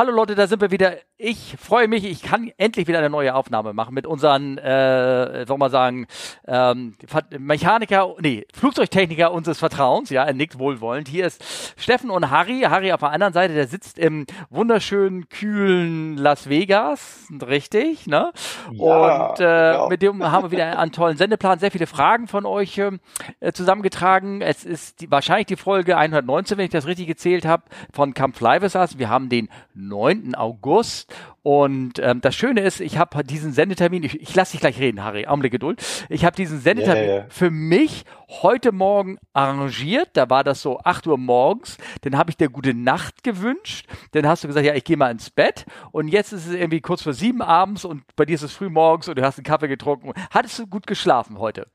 Hallo Leute, da sind wir wieder. Ich freue mich, ich kann endlich wieder eine neue Aufnahme machen mit unseren, äh, soll man sagen, ähm, Mechaniker, nee, Flugzeugtechniker unseres Vertrauens. Ja, er nickt wohlwollend. Hier ist Steffen und Harry. Harry auf der anderen Seite, der sitzt im wunderschönen, kühlen Las Vegas. Richtig, ne? Ja, und äh, genau. mit dem haben wir wieder einen tollen Sendeplan. Sehr viele Fragen von euch äh, zusammengetragen. Es ist die, wahrscheinlich die Folge 119, wenn ich das richtig gezählt habe, von Camp Fly Wir haben den 9. August. Und ähm, das Schöne ist, ich habe diesen Sendetermin, ich, ich lasse dich gleich reden, Harry, Augenblick Geduld. Ich habe diesen Sendetermin yeah, yeah. für mich heute Morgen arrangiert. Da war das so 8 Uhr morgens. Dann habe ich dir gute Nacht gewünscht. Dann hast du gesagt, ja, ich gehe mal ins Bett. Und jetzt ist es irgendwie kurz vor sieben abends und bei dir ist es früh morgens und du hast einen Kaffee getrunken. Hattest du gut geschlafen heute?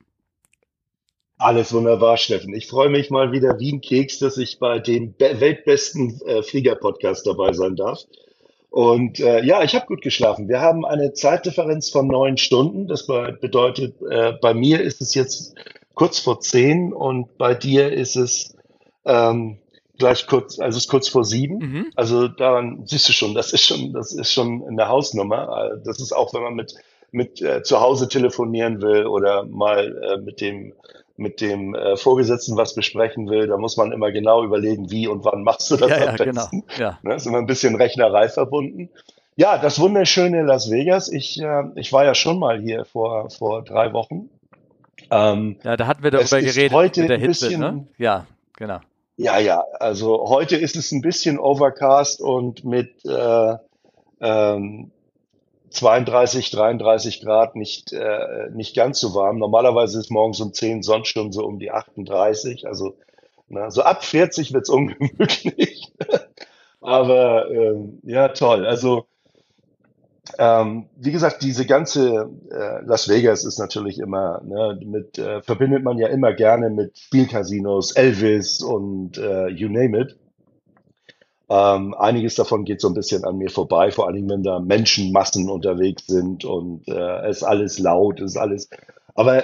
Alles wunderbar, Steffen. Ich freue mich mal wieder wie ein Keks, dass ich bei dem weltbesten äh, Flieger-Podcast dabei sein darf. Und äh, ja, ich habe gut geschlafen. Wir haben eine Zeitdifferenz von neun Stunden. Das bedeutet, äh, bei mir ist es jetzt kurz vor zehn und bei dir ist es ähm, gleich kurz, also es ist kurz vor sieben. Mhm. Also daran siehst du schon, das ist schon, das ist schon eine Hausnummer. Äh, das ist auch, wenn man mit mit äh, zu Hause telefonieren will oder mal äh, mit dem mit dem äh, Vorgesetzten was besprechen will, da muss man immer genau überlegen, wie und wann machst du das ja, am ja, genau. besten. Genau. Ja. Ne, ist immer ein bisschen Rechnerei verbunden. Ja, das wunderschöne Las Vegas. Ich, äh, ich war ja schon mal hier vor, vor drei Wochen. Ähm, ja, da hatten wir darüber geredet heute mit der Hitze, bisschen, ne? Ja, genau. Ja, ja, also heute ist es ein bisschen overcast und mit äh, ähm, 32, 33 Grad nicht, äh, nicht ganz so warm. Normalerweise ist morgens um 10 sonst schon so um die 38. Also na, so ab 40 wird's ungemütlich. Aber ähm, ja, toll. Also ähm, wie gesagt, diese ganze äh, Las Vegas ist natürlich immer, ne, mit äh, verbindet man ja immer gerne mit Spielcasinos, Elvis und äh, you name it. Ähm, einiges davon geht so ein bisschen an mir vorbei, vor allen Dingen, wenn da Menschenmassen unterwegs sind und äh, es ist alles laut, ist alles. Aber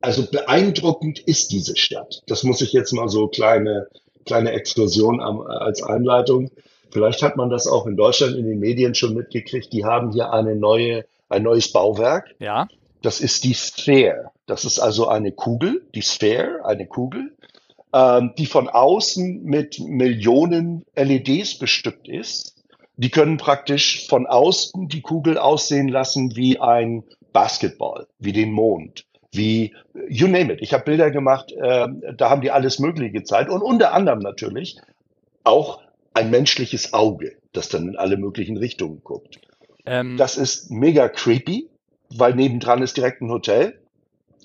also beeindruckend ist diese Stadt. Das muss ich jetzt mal so kleine, kleine Exkursion am, als Einleitung. Vielleicht hat man das auch in Deutschland in den Medien schon mitgekriegt. Die haben hier eine neue, ein neues Bauwerk. Ja. Das ist die Sphere. Das ist also eine Kugel, die Sphere, eine Kugel die von außen mit Millionen LEDs bestückt ist. Die können praktisch von außen die Kugel aussehen lassen wie ein Basketball, wie den Mond, wie you name it. Ich habe Bilder gemacht, äh, da haben die alles Mögliche gezeigt und unter anderem natürlich auch ein menschliches Auge, das dann in alle möglichen Richtungen guckt. Ähm. Das ist mega creepy, weil nebendran ist direkt ein Hotel.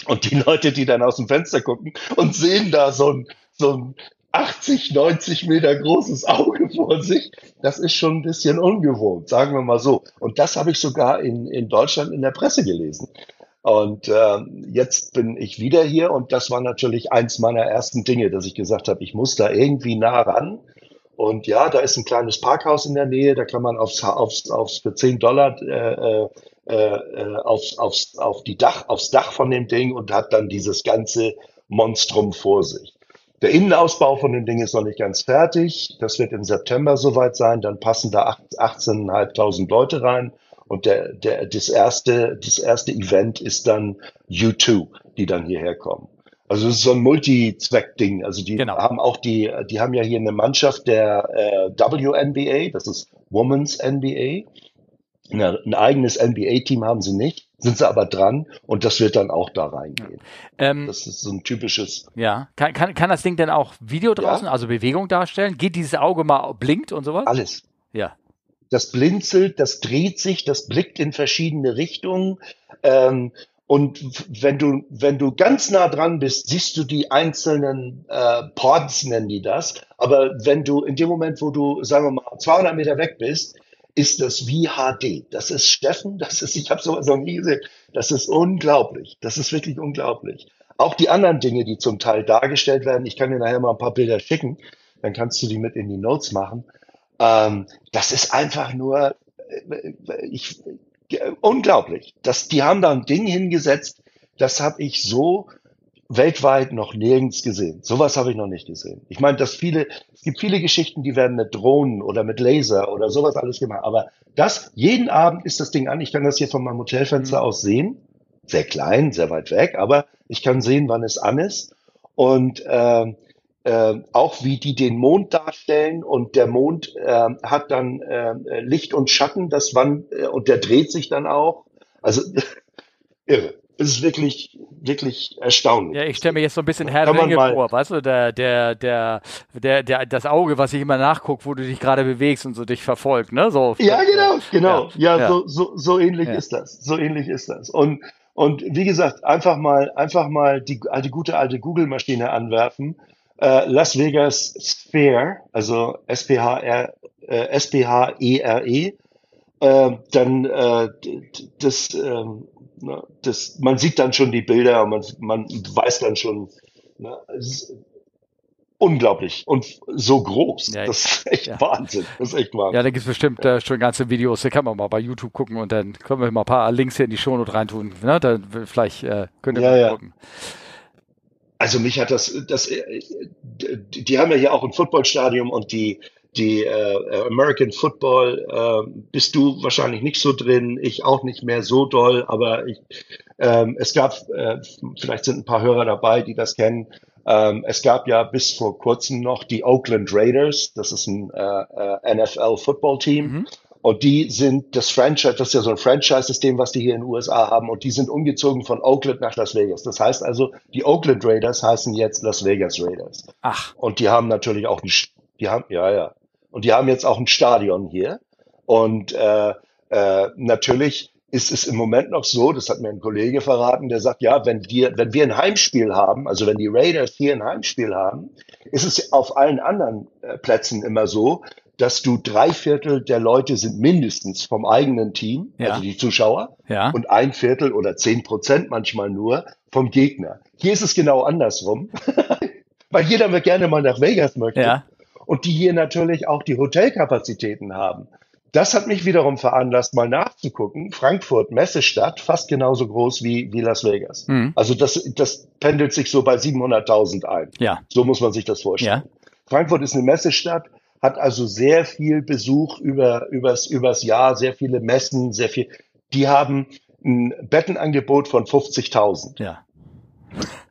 Und die Leute, die dann aus dem Fenster gucken und sehen da so ein, so ein 80, 90 Meter großes Auge vor sich, das ist schon ein bisschen ungewohnt, sagen wir mal so. Und das habe ich sogar in, in Deutschland in der Presse gelesen. Und äh, jetzt bin ich wieder hier und das war natürlich eins meiner ersten Dinge, dass ich gesagt habe, ich muss da irgendwie nah ran. Und ja, da ist ein kleines Parkhaus in der Nähe, da kann man aufs, aufs, aufs für 10 Dollar äh, äh, äh, aufs, aufs, auf die Dach, aufs Dach von dem Ding und hat dann dieses ganze Monstrum vor sich. Der Innenausbau von dem Ding ist noch nicht ganz fertig. Das wird im September soweit sein. Dann passen da 18.500 Leute rein. Und der, der, das, erste, das erste Event ist dann U2, die dann hierher kommen. Also es ist so ein Multi-Zweck-Ding. Also die genau. haben auch die, die haben ja hier eine Mannschaft der äh, WNBA, das ist Women's NBA ein eigenes NBA-Team haben sie nicht, sind sie aber dran und das wird dann auch da reingehen. Ähm, das ist so ein typisches. Ja, kann, kann, kann das Ding denn auch Video draußen, ja? also Bewegung darstellen? Geht dieses Auge mal blinkt und sowas? Alles. Ja. Das blinzelt, das dreht sich, das blickt in verschiedene Richtungen. Ähm, und wenn du, wenn du ganz nah dran bist, siehst du die einzelnen äh, Pods, nennen die das. Aber wenn du in dem Moment, wo du, sagen wir mal, 200 Meter weg bist, ist das wie HD. Das ist Steffen, das ist, ich habe sowas noch nie gesehen. Das ist unglaublich. Das ist wirklich unglaublich. Auch die anderen Dinge, die zum Teil dargestellt werden, ich kann dir nachher mal ein paar Bilder schicken, dann kannst du die mit in die Notes machen. Ähm, das ist einfach nur äh, ich, äh, unglaublich. Das, die haben da ein Ding hingesetzt, das habe ich so weltweit noch nirgends gesehen. Sowas habe ich noch nicht gesehen. Ich meine, dass viele, es gibt viele Geschichten, die werden mit Drohnen oder mit Laser oder sowas alles gemacht. Aber das, jeden Abend ist das Ding an. Ich kann das hier von meinem Hotelfenster mhm. aus sehen. Sehr klein, sehr weit weg, aber ich kann sehen, wann es an ist. Und äh, äh, auch wie die den Mond darstellen und der Mond äh, hat dann äh, Licht und Schatten, das wann äh, und der dreht sich dann auch. Also irre es ist wirklich, wirklich erstaunlich. Ja, ich stelle mir jetzt so ein bisschen Herr Ringe vor, weißt du, der, der, der, der, der, das Auge, was sich immer nachguckt, wo du dich gerade bewegst und so dich verfolgt, ne? So, ja, genau, genau. Ja, ja, ja. So, so, so ähnlich ja. ist das. So ähnlich ist das. Und, und wie gesagt, einfach mal, einfach mal die alte, gute alte Google-Maschine anwerfen. Äh, Las Vegas Sphere, also S-P-H-R, äh, S-P-H-E-R-E, -E, äh, dann äh, das, äh, Ne? Das, man sieht dann schon die Bilder, man, man weiß dann schon, ne? unglaublich und so groß. Ja, das ist echt ja. Wahnsinn. Das ist echt Wahnsinn. Ja, da gibt es bestimmt äh, schon ganze Videos, da kann man mal bei YouTube gucken und dann können wir mal ein paar Links hier in die Shownote reintun. Ne? Dann vielleicht äh, könnt ihr ja, mal gucken. Also mich hat das, das, äh, die haben ja hier auch ein Footballstadion und die, die äh, American Football äh, bist du wahrscheinlich nicht so drin, ich auch nicht mehr so doll, aber ich, ähm, es gab, äh, vielleicht sind ein paar Hörer dabei, die das kennen. Ähm, es gab ja bis vor kurzem noch die Oakland Raiders, das ist ein äh, äh NFL Football Team. Mhm. Und die sind das Franchise, das ist ja so ein Franchise-System, was die hier in den USA haben. Und die sind umgezogen von Oakland nach Las Vegas. Das heißt also, die Oakland Raiders heißen jetzt Las Vegas Raiders. Ach. Und die haben natürlich auch die haben, ja, ja. Und die haben jetzt auch ein Stadion hier. Und äh, äh, natürlich ist es im Moment noch so, das hat mir ein Kollege verraten, der sagt, ja, wenn wir, wenn wir ein Heimspiel haben, also wenn die Raiders hier ein Heimspiel haben, ist es auf allen anderen äh, Plätzen immer so, dass du drei Viertel der Leute sind mindestens vom eigenen Team, ja. also die Zuschauer, ja. und ein Viertel oder zehn Prozent manchmal nur vom Gegner. Hier ist es genau andersrum, weil jeder gerne mal nach Vegas möchte. Ja und die hier natürlich auch die Hotelkapazitäten haben. Das hat mich wiederum veranlasst, mal nachzugucken. Frankfurt, Messestadt, fast genauso groß wie, wie Las Vegas. Mhm. Also das, das pendelt sich so bei 700.000 ein. Ja. So muss man sich das vorstellen. Ja. Frankfurt ist eine Messestadt, hat also sehr viel Besuch über, übers, übers Jahr, sehr viele Messen, sehr viel. Die haben ein Bettenangebot von 50.000. Ja.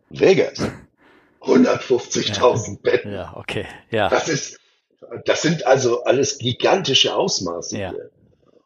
Vegas 150.000 ja. Betten. Ja, okay. Ja. Das ist, das sind also alles gigantische Ausmaße ja. hier.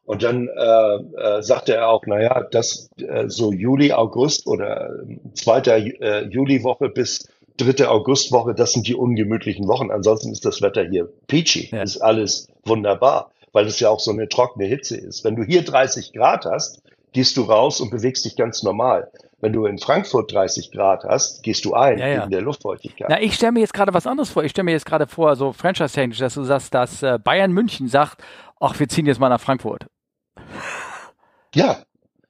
Und dann äh, äh, sagte er auch, naja, das äh, so Juli, August oder zweiter äh, Juliwoche bis dritte Augustwoche, das sind die ungemütlichen Wochen. Ansonsten ist das Wetter hier peachy, ja. ist alles wunderbar, weil es ja auch so eine trockene Hitze ist. Wenn du hier 30 Grad hast, gehst du raus und bewegst dich ganz normal. Wenn du in Frankfurt 30 Grad hast, gehst du ein ja, ja. wegen der Luftfeuchtigkeit. Na, ich stelle mir jetzt gerade was anderes vor. Ich stelle mir jetzt gerade vor, so franchise-technisch, dass du sagst, dass äh, Bayern München sagt, ach, wir ziehen jetzt mal nach Frankfurt. Ja,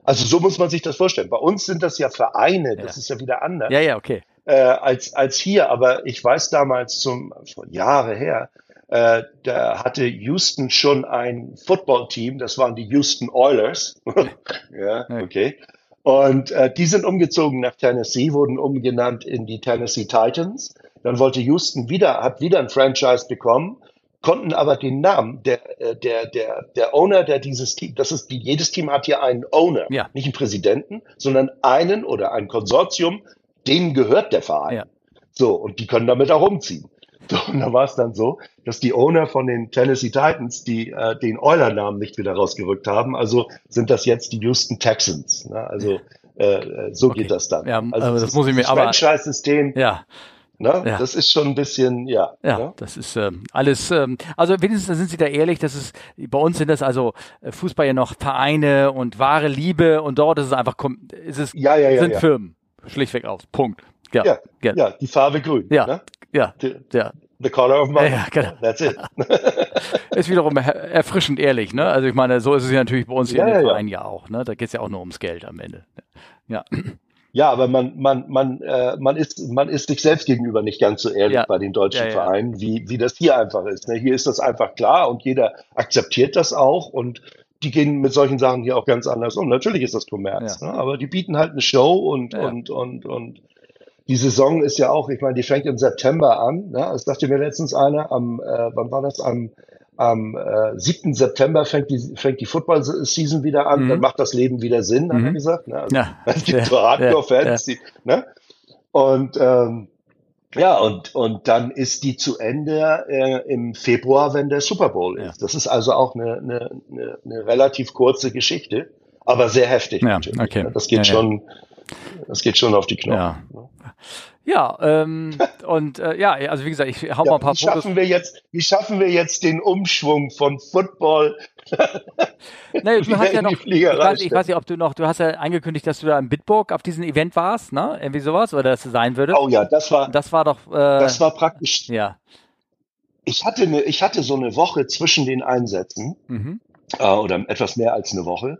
also so muss man sich das vorstellen. Bei uns sind das ja Vereine, das ist ja wieder anders. Ja, ja, okay. Äh, als, als hier, aber ich weiß damals zum, vor Jahre her, äh, da hatte Houston schon ein Footballteam, das waren die Houston Oilers. ja, okay. Und äh, die sind umgezogen nach Tennessee, wurden umgenannt in die Tennessee Titans. Dann wollte Houston wieder, hat wieder ein Franchise bekommen, konnten aber den Namen der, äh, der, der, der Owner, der dieses Team, das ist die, jedes Team hat hier einen Owner, ja. nicht einen Präsidenten, sondern einen oder ein Konsortium, denen gehört der Verein. Ja. So, und die können damit auch umziehen. So, und da war es dann so, dass die Owner von den Tennessee Titans die äh, den Euler-Namen nicht wieder rausgerückt haben. Also sind das jetzt die Houston Texans. Ne? Also äh, so okay. geht das dann. Ja, also das, das muss ich mir das aber Franchise-System. Ja. Ne? Ja. Das ist schon ein bisschen, ja. Ja, ne? das ist ähm, alles, ähm, also wenigstens sind Sie da ehrlich, das ist, bei uns sind das also äh, Fußball ja noch Vereine und wahre Liebe und dort ist es einfach, ist es, ja, ja, sind. Firmen, schlichtweg aus, Punkt. Ja, ja, ja. ja die Farbe grün. Ja, ne? ja, the, ja. The color of my ja, genau. That's it. ist wiederum erfrischend ehrlich, ne? Also ich meine, so ist es ja natürlich bei uns hier ja, in den ja, Vereinen ja auch, ne? Da geht es ja auch nur ums Geld am Ende. Ja. Ja, aber man, man, man, äh, man, ist, man ist sich selbst gegenüber nicht ganz so ehrlich Ja. bei den deutschen Ja, ja. Vereinen, wie, wie das hier einfach ist. Ne? Hier ist das einfach klar und jeder akzeptiert das auch und die gehen mit solchen Sachen hier auch ganz anders um. Natürlich ist das Kommerz, ne? aber die bieten halt eine Show und, und, und, und die Saison ist ja auch, ich meine, die fängt im September an. Ne? Das sagte mir letztens einer, am, äh, wann war das? Am, am äh, 7. September fängt die, fängt die Football-Season wieder an, mhm. dann macht das Leben wieder Sinn, mhm. hat er mhm. gesagt. Ne? Also, ja. Es gibt so Hardcore-Fans, ja, ja. ne? Und ähm, ja, und, und dann ist die zu Ende äh, im Februar, wenn der Super Bowl ist. Das ist also auch eine, eine, eine, eine relativ kurze Geschichte, aber sehr heftig ja, natürlich. Okay. Ne? Das geht schon, das geht schon auf die Knochen. Ja. Ne? Ja, ähm, und äh, ja, also wie gesagt, ich hau ja, mal ein paar wie Fotos. Schaffen wir jetzt, wie schaffen wir jetzt den Umschwung von Football? naja, du hast ja noch, ich weiß, ich weiß nicht, ob du noch, du hast ja angekündigt, dass du da in Bitburg auf diesem Event warst, ne? Irgendwie sowas, oder dass du sein würdest. Oh ja, das war, das war doch, äh, das war praktisch. Ja. Ich hatte eine, ich hatte so eine Woche zwischen den Einsätzen, mhm. äh, oder etwas mehr als eine Woche.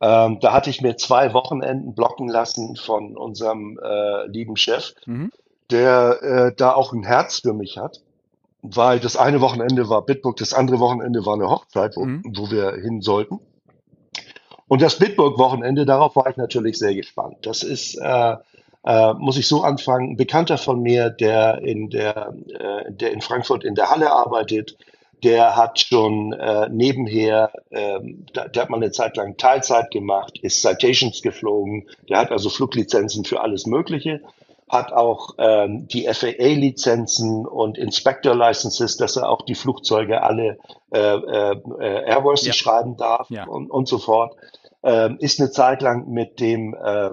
Ähm, da hatte ich mir zwei Wochenenden blocken lassen von unserem äh, lieben Chef, mhm. der äh, da auch ein Herz für mich hat, weil das eine Wochenende war Bitburg, das andere Wochenende war eine Hochzeit, wo, mhm. wo wir hin sollten. Und das Bitburg-Wochenende, darauf war ich natürlich sehr gespannt. Das ist, äh, äh, muss ich so anfangen, ein Bekannter von mir, der in der, äh, der in Frankfurt in der Halle arbeitet, der hat schon äh, nebenher, ähm, der, der hat mal eine Zeit lang Teilzeit gemacht, ist Citations geflogen, der hat also Fluglizenzen für alles Mögliche, hat auch ähm, die FAA-Lizenzen und Inspector-Licenses, dass er auch die Flugzeuge alle äh, äh, Airworthy ja. schreiben darf ja. und, und so fort. Ähm, ist eine Zeit lang mit dem äh,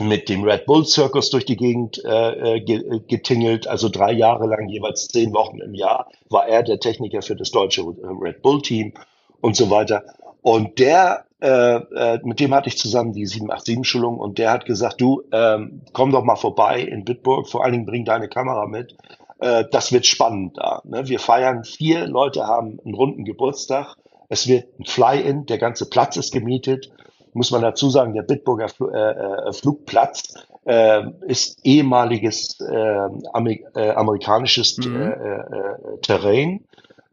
mit dem Red Bull Circus durch die Gegend äh, äh getingelt, also drei Jahre lang, jeweils zehn Wochen im Jahr, war er der Techniker für das deutsche Red Bull Team und so weiter. Und der, äh, äh, mit dem hatte ich zusammen die 787-Schulung und der hat gesagt, du, ähm, komm doch mal vorbei in Bitburg, vor allen Dingen bring deine Kamera mit. Äh, das wird spannend da. Ne? Wir feiern, vier Leute haben einen runden Geburtstag. Es wird ein Fly-In, der ganze Platz ist gemietet muss man dazu sagen, der Bitburger Fl äh, äh, Flugplatz äh, ist ehemaliges äh, Amer äh, amerikanisches mhm. Äh, äh, Terrain.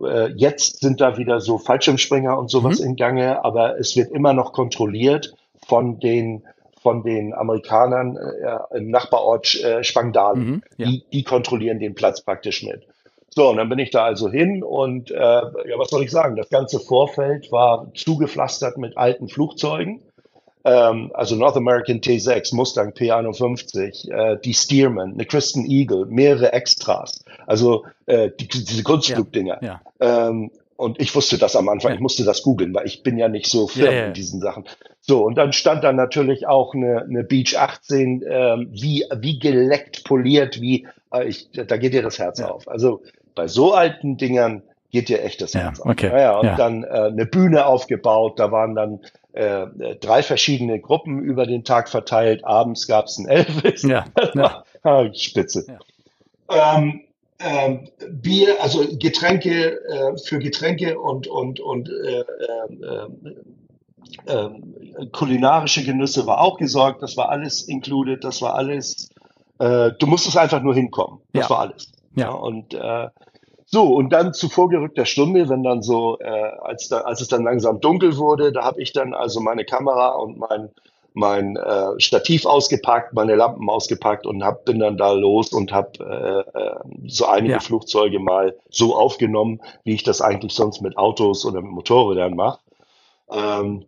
Äh, jetzt sind da wieder so Fallschirmspringer und sowas mhm. in Gange, aber es wird immer noch kontrolliert von den von den Amerikanern äh, im Nachbarort äh, Spangdalen. Mhm, ja. die, die kontrollieren den Platz praktisch mit. So, und dann bin ich da also hin und äh, ja, was soll ich sagen? Das ganze Vorfeld war zugepflastert mit alten Flugzeugen ähm, also North American T6, Mustang P51, äh, die Stearman, eine Kristen Eagle, mehrere Extras, also äh, die, diese Kunstflugdinger. Ja, ja. Ähm, und ich wusste das am Anfang, ja. ich musste das googeln, weil ich bin ja nicht so firm in diesen Sachen. So, und dann stand da natürlich auch eine, eine Beach 18, ähm, wie, wie geleckt, poliert, wie, äh, ich, da geht dir das Herz auf. Also bei so alten Dingern geht dir echt das Herz auf. Okay. Naja, und dann äh, eine Bühne aufgebaut, da waren dann äh, drei verschiedene Gruppen über den Tag verteilt. Abends gab es ein Elvis. Ja, ja. Ah, spitze. Ja. Ähm, ähm, Bier, also Getränke äh, für Getränke und und und äh, äh, äh, kulinarische Genüsse war auch gesorgt. Das war alles included. Das war alles. Äh, du musstest einfach nur hinkommen. Das ja. war alles. Ja. ja und äh, so, und dann zu vorgerückter Stunde, wenn dann so, äh, als, da, als es dann langsam dunkel wurde, da habe ich dann also meine Kamera und mein, mein äh, Stativ ausgepackt, meine Lampen ausgepackt und hab, bin dann da los und habe äh, äh, so einige ja. Flugzeuge mal so aufgenommen, wie ich das eigentlich sonst mit Autos oder mit Motorrädern mache. Ähm,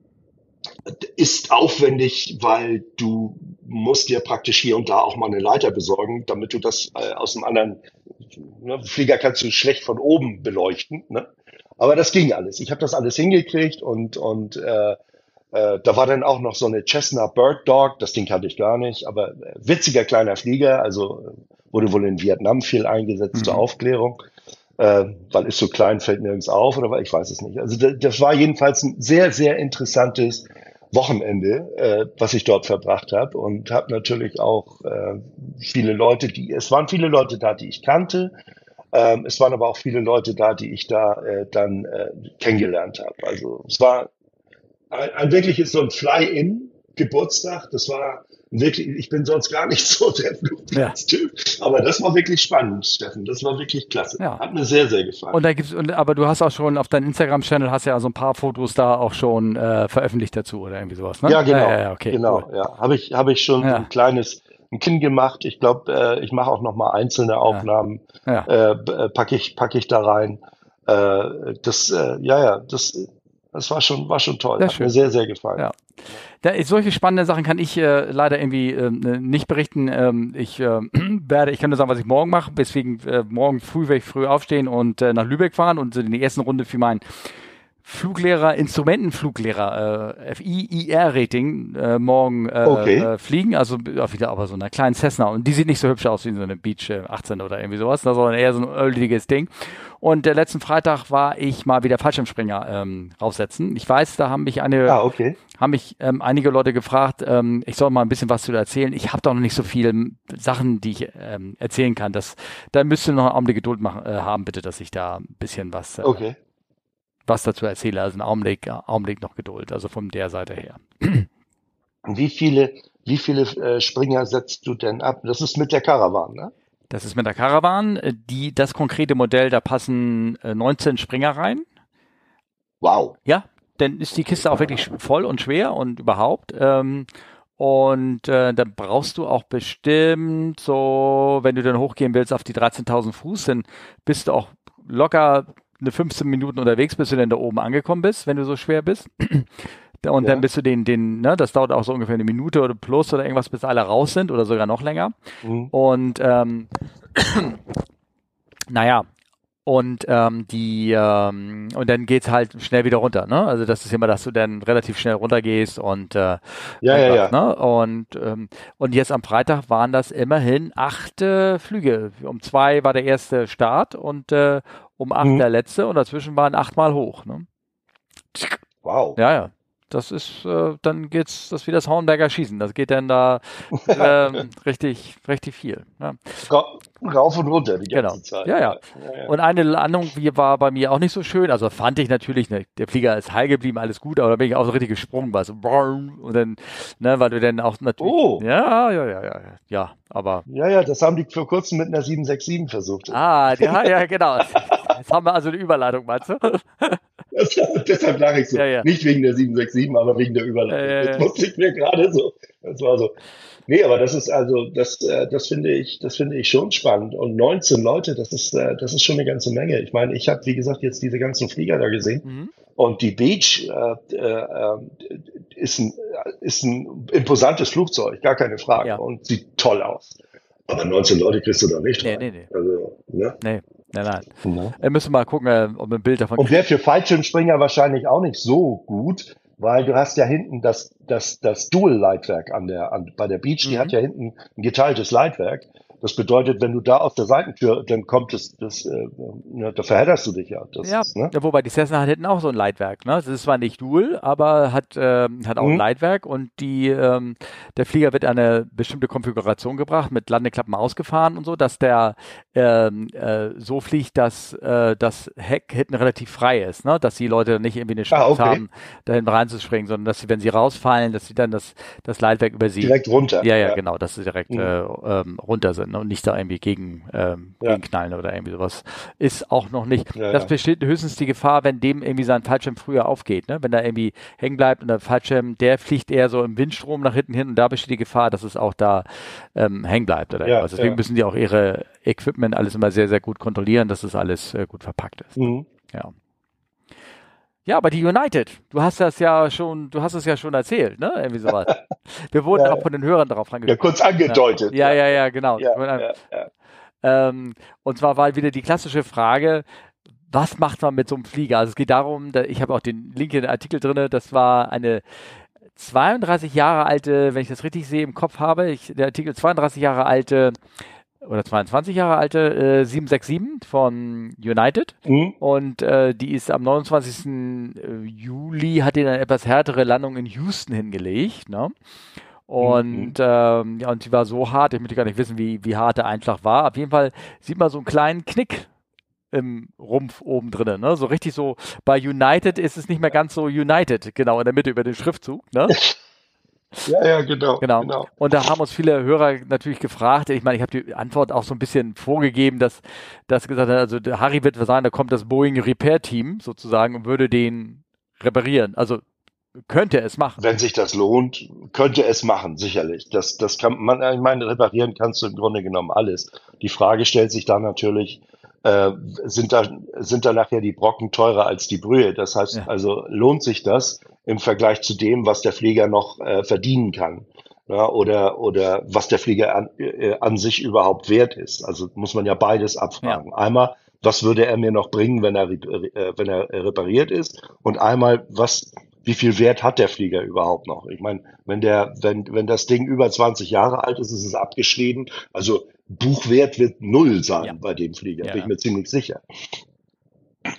ist aufwendig, weil du musst dir praktisch hier und da auch mal eine Leiter besorgen, damit du das äh, aus einem anderen ne, Flieger kannst du schlecht von oben beleuchten. Ne? Aber das ging alles. Ich habe das alles hingekriegt und und äh, äh, da war dann auch noch so eine Cessna Bird Dog, das Ding kannte ich gar nicht, aber äh, witziger kleiner Flieger, also wurde wohl in Vietnam viel eingesetzt mhm. zur Aufklärung äh, weil ist so klein, fällt nirgends auf oder weil ich weiß es nicht. Also das, das war jedenfalls ein sehr, sehr interessantes Wochenende, äh, was ich dort verbracht habe und habe natürlich auch äh, viele Leute, die es waren viele Leute da, die ich kannte. Ähm, es waren aber auch viele Leute da, die ich da äh, dann äh, kennengelernt habe. Also es war ein, ein wirkliches so ein Fly-in Geburtstag. Das war wirklich, ich bin sonst gar nicht so der ja. aber das war wirklich spannend, Steffen. Das war wirklich klasse. Ja. Hat mir sehr, sehr gefallen. Und da gibt's, und, aber du hast auch schon auf deinem Instagram-Channel hast ja so ein paar Fotos da auch schon äh, veröffentlicht dazu oder irgendwie sowas, ne? Ja, genau. Ja, ja, okay, genau, cool. ja. Habe ich, habe ich schon ein kleines ein Kind gemacht. Ich glaube, äh, ich mache auch noch mal einzelne Aufnahmen. Äh, äh, packe ich, pack ich da rein. Äh, das, äh, ja, ja, das, das war schon, war schon toll. Hat mir sehr, sehr gefallen. Ja. Da, solche spannende Sachen kann ich äh, leider irgendwie äh, nicht berichten. Ähm, ich äh, werde, ich kann nur sagen, was ich morgen mache. Deswegen äh, morgen früh werde ich früh aufstehen und äh, nach Lübeck fahren und in die ersten Runde für meinen Fluglehrer, Instrumentenfluglehrer, äh, FIIR-Rating äh, morgen äh, okay. äh, fliegen, also auch wieder aber so einer kleinen Cessna und die sieht nicht so hübsch aus wie so eine Beach äh, 18 oder irgendwie sowas, sondern eher so ein öliges Ding. Und der letzten Freitag war ich mal wieder Fallschirmspringer ähm, raussetzen. Ich weiß, da haben mich eine, ah, okay. haben mich ähm, einige Leute gefragt, ähm, ich soll mal ein bisschen was zu erzählen. Ich habe doch noch nicht so viele Sachen, die ich ähm, erzählen kann. Das, da müsst ihr noch einen Augenblick Geduld machen, äh, haben, bitte, dass ich da ein bisschen was äh, okay was dazu erzähle. Also ein Augenblick, Augenblick noch Geduld, also von der Seite her. Wie viele, wie viele äh, Springer setzt du denn ab? Das ist mit der Caravan, ne? Das ist mit der Caravan. Die, das konkrete Modell, da passen äh, 19 Springer rein. Wow. Ja, dann ist die Kiste auch wirklich voll und schwer und überhaupt. Ähm, und äh, dann brauchst du auch bestimmt so, wenn du dann hochgehen willst auf die 13.000 Fuß, dann bist du auch locker eine 15 Minuten unterwegs, bis du dann da oben angekommen bist, wenn du so schwer bist. Und ja. dann bist du den, den, ne, das dauert auch so ungefähr eine Minute oder plus oder irgendwas, bis alle raus sind oder sogar noch länger. Mhm. Und ähm, naja, und ähm, die ähm, und dann geht's halt schnell wieder runter, ne? Also das ist immer, dass du dann relativ schnell runtergehst und äh, ja, ja, ja. Ne? Und ähm, und jetzt am Freitag waren das immerhin acht äh, Flüge. Um zwei war der erste Start und äh, um acht mhm. der letzte und dazwischen waren achtmal hoch. Ne? Wow. Ja, ja. Das ist, äh, dann geht's, das wie das Hornberger Schießen. Das geht dann da ähm, richtig, richtig viel. Ja. Rauf und runter die ganze genau. Zeit. Ja, ja, ja, Und eine Landung war bei mir auch nicht so schön. Also fand ich natürlich, ne, der Flieger ist heil geblieben, alles gut, aber da bin ich auch so richtig gesprungen, war so, und dann, ne, weil du dann auch natürlich. Oh. Ja, ja, ja, ja, ja, aber. Ja, ja, das haben die vor kurzem mit einer 767 versucht. Ah, ja, ja, genau. Jetzt haben wir also eine Überleitung, meinst du? Das, deshalb lache ich so. Ja, ja. Nicht wegen der 767, aber wegen der Überleitung. Ja, Jetzt musste ich mir gerade so. Das war so. Nee, aber das ist also, das, äh, das finde ich, das finde ich schon spannend. Und 19 Leute, das ist, äh, das ist schon eine ganze Menge. Ich meine, ich habe, wie gesagt, jetzt diese ganzen Flieger da gesehen. Mhm. Und die Beach äh, äh, ist, ein, ist ein imposantes Flugzeug, gar keine Frage. Ja. Und sieht toll aus. Aber 19 Leute kriegst du da nicht nee, rein. Nee, nee. Also, ne? Nee. Nein, nein. Mhm. Wir müssen mal gucken, äh, ob wir ein Bild davon Und wäre für Fallschirmspringer wahrscheinlich auch nicht so gut, weil du hast ja hinten das, das, das Dual-Leitwerk an der, an, bei der Beach, die mhm. hat ja hinten ein geteiltes Leitwerk. Das bedeutet, wenn du da aus der Seitentür, dann kommt es, das, äh, ne, da verhedderst du dich ja. Das ja, ist, ne? ja, wobei die Cessna hat hinten auch so ein Leitwerk. Ne? Das ist zwar nicht Dual, aber hat, äh, hat auch mhm. ein Leitwerk und die, ähm, der Flieger wird eine bestimmte Konfiguration gebracht, mit Landeklappen ausgefahren und so, dass der ähm, äh, so fliegt, dass äh, das Heck hinten relativ frei ist, ne? dass die Leute nicht irgendwie eine Chance ah, okay. haben, dahin reinzuspringen, sondern dass sie, wenn sie rausfallen, dass sie dann das, das Leitwerk über sie direkt runter. Ja, ja, ja. genau, dass sie direkt mhm. äh, ähm, runter sind ne? und nicht da irgendwie gegen, ähm, ja. knallen oder irgendwie sowas. Ist auch noch nicht. Ja, das besteht höchstens die Gefahr, wenn dem irgendwie sein Fallschirm früher aufgeht. Ne? Wenn da irgendwie hängen bleibt und der Fallschirm, der fliegt eher so im Windstrom nach hinten hin und da besteht die Gefahr, dass es auch da ähm, hängen bleibt. Oder ja, Deswegen müssen die auch ihre Equipment alles immer sehr, sehr gut kontrollieren, dass es alles äh, gut verpackt ist. Mhm. Ja. Ja, aber die United, du hast das ja schon, du hast es ja schon erzählt, ne? Irgendwie sowas. Wir wurden ja, auch von den Hörern darauf angesprochen. Ja, kurz angedeutet. Ja, ja, ja, genau. Ja, ähm, und zwar war wieder die klassische Frage, was macht man mit so einem Flieger? Also es geht darum, da, ich habe auch den Link in den Artikel drin, das war eine 32 Jahre alte, wenn ich das richtig sehe, im Kopf habe, ich, der Artikel 32 Jahre alte oder 22 Jahre alte äh, 767 von United mhm. und äh, die ist am 29. Äh, Juli hat die eine etwas härtere Landung in Houston hingelegt, ne? Und, mhm. ähm, ja, und die war so hart, ich möchte gar nicht wissen, wie, wie hart der Einschlag war. Auf jeden Fall sieht man so einen kleinen Knick im Rumpf oben drinnen, ne? So richtig so, bei United ist es nicht mehr ganz so United, genau, in der Mitte über den Schriftzug, ne? Ja, ja, genau, genau. genau. Und da haben uns viele Hörer natürlich gefragt. Ich meine, ich habe die Antwort auch so ein bisschen vorgegeben, dass das gesagt hat, also Harry wird sagen, da kommt das Boeing Repair Team sozusagen und würde den reparieren. Also könnte es machen. Wenn sich das lohnt, könnte es machen, sicherlich. Das, das kann man, ich meine, reparieren kannst du im Grunde genommen alles. Die Frage stellt sich dann natürlich, äh, sind da, sind da nachher die Brocken teurer als die Brühe? Das heißt, ja. also lohnt sich das im Vergleich zu dem, was der Flieger noch äh, verdienen kann? Ja, oder, oder was der Flieger an, äh, an sich überhaupt wert ist. Also muss man ja beides abfragen. Ja. Einmal, was würde er mir noch bringen, wenn er, äh, wenn er repariert ist? Und einmal, was, wie viel Wert hat der Flieger überhaupt noch? Ich meine, wenn der, wenn, wenn das Ding über 20 Jahre alt ist, ist es abgeschrieben. Also Buchwert wird null sein ja. bei dem Flieger, ja. bin ich mir ziemlich sicher.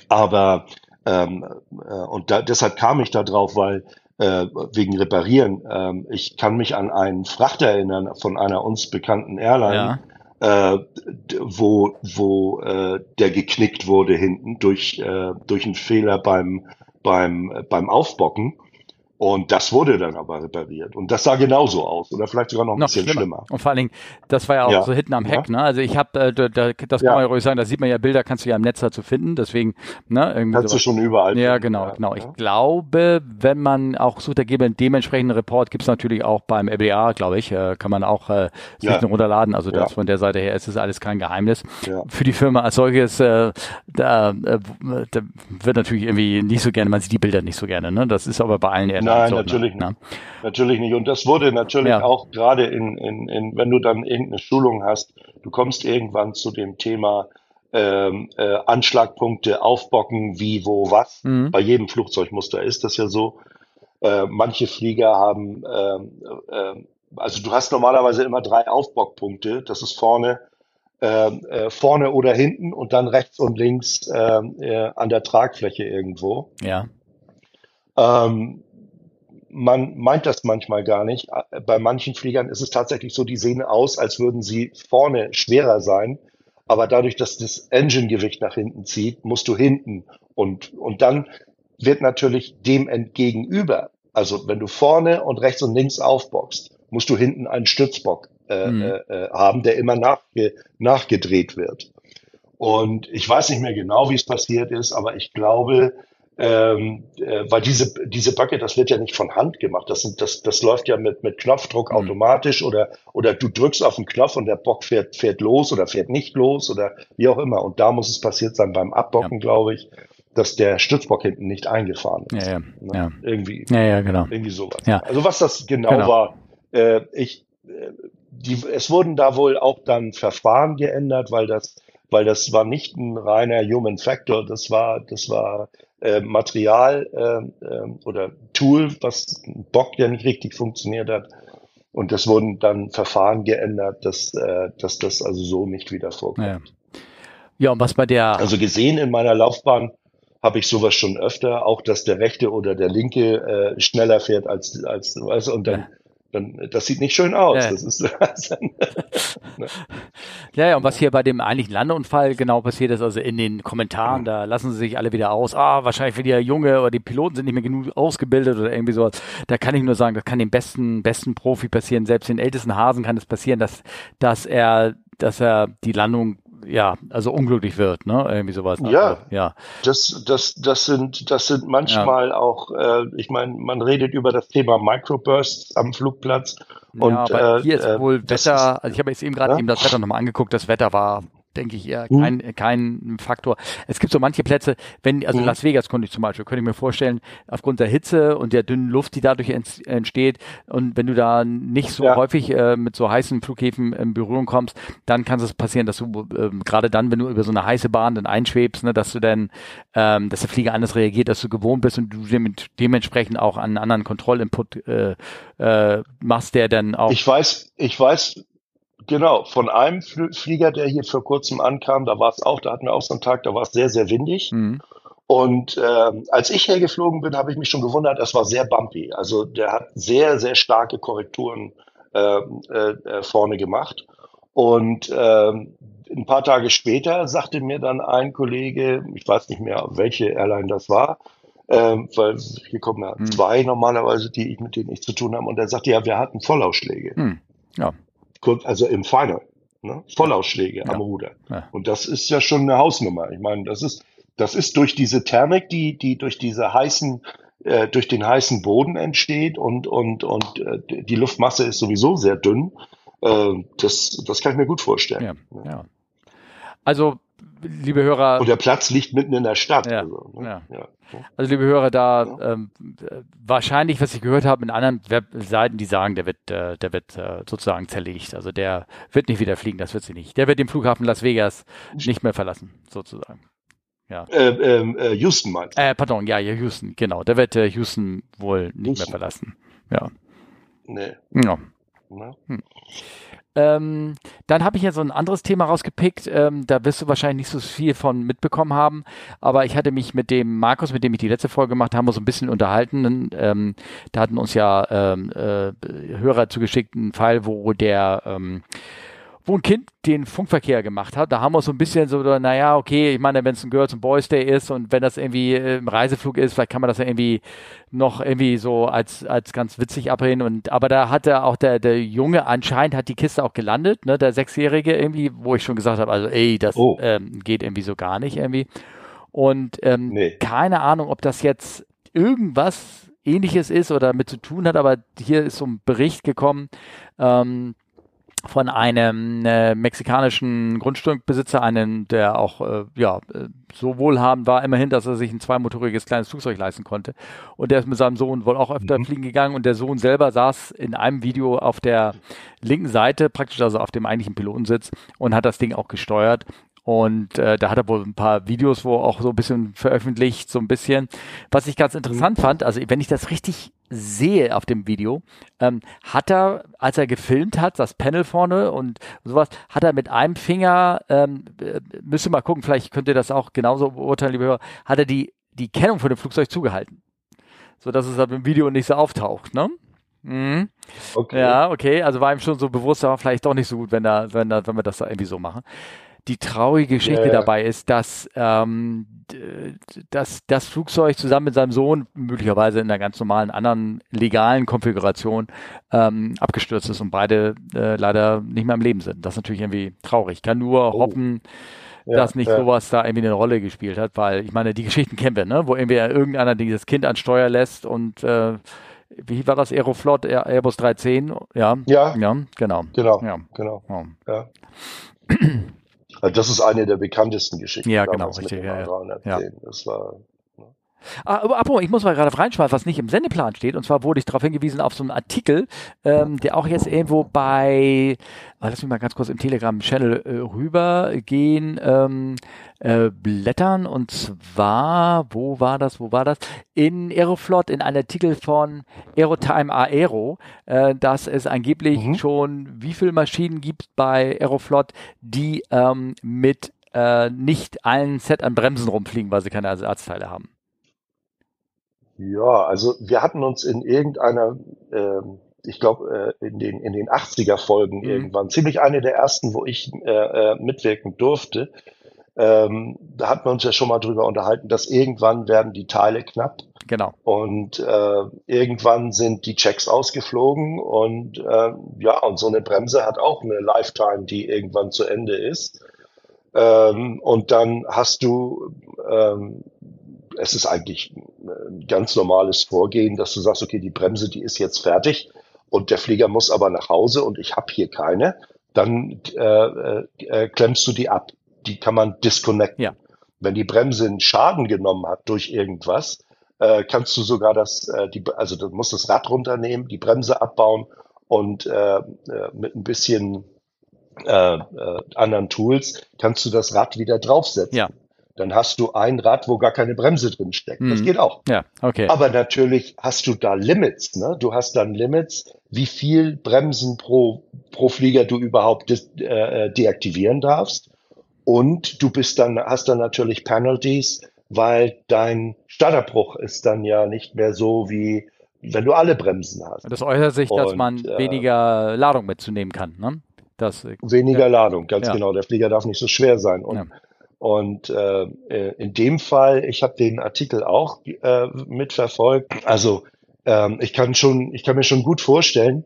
Aber ähm, äh, und da, deshalb kam ich da drauf, weil äh, wegen Reparieren. Ähm, ich kann mich an einen Frachter erinnern von einer uns bekannten Airline, ja. äh, wo, wo äh, der geknickt wurde hinten durch, äh, durch einen Fehler beim, beim, beim Aufbocken. Und das wurde dann aber repariert. Und das sah genauso aus. Oder vielleicht sogar noch ein noch bisschen schlimmer. schlimmer. Und vor allen Dingen, das war ja auch ja. so hinten am Heck. Ja. Ne? Also ich habe, äh, da, da, das kann man ja ruhig sagen, da sieht man ja Bilder, kannst du ja im Netz dazu finden. Deswegen, ne, irgendwie Kannst sowas. du schon überall. Ja, genau, genau. Ich glaube, wenn man auch sucht, da gäbe einen dementsprechenden Report, gibt es natürlich auch beim LBA, glaube ich, äh, kann man auch äh, sich runterladen. Also das von der Seite her ist es alles kein Geheimnis. Für die Firma als solches, äh, da, äh, da wird natürlich irgendwie nicht so gerne, man sieht die Bilder nicht so gerne. Ne? Das ist aber bei allen eher Nein, so, ne? natürlich ne? nicht. Natürlich nicht. Und das wurde natürlich ja. auch gerade in, in, in, wenn du dann irgendeine Schulung hast, du kommst irgendwann zu dem Thema ähm, äh, Anschlagpunkte aufbocken, wie, wo, was. Mhm. Bei jedem Flugzeugmuster ist das ja so. Äh, manche Flieger haben, ähm, äh, also du hast normalerweise immer drei Aufbockpunkte. Das ist vorne, ähm, äh, vorne oder hinten und dann rechts und links ähm, äh, an der Tragfläche irgendwo. Ja. Ähm, man meint das manchmal gar nicht. Bei manchen Fliegern ist es tatsächlich so, die sehen aus, als würden sie vorne schwerer sein. Aber dadurch, dass das Engine-Gewicht nach hinten zieht, musst du hinten und, und dann wird natürlich dem entgegenüber, also wenn du vorne und rechts und links aufbockst, musst du hinten einen Stützbock äh, mhm. äh, haben, der immer nachge nachgedreht wird. Und ich weiß nicht mehr genau, wie es passiert ist, aber ich glaube, ähm, äh, weil diese, diese Backe, das wird ja nicht von Hand gemacht. Das, sind, das, das läuft ja mit, mit Knopfdruck mhm. automatisch oder, oder du drückst auf den Knopf und der Bock fährt, fährt los oder fährt nicht los oder wie auch immer. Und da muss es passiert sein beim Abbocken, ja. glaube ich, dass der Stützbock hinten nicht eingefahren ist. Ja, ja. Ne? ja. Irgendwie. Ja, ja, genau. Irgendwie sowas. Ja. Also was das genau, genau. war, äh, ich, äh, die, es wurden da wohl auch dann Verfahren geändert, weil das weil das war nicht ein reiner Human Factor, das war, das war äh, Material äh, äh, oder Tool, was ein Bock, der nicht richtig funktioniert hat. Und das wurden dann Verfahren geändert, dass, äh, dass das also so nicht wieder vorkommt. Ja. ja, und was bei der. Also gesehen in meiner Laufbahn habe ich sowas schon öfter, auch dass der rechte oder der linke äh, schneller fährt als, als weißt, und dann ja dann, das sieht nicht schön aus. Ja. Das ist, ne? ja, ja, und was hier bei dem eigentlichen Landeunfall genau passiert ist, also in den Kommentaren, da lassen sie sich alle wieder aus, ah, wahrscheinlich für die Junge oder die Piloten sind nicht mehr genug ausgebildet oder irgendwie sowas. Da kann ich nur sagen, das kann dem besten, besten Profi passieren, selbst den ältesten Hasen kann es passieren, dass, dass er, dass er die Landung ja, also unglücklich wird, ne? Irgendwie sowas. Ja, also, ja. Das, das, das sind, das sind manchmal ja. auch, äh, ich meine, man redet über das Thema Microbursts am Flugplatz. Und, ja, aber äh, hier ist wohl Wetter, ist, also ich habe jetzt eben gerade ja? eben das Wetter nochmal angeguckt, das Wetter war denke ich eher kein, mhm. kein Faktor. Es gibt so manche Plätze, wenn, also mhm. Las Vegas konnte ich zum Beispiel, könnte ich mir vorstellen, aufgrund der Hitze und der dünnen Luft, die dadurch entsteht und wenn du da nicht so ja. häufig äh, mit so heißen Flughäfen in Berührung kommst, dann kann es passieren, dass du äh, gerade dann, wenn du über so eine heiße Bahn dann einschwebst, ne, dass du dann, ähm, dass der Flieger anders reagiert, dass du gewohnt bist und du dementsprechend auch einen anderen Kontrollinput äh, äh, machst, der dann auch. Ich weiß, ich weiß, Genau, von einem Flieger, der hier vor kurzem ankam, da war es auch, da hatten wir auch so einen Tag, da war es sehr, sehr windig. Mhm. Und äh, als ich hergeflogen bin, habe ich mich schon gewundert, es war sehr bumpy. Also der hat sehr, sehr starke Korrekturen äh, äh, vorne gemacht. Und äh, ein paar Tage später sagte mir dann ein Kollege, ich weiß nicht mehr, welche Airline das war, äh, weil hier kommen ja mhm. zwei normalerweise, die ich, mit denen ich zu tun habe, und er sagte, ja, wir hatten Vollausschläge. Mhm. Ja also im Final, ne? Vollausschläge ja. am Ruder. Ja. Und das ist ja schon eine Hausnummer. Ich meine, das ist, das ist durch diese Thermik, die, die durch diese heißen äh, durch den heißen Boden entsteht und, und, und äh, die Luftmasse ist sowieso sehr dünn. Äh, das, das kann ich mir gut vorstellen. Ja, ja. Also liebe Hörer. Und der Platz liegt mitten in der Stadt. Ja, also, ne? ja. also, liebe Hörer, da ähm, wahrscheinlich, was ich gehört habe in anderen Webseiten, die sagen, der wird, äh, der wird äh, sozusagen zerlegt. Also der wird nicht wieder fliegen, das wird sie nicht. Der wird den Flughafen Las Vegas nicht mehr verlassen, sozusagen. Ja. Äh, ähm, äh, Houston meinst du? Äh, pardon, ja, ja, Houston, genau. Der wird äh, Houston wohl nicht Houston. mehr verlassen. Ja. Nee. Ja. Hm. Ähm, dann habe ich ja so ein anderes Thema rausgepickt. Ähm, da wirst du wahrscheinlich nicht so viel von mitbekommen haben. Aber ich hatte mich mit dem Markus, mit dem ich die letzte Folge gemacht habe, so ein bisschen unterhalten. Ähm, da hatten uns ja ähm, äh, Hörer zugeschickt, einen Fall, wo der ähm, wo ein Kind den Funkverkehr gemacht hat. Da haben wir so ein bisschen so, naja, okay, ich meine, wenn es ein Girls and Boys Day ist und wenn das irgendwie im Reiseflug ist, vielleicht kann man das ja irgendwie noch irgendwie so als, als ganz witzig abreden. Und aber da hatte auch der, der Junge anscheinend hat die Kiste auch gelandet, ne, der Sechsjährige irgendwie, wo ich schon gesagt habe, also ey, das oh. ähm, geht irgendwie so gar nicht irgendwie. Und ähm, nee. keine Ahnung, ob das jetzt irgendwas ähnliches ist oder damit zu tun hat, aber hier ist so ein Bericht gekommen, ähm, von einem äh, mexikanischen Grundstückbesitzer, einen, der auch äh, ja äh, so wohlhabend war, immerhin, dass er sich ein zweimotoriges kleines Flugzeug leisten konnte. Und der ist mit seinem Sohn wohl auch öfter mhm. fliegen gegangen und der Sohn selber saß in einem Video auf der linken Seite, praktisch also auf dem eigentlichen Pilotensitz und hat das Ding auch gesteuert. Und äh, da hat er wohl ein paar Videos, wo auch so ein bisschen veröffentlicht, so ein bisschen. Was ich ganz interessant mhm. fand, also wenn ich das richtig sehe auf dem Video, ähm, hat er, als er gefilmt hat, das Panel vorne und sowas, hat er mit einem Finger, ähm, äh, müsste mal gucken, vielleicht könnt ihr das auch genauso beurteilen, liebe Hörer, hat er die, die Kennung von dem Flugzeug zugehalten. So dass es halt im Video nicht so auftaucht, ne? Mhm. Okay. Ja, okay, also war ihm schon so bewusst, aber vielleicht doch nicht so gut, wenn da, wenn da, wenn wir das da irgendwie so machen die traurige Geschichte ja, ja. dabei ist, dass, ähm, dass das Flugzeug zusammen mit seinem Sohn möglicherweise in einer ganz normalen anderen legalen Konfiguration ähm, abgestürzt ist und beide äh, leider nicht mehr im Leben sind. Das ist natürlich irgendwie traurig. Ich kann nur oh. hoffen, ja, dass nicht sowas da irgendwie eine Rolle gespielt hat, weil ich meine, die Geschichten kennen wir, ne? wo irgendwie irgendeiner dieses Kind an Steuer lässt und äh, wie war das Aeroflot, Airbus 310? Ja, ja, ja genau. Genau, ja. genau. Ja. Also das ist eine der bekanntesten Geschichten. Ja, genau, richtig. Ja, ja. Das war Ah, aber apropos, ich muss mal gerade reinschmeißen, was nicht im Sendeplan steht. Und zwar wurde ich darauf hingewiesen auf so einen Artikel, ähm, der auch jetzt irgendwo bei, oh, lass mich mal ganz kurz im Telegram-Channel äh, rübergehen, ähm, äh, blättern. Und zwar, wo war das, wo war das? In Aeroflot, in einem Artikel von Aerotime Aero, äh, dass es angeblich mhm. schon wie viele Maschinen gibt bei Aeroflot, die ähm, mit äh, nicht allen Set an Bremsen rumfliegen, weil sie keine Ersatzteile haben. Ja, also wir hatten uns in irgendeiner, äh, ich glaube, äh, in, den, in den 80er Folgen mhm. irgendwann, ziemlich eine der ersten, wo ich äh, äh, mitwirken durfte, ähm, da hatten wir uns ja schon mal drüber unterhalten, dass irgendwann werden die Teile knapp. Genau. Und äh, irgendwann sind die Checks ausgeflogen und äh, ja, und so eine Bremse hat auch eine Lifetime, die irgendwann zu Ende ist. Ähm, und dann hast du ähm, es ist eigentlich ein ganz normales Vorgehen, dass du sagst, okay, die Bremse, die ist jetzt fertig und der Flieger muss aber nach Hause und ich habe hier keine, dann äh, äh, klemmst du die ab. Die kann man disconnecten. Ja. Wenn die Bremse einen Schaden genommen hat durch irgendwas, äh, kannst du sogar das, äh, die, also du musst das Rad runternehmen, die Bremse abbauen und äh, äh mit ein bisschen äh, äh, anderen Tools kannst du das Rad wieder draufsetzen. Ja dann hast du ein Rad, wo gar keine Bremse drin steckt. Mhm. Das geht auch. Ja, okay. Aber natürlich hast du da Limits. Ne? Du hast dann Limits, wie viel Bremsen pro, pro Flieger du überhaupt de äh, deaktivieren darfst. Und du bist dann, hast dann natürlich Penalties, weil dein Starterbruch ist dann ja nicht mehr so wie wenn du alle Bremsen hast. Das äußert sich, dass Und, man äh, weniger Ladung mitzunehmen kann, ne? Das, weniger ja. Ladung, ganz ja. genau. Der Flieger darf nicht so schwer sein. Und ja. Und äh, äh, in dem Fall, ich habe den Artikel auch äh, mitverfolgt. Also ähm, ich kann schon, ich kann mir schon gut vorstellen,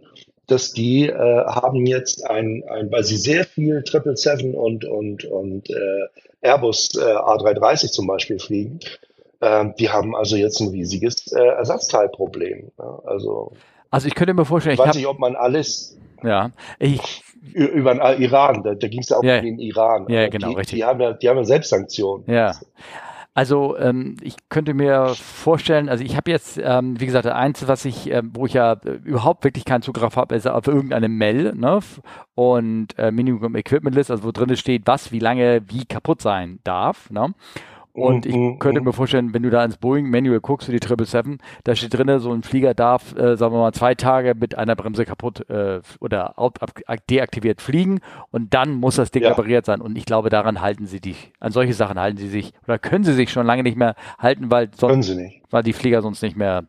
dass die äh, haben jetzt ein, ein, weil sie sehr viel 777 und und und äh, Airbus äh, A330 zum Beispiel fliegen, ähm, die haben also jetzt ein riesiges äh, Ersatzteilproblem. Ja, also, also ich könnte mir vorstellen, ich weiß nicht, ob man alles ja, ich, über den Iran, da, da ging es ja auch ja, um den Iran. Ja, genau, die, richtig. Die haben ja, die haben ja Selbstsanktionen. Ja. Also ähm, ich könnte mir vorstellen, also ich habe jetzt, ähm, wie gesagt, eins, was ich, äh, wo ich ja äh, überhaupt wirklich keinen Zugriff habe, ist auf irgendeine Mail ne? und äh, Minimum Equipment List, also wo drin steht, was, wie lange, wie kaputt sein darf. Ne? Und ich mhm, könnte mhm. mir vorstellen, wenn du da ins Boeing Manual guckst für die 777, da steht drin, so ein Flieger darf, äh, sagen wir mal, zwei Tage mit einer Bremse kaputt äh, oder deaktiviert fliegen und dann muss das Ding ja. repariert sein. Und ich glaube, daran halten sie dich, an solche Sachen halten sie sich oder können sie sich schon lange nicht mehr halten, weil sonst, weil die Flieger sonst nicht mehr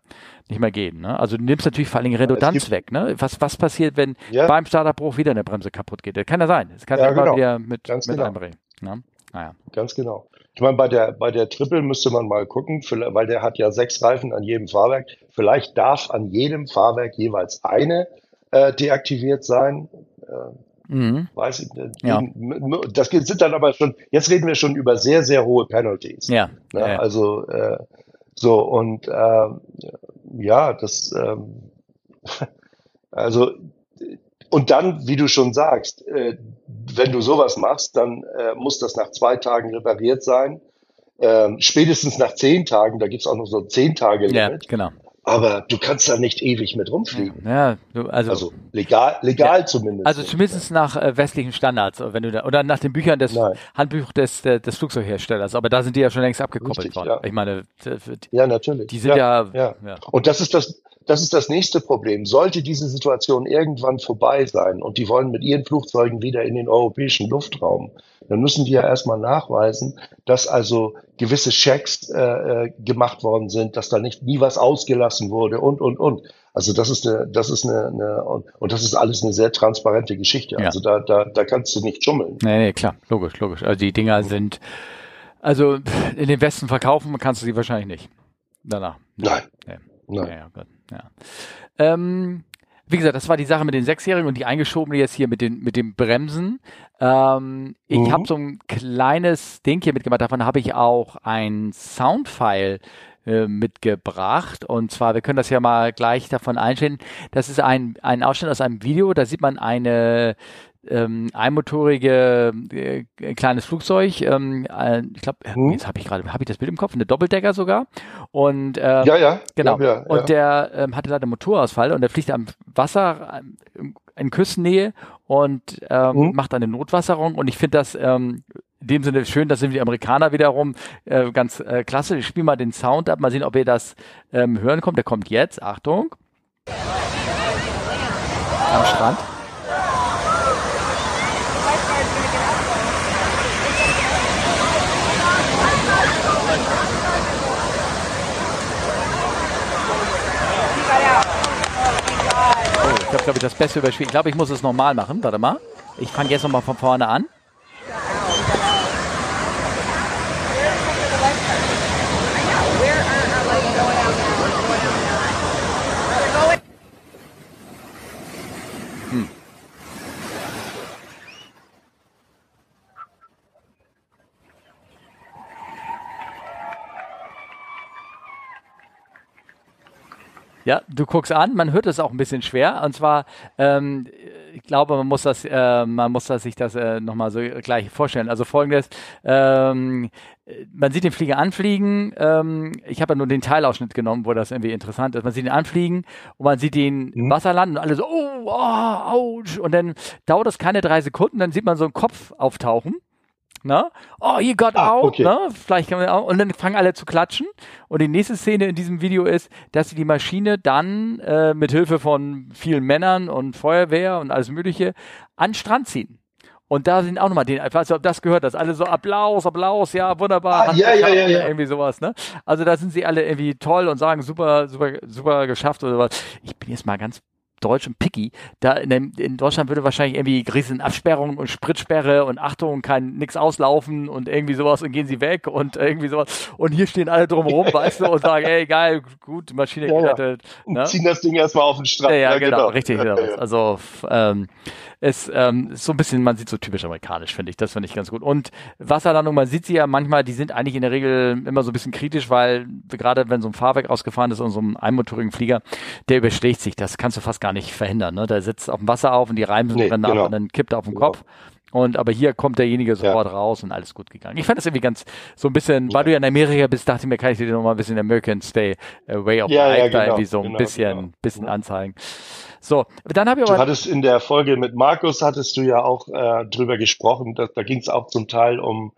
nicht mehr gehen. Ne? Also du nimmst natürlich vor allem Redundanz weg. Ne? Was, was passiert, wenn ja. beim Starterbruch wieder eine Bremse kaputt geht? Das kann ja sein. Das kann ja, immer genau. wieder mit, Ganz mit genau. einbringen. Ne? Naja. Ganz genau. Ich meine, bei der, bei der Triple müsste man mal gucken, weil der hat ja sechs Reifen an jedem Fahrwerk. Vielleicht darf an jedem Fahrwerk jeweils eine äh, deaktiviert sein. Äh, mhm. Weiß ich nicht. Ja. Das sind dann aber schon, jetzt reden wir schon über sehr, sehr hohe Penalties. Ja. Ne? ja. Also, äh, so, und äh, ja, das, ähm, also, und dann, wie du schon sagst, äh, wenn du sowas machst, dann äh, muss das nach zwei Tagen repariert sein. Ähm, spätestens nach zehn Tagen, da gibt's auch noch so zehn Tage Limit. Ja, genau. Aber du kannst da nicht ewig mit rumfliegen. Ja, du, also, also legal, legal ja, zumindest. Also zumindest nach äh, westlichen Standards, wenn du da, oder nach den Büchern des Nein. Handbuch des, des, Flugzeugherstellers. Aber da sind die ja schon längst abgekoppelt Richtig, worden. Ja. Ich meine, die, ja natürlich. Die sind ja, ja. Und das ist das, das ist das nächste Problem. Sollte diese Situation irgendwann vorbei sein und die wollen mit ihren Flugzeugen wieder in den europäischen Luftraum, dann müssen die ja erstmal nachweisen, dass also gewisse Checks äh, äh, gemacht worden sind, dass da nicht nie was ausgelassen wurde und und und. Also das ist eine, das ist eine, eine und das ist alles eine sehr transparente Geschichte. Ja. Also da, da, da kannst du nicht schummeln. Nee, nee, klar, logisch, logisch. Also die Dinger sind, also in den Westen verkaufen kannst du sie wahrscheinlich nicht. Danach. Nein. Nee. Nein. Ja, ja, gut. Ja. Ähm, wie gesagt, das war die Sache mit den Sechsjährigen und die eingeschobene jetzt hier mit den, mit den Bremsen. Ähm, ich mhm. habe so ein kleines Ding hier mitgemacht. Davon habe ich auch ein Soundfile äh, mitgebracht. Und zwar, wir können das ja mal gleich davon einstellen. Das ist ein, ein Ausschnitt aus einem Video. Da sieht man eine ähm, einmotorige äh, kleines Flugzeug. Ähm, äh, ich glaube, hm. jetzt habe ich gerade, habe ich das Bild im Kopf, eine Doppeldecker sogar. Und ähm, ja, ja, genau. Ja, ja, und der ähm, hatte leider Motorausfall und der fliegt am Wasser ähm, in Küstennähe und ähm, hm. macht eine Notwasserung. Und ich finde das ähm, in dem Sinne schön, das sind die Amerikaner wiederum äh, ganz äh, klasse. Ich spiele mal den Sound ab, mal sehen, ob ihr das ähm, hören kommt. Der kommt jetzt, Achtung. Am Strand. Ich habe, glaube ich, das Beste überspielt. Ich glaube, ich muss es nochmal machen. Warte mal. Ich fange jetzt nochmal von vorne an. Ja, du guckst an, man hört es auch ein bisschen schwer. Und zwar, ähm, ich glaube, man muss das, äh, man muss das sich das äh, nochmal so gleich vorstellen. Also folgendes, ähm, man sieht den Flieger anfliegen. Ähm, ich habe ja nur den Teilausschnitt genommen, wo das irgendwie interessant ist. Man sieht ihn anfliegen und man sieht ihn im mhm. Wasser landen und alle so, oh, oh, ouch. Und dann dauert das keine drei Sekunden, dann sieht man so einen Kopf auftauchen ne? Oh, he got ah, out, okay. ne? Vielleicht kann man auch, und dann fangen alle zu klatschen. Und die nächste Szene in diesem Video ist, dass sie die Maschine dann äh, mit Hilfe von vielen Männern und Feuerwehr und alles Mögliche an Strand ziehen. Und da sind auch nochmal den, ich weiß nicht, ob das gehört, dass alle so Applaus, Applaus, ja, wunderbar. Ah, ja, ja, ja, ja. Irgendwie sowas, ne? Also da sind sie alle irgendwie toll und sagen super, super, super geschafft oder was. Ich bin jetzt mal ganz deutsch und picky. Da in, dem, in Deutschland würde wahrscheinlich irgendwie riesen Absperrungen und Spritsperre und Achtung, kann nichts auslaufen und irgendwie sowas und gehen sie weg und irgendwie sowas. Und hier stehen alle drumherum, weißt du, und sagen, ey, geil, gut, Maschine ja, gerettet. Ja. Ne? Ziehen das Ding erstmal auf den Strand. Ja, ja, genau, genau, richtig. Genau. Also, ähm, es ähm, ist so ein bisschen, man sieht so typisch amerikanisch, finde ich. Das finde ich ganz gut. Und Wasserlandung, man sieht sie ja manchmal, die sind eigentlich in der Regel immer so ein bisschen kritisch, weil gerade wenn so ein Fahrwerk ausgefahren ist und so ein einmotorigen Flieger, der überschlägt sich. Das kannst du fast gar nicht verhindern. Ne? Der sitzt auf dem Wasser auf und die Reiben sind nee, genau. und dann kippt er auf den genau. Kopf. Und aber hier kommt derjenige sofort ja. raus und alles gut gegangen. Ich fand das irgendwie ganz so ein bisschen, ja. weil du ja in Amerika bist, dachte ich mir, kann ich dir noch mal ein bisschen American Stay uh, Way of ja, Life ja, genau, da irgendwie so ein genau, bisschen, genau. bisschen anzeigen. So, dann habe ich aber. Du hattest in der Folge mit Markus hattest du ja auch äh, drüber gesprochen, dass, da ging es auch zum Teil um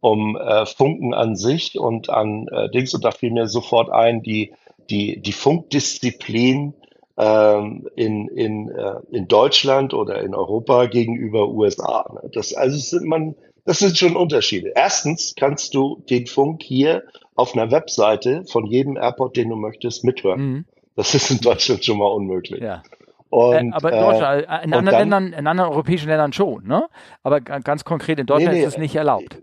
um äh, Funken an sich und an äh, Dings und da fiel mir sofort ein die die die Funkdisziplin ähm, in, in, äh, in Deutschland oder in Europa gegenüber USA. Ne? Das, also sind man, das sind schon Unterschiede. Erstens kannst du den Funk hier auf einer Webseite von jedem Airport, den du möchtest, mithören. Mhm. Das ist in Deutschland schon mal unmöglich. Ja. Und, äh, aber in, Deutschland, äh, in anderen dann, Ländern, in anderen europäischen Ländern schon, ne? Aber ganz konkret in Deutschland nee, nee, ist es nicht erlaubt.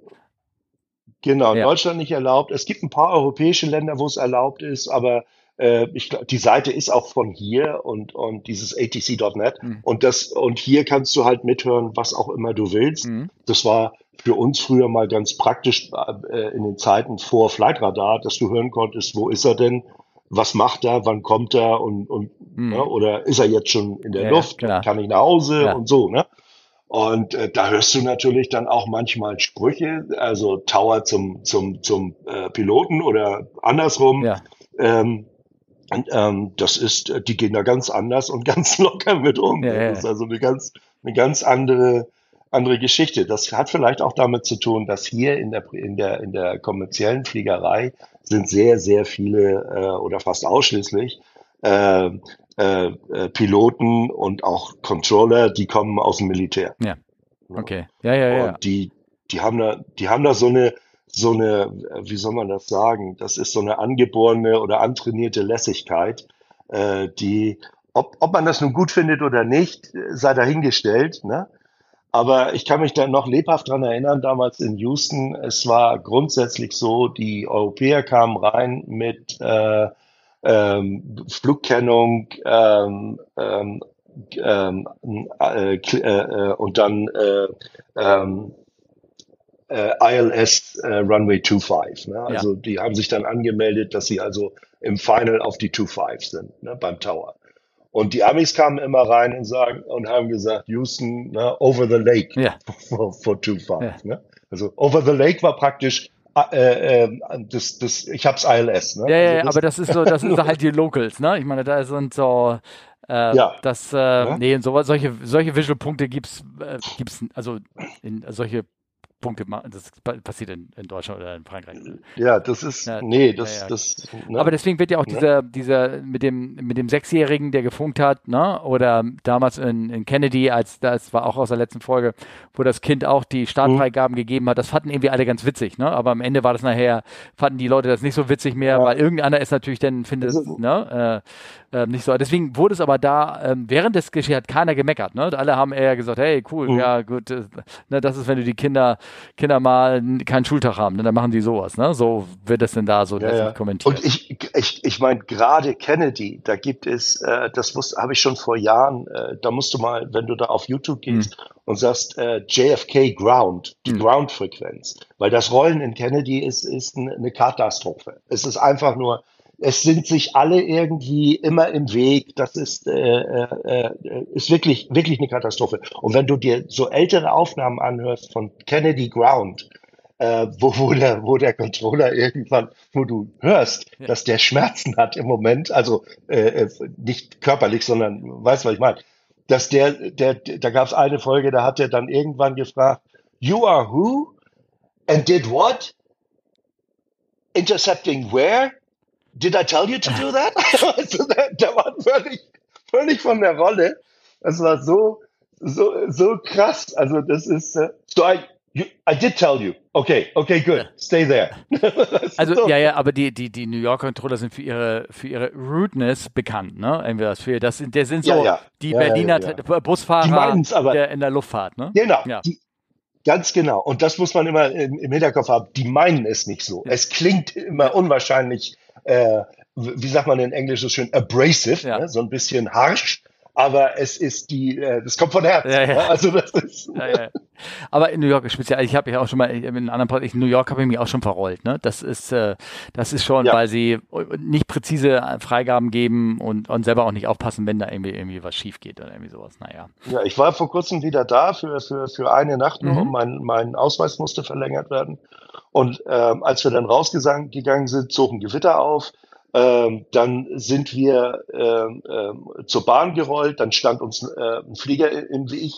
Genau, in ja. Deutschland nicht erlaubt. Es gibt ein paar europäische Länder, wo es erlaubt ist, aber äh, ich, die Seite ist auch von hier und, und dieses atc.net mhm. und das, und hier kannst du halt mithören, was auch immer du willst. Mhm. Das war für uns früher mal ganz praktisch äh, in den Zeiten vor Flightradar, dass du hören konntest, wo ist er denn? Was macht er? Wann kommt er? Und, und mhm. ja, oder ist er jetzt schon in der ja, Luft? Klar. Kann ich nach Hause ja. und so, ne? Und äh, da hörst du natürlich dann auch manchmal Sprüche, also Tower zum zum zum äh, Piloten oder andersrum. Ja. Ähm, und, ähm, das ist, äh, die gehen da ganz anders und ganz locker mit um. Ja, das ist also eine ganz, eine ganz andere, andere Geschichte. Das hat vielleicht auch damit zu tun, dass hier in der, in der, in der kommerziellen Fliegerei sind sehr, sehr viele äh, oder fast ausschließlich äh, äh, äh Piloten und auch Controller, die kommen aus dem Militär. Ja. Okay. Ja, ja, ja. Und die, die haben da, die haben da so eine, so eine, wie soll man das sagen, das ist so eine angeborene oder antrainierte Lässigkeit, äh, die, ob, ob man das nun gut findet oder nicht, sei dahingestellt. Ne? Aber ich kann mich da noch lebhaft dran erinnern, damals in Houston, es war grundsätzlich so, die Europäer kamen rein mit äh, ähm, Flugkennung ähm, ähm, ähm äh, äh, und dann äh, ähm, äh, ILS äh, Runway 25. Ne? Also ja. die haben sich dann angemeldet, dass sie also im Final auf die 25 sind, ne? beim Tower. Und die Amis kamen immer rein und sagen und haben gesagt, Houston, ne, over the lake ja. for, for 25. Ja. Ne? Also over the lake war praktisch äh, äh, das, das, ich hab's ILS. Ne? Ja, ja, also das, aber das ist so, das sind so halt die Locals, ne? Ich meine, da sind so äh, ja. Das, äh, ja. nee, so, solche, solche Visual-Punkte gibt's, äh, gibt's, also in, solche Punkte machen. Das passiert in, in, Deutschland oder in Frankreich. Ja, das ist, ja, nee, das, ja, ja. das. Ne? Aber deswegen wird ja auch ne? dieser, dieser mit dem, mit dem Sechsjährigen, der gefunkt hat, ne? Oder damals in, in Kennedy, als das war auch aus der letzten Folge, wo das Kind auch die Startfreigaben mhm. gegeben hat. Das fanden irgendwie alle ganz witzig, ne? Aber am Ende war das nachher, fanden die Leute das nicht so witzig mehr, weil irgendeiner ist natürlich dann, findet, ne? Äh, äh, nicht so. Deswegen wurde es aber da, ähm, während des Geschehens hat keiner gemeckert. Ne? Alle haben eher gesagt, hey, cool, mhm. ja gut, äh, ne, das ist, wenn du die Kinder, Kinder mal keinen Schultag haben, ne, dann machen die sowas. Ne? So wird es denn da so ja, ja. kommentiert. Und ich, ich, ich meine, gerade Kennedy, da gibt es, äh, das habe ich schon vor Jahren, äh, da musst du mal, wenn du da auf YouTube gehst mhm. und sagst äh, JFK Ground, die mhm. Ground-Frequenz, weil das Rollen in Kennedy ist, ist eine Katastrophe. Es ist einfach nur es sind sich alle irgendwie immer im Weg. Das ist, äh, äh, äh, ist wirklich, wirklich eine Katastrophe. Und wenn du dir so ältere Aufnahmen anhörst von Kennedy Ground, äh, wo, wo, der, wo der Controller irgendwann, wo du hörst, ja. dass der Schmerzen hat im Moment, also äh, äh nicht körperlich, sondern weißt du, was ich meine, dass der, der, da gab es eine Folge, da hat er dann irgendwann gefragt, You are who? And did what? Intercepting where? Did I tell you to do that? also, der, der war völlig, völlig von der Rolle. Es war so, so, so krass. Also, das ist, uh, so I, you, I did tell you. Okay, okay, good. Stay there. also, so. ja, ja, aber die, die, die New York Controller sind für ihre, für ihre Rudeness bekannt, ne? Entweder für, das sind, der sind so ja, ja. die ja, Berliner Busfahrer aber, der in der Luftfahrt, ne? Genau. Die, Ganz genau. Und das muss man immer im, im Hinterkopf haben. Die meinen es nicht so. Es klingt immer unwahrscheinlich äh, wie sagt man in Englisch so schön, abrasive, ja. ne? so ein bisschen harsch. Aber es ist die, äh, das kommt von Herzen. Ja, ja. Also das ist. Ja. Aber in New York speziell, ich habe ja auch schon mal in einem anderen Podcast, in New York habe ich mich auch schon verrollt. Ne? Das ist, äh, das ist schon, weil sie nicht präzise Freigaben geben und, und selber auch nicht aufpassen, wenn da irgendwie, irgendwie was schief geht oder irgendwie sowas. Naja. Ja, ich war vor kurzem wieder da für, für, für eine Nacht nur Mhm. und mein, mein Ausweis musste verlängert werden. Und ähm, als wir dann rausgegangen gegangen sind, zog ein Gewitter auf. Ähm, dann sind wir ähm, ähm, zur Bahn gerollt. Dann stand uns äh, ein Flieger im Weg,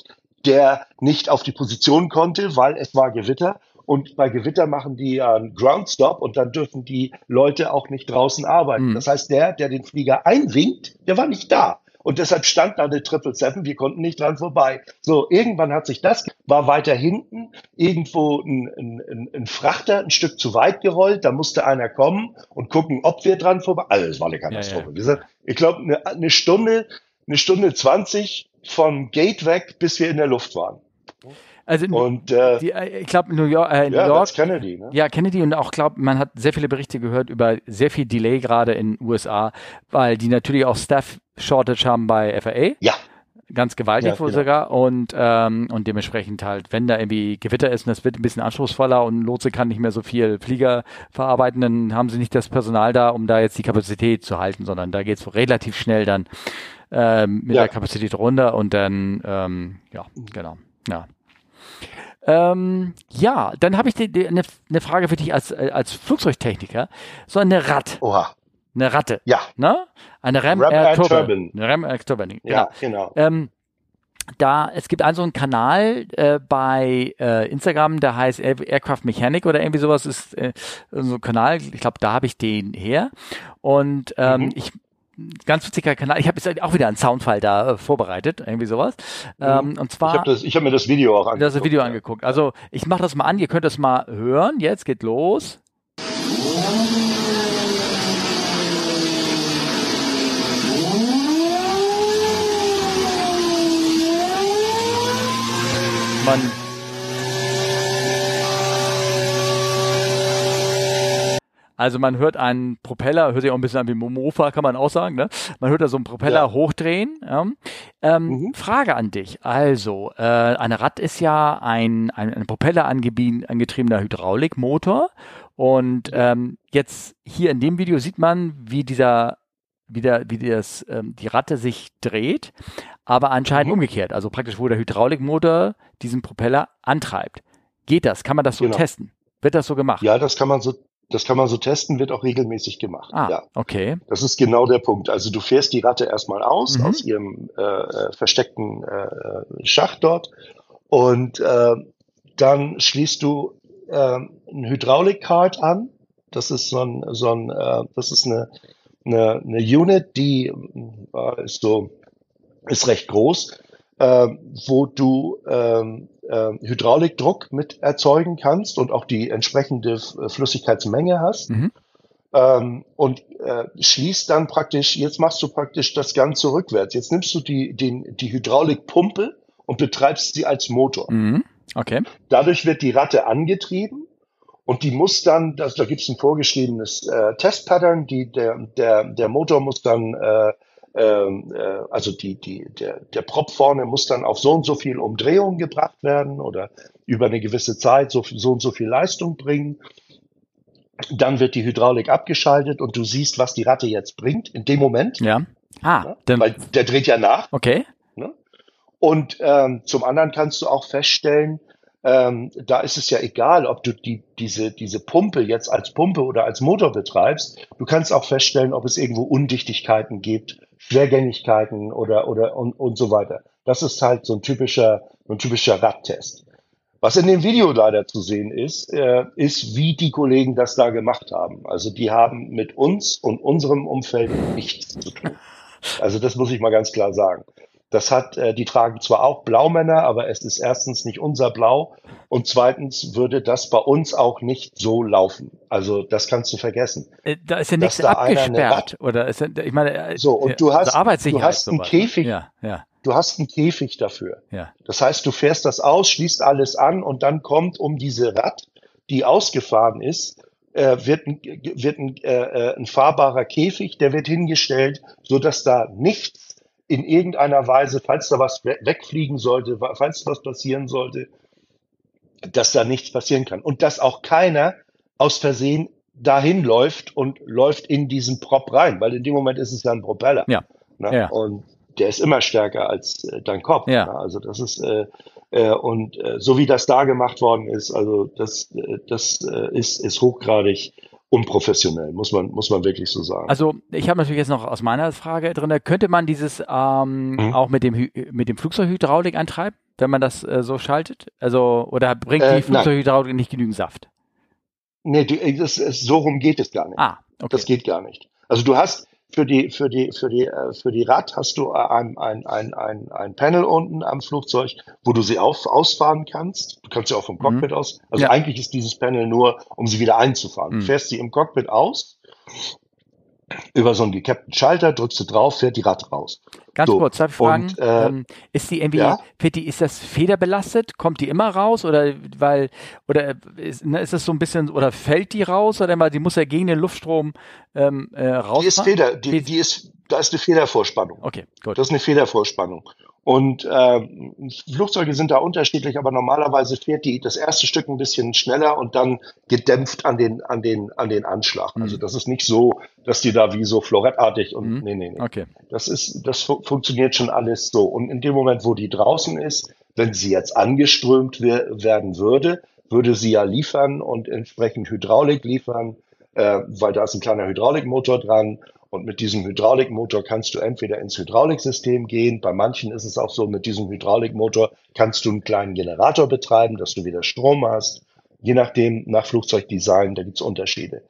der nicht auf die Position konnte, weil es war Gewitter. Und bei Gewitter machen die ja einen Groundstop und dann dürfen die Leute auch nicht draußen arbeiten. Mhm. Das heißt, der, der den Flieger einwinkt, der war nicht da. Und deshalb stand da eine 777, wir konnten nicht dran vorbei. So, irgendwann hat sich das, war weiter hinten, irgendwo ein, ein, ein, Frachter ein Stück zu weit gerollt, da musste einer kommen und gucken, ob wir dran vorbei. Also, es war eine Katastrophe. Ja, sind, ich glaube, eine, eine Stunde, eine Stunde 20 vom Gate weg, bis wir in der Luft waren. Also Und äh, die, äh, ich glaube, New York, äh, New ja, York Kennedy. Ne? Ja, Kennedy und auch glaube, man hat sehr viele Berichte gehört über sehr viel Delay gerade in USA, weil die natürlich auch Staff Shortage haben bei FAA. Ja. Ganz gewaltig Ja, wohl genau. sogar und ähm, und dementsprechend halt, wenn da irgendwie Gewitter ist und das wird ein bisschen anspruchsvoller und Lotse kann nicht mehr so viel Flieger verarbeiten, dann haben sie nicht das Personal da, um da jetzt die Kapazität zu halten, sondern da geht's relativ schnell dann ähm, mit Ja. der Kapazität runter und dann ähm, ja genau ja ähm, ja, dann habe ich eine, eine Frage für dich als, äh, als Flugzeugtechniker. So eine Rat, Oha. eine Ratte, Ja, ne? Eine Ram, Ram Air Air Turbine. Turbine. Eine Ram Air Turbine, genau. ja, genau. Ähm, da, es gibt einen so einen Kanal äh, bei äh, Instagram, der heißt Air Aircraft Mechanic oder irgendwie sowas ist äh, so ein Kanal. Ich glaube, da habe ich den her. Und ähm, Mhm. ich ganz witziger Kanal. Ich habe jetzt auch wieder einen Soundfall da äh, vorbereitet, irgendwie sowas. Ähm, und Ich zwar habe hab mir das Video auch angeguckt. das Video ja. angeguckt. Also ich mache das mal an, ihr könnt das mal hören. Jetzt geht los. Man Also man hört einen Propeller, hört sich auch ein bisschen an wie Momofa, kann man auch sagen, ne? Man hört da so einen Propeller Ja. hochdrehen. Ja. Ähm, Mhm. Frage an dich. Also, äh, eine Rad ist ja ein, ein, ein Propeller angetriebener Hydraulikmotor. Und ähm, jetzt hier in dem Video sieht man, wie dieser, wie, der, wie das, ähm, die Ratte sich dreht, aber anscheinend Mhm. umgekehrt. Also praktisch, wo der Hydraulikmotor diesen Propeller antreibt. Geht das? Kann man das so Genau. testen? Wird das so gemacht? Ja, das kann man so, das kann man so testen, wird auch regelmäßig gemacht. Ah, Ja, okay. das ist genau der Punkt. Also du fährst die Ratte erstmal aus Mhm. aus ihrem äh, äh, versteckten äh, Schacht dort und äh, dann schließt du äh, ein Hydraulik-Card an. Das ist so ein, so ein äh, das ist eine, eine, eine Unit, die äh, ist so ist recht groß, äh, wo du ähm, äh, Hydraulikdruck mit erzeugen kannst und auch die entsprechende F- Flüssigkeitsmenge hast. Mhm. Ähm, und äh, schließt dann praktisch, jetzt machst du praktisch das Ganze rückwärts. Jetzt nimmst du die, den, die Hydraulikpumpe und betreibst sie als Motor. Mhm. Okay. Dadurch wird die Ratte angetrieben und die muss dann, das, da gibt es ein vorgeschriebenes äh, Testpattern, die, der, der, der Motor muss dann, äh, ähm, äh, also die, die, der, der Prop vorne muss dann auf so und so viel Umdrehungen gebracht werden oder über eine gewisse Zeit so, so und so viel Leistung bringen. Dann wird die Hydraulik abgeschaltet und du siehst, was die Ratte jetzt bringt in dem Moment, Ja. Ah, ne? dann, weil der dreht ja nach. okay. Und ähm, zum anderen kannst du auch feststellen, ähm, da ist es ja egal, ob du die, diese, diese Pumpe jetzt als Pumpe oder als Motor betreibst. Du kannst auch feststellen, ob es irgendwo Undichtigkeiten gibt, Schwergängigkeiten oder, oder und, und so weiter. Das ist halt so ein typischer, so ein typischer Radtest. Was in dem Video leider zu sehen ist, äh, ist, wie die Kollegen das da gemacht haben. Also die haben mit uns und unserem Umfeld nichts zu tun. Also das muss ich mal ganz klar sagen. Das hat, äh, die tragen zwar auch Blaumänner, aber es ist erstens nicht unser Blau und zweitens würde das bei uns auch nicht so laufen. Also das kannst du vergessen. Äh, Da ist ja nichts da abgesperrt. Oder ist ich meine, äh, So, und äh, du hast- also du hast einen sowas, ne? Käfig. Ja, ja, Du hast einen Käfig dafür. ja. Das heißt, du fährst das aus, schließt alles an und dann kommt um diese Rad, die ausgefahren ist, äh, wird, ein, wird ein, äh, ein fahrbarer Käfig, der wird hingestellt, so dass da nichts in irgendeiner Weise, falls da was wegfliegen sollte, falls was passieren sollte, dass da nichts passieren kann. Und dass auch keiner aus Versehen dahin läuft und läuft in diesen Prop rein, weil in dem Moment ist es ja ein Propeller. Ja. Ne? ja. Und der ist immer stärker als äh, dein Kopf. Ja. Ne? Also das ist äh, äh, und äh, so wie das da gemacht worden ist, also das äh, das äh, ist ist hochgradig unprofessionell, muss man muss man wirklich so sagen. Also ich habe natürlich jetzt noch aus meiner Frage drin, könnte man dieses ähm, Mhm. auch mit dem mit dem Flugzeughydraulik antreiben, wenn man das äh, so schaltet? Also oder bringt Äh, die nein. Flugzeughydraulik nicht genügend Saft? nee, du, äh, das, ist- so rum geht es gar nicht. Ah, okay. Das geht gar nicht. Also du hast für die, für die, für die, äh, für die Rad hast du ein, ein, ein, ein, ein Panel unten am Flugzeug, wo du sie auf, ausfahren kannst. Du kannst sie auch vom Cockpit aus. Also Mhm. Ja. eigentlich ist dieses Panel nur, um sie wieder einzufahren. Mhm. Du fährst sie im Cockpit aus, über so einen gekappten Schalter, drückst du drauf, fährt die Rad raus. Ganz So, kurz, darf ich fragen, und, äh, ähm, ist die irgendwie, ja? wird die, ist das federbelastet? Kommt die immer raus oder weil oder ist, ne, ist das so ein bisschen oder fällt die raus oder mal, die muss ja gegen den Luftstrom ähm, äh, raus? Die ist Feder, die, die ist, da ist eine Federvorspannung. Okay, gut. Das ist eine Federvorspannung. Und ähm, Flugzeuge sind da unterschiedlich, aber normalerweise fährt die das erste Stück ein bisschen schneller und dann gedämpft an den, an den, an den Anschlag. Mhm. Also das ist nicht so, dass die da wie so florettartig und Mhm. nee, nee, nee. Okay. Das ist, das fu funktioniert schon alles so. Und in dem Moment, wo die draußen ist, wenn sie jetzt angeströmt wer werden würde, würde sie ja liefern und entsprechend Hydraulik liefern, äh, weil da ist ein kleiner Hydraulikmotor dran. Und mit diesem Hydraulikmotor kannst du entweder ins Hydrauliksystem gehen. Bei manchen ist es auch so, mit diesem Hydraulikmotor kannst du einen kleinen Generator betreiben, dass du wieder Strom hast. Je nachdem, nach Flugzeugdesign, da gibt's Unterschiede.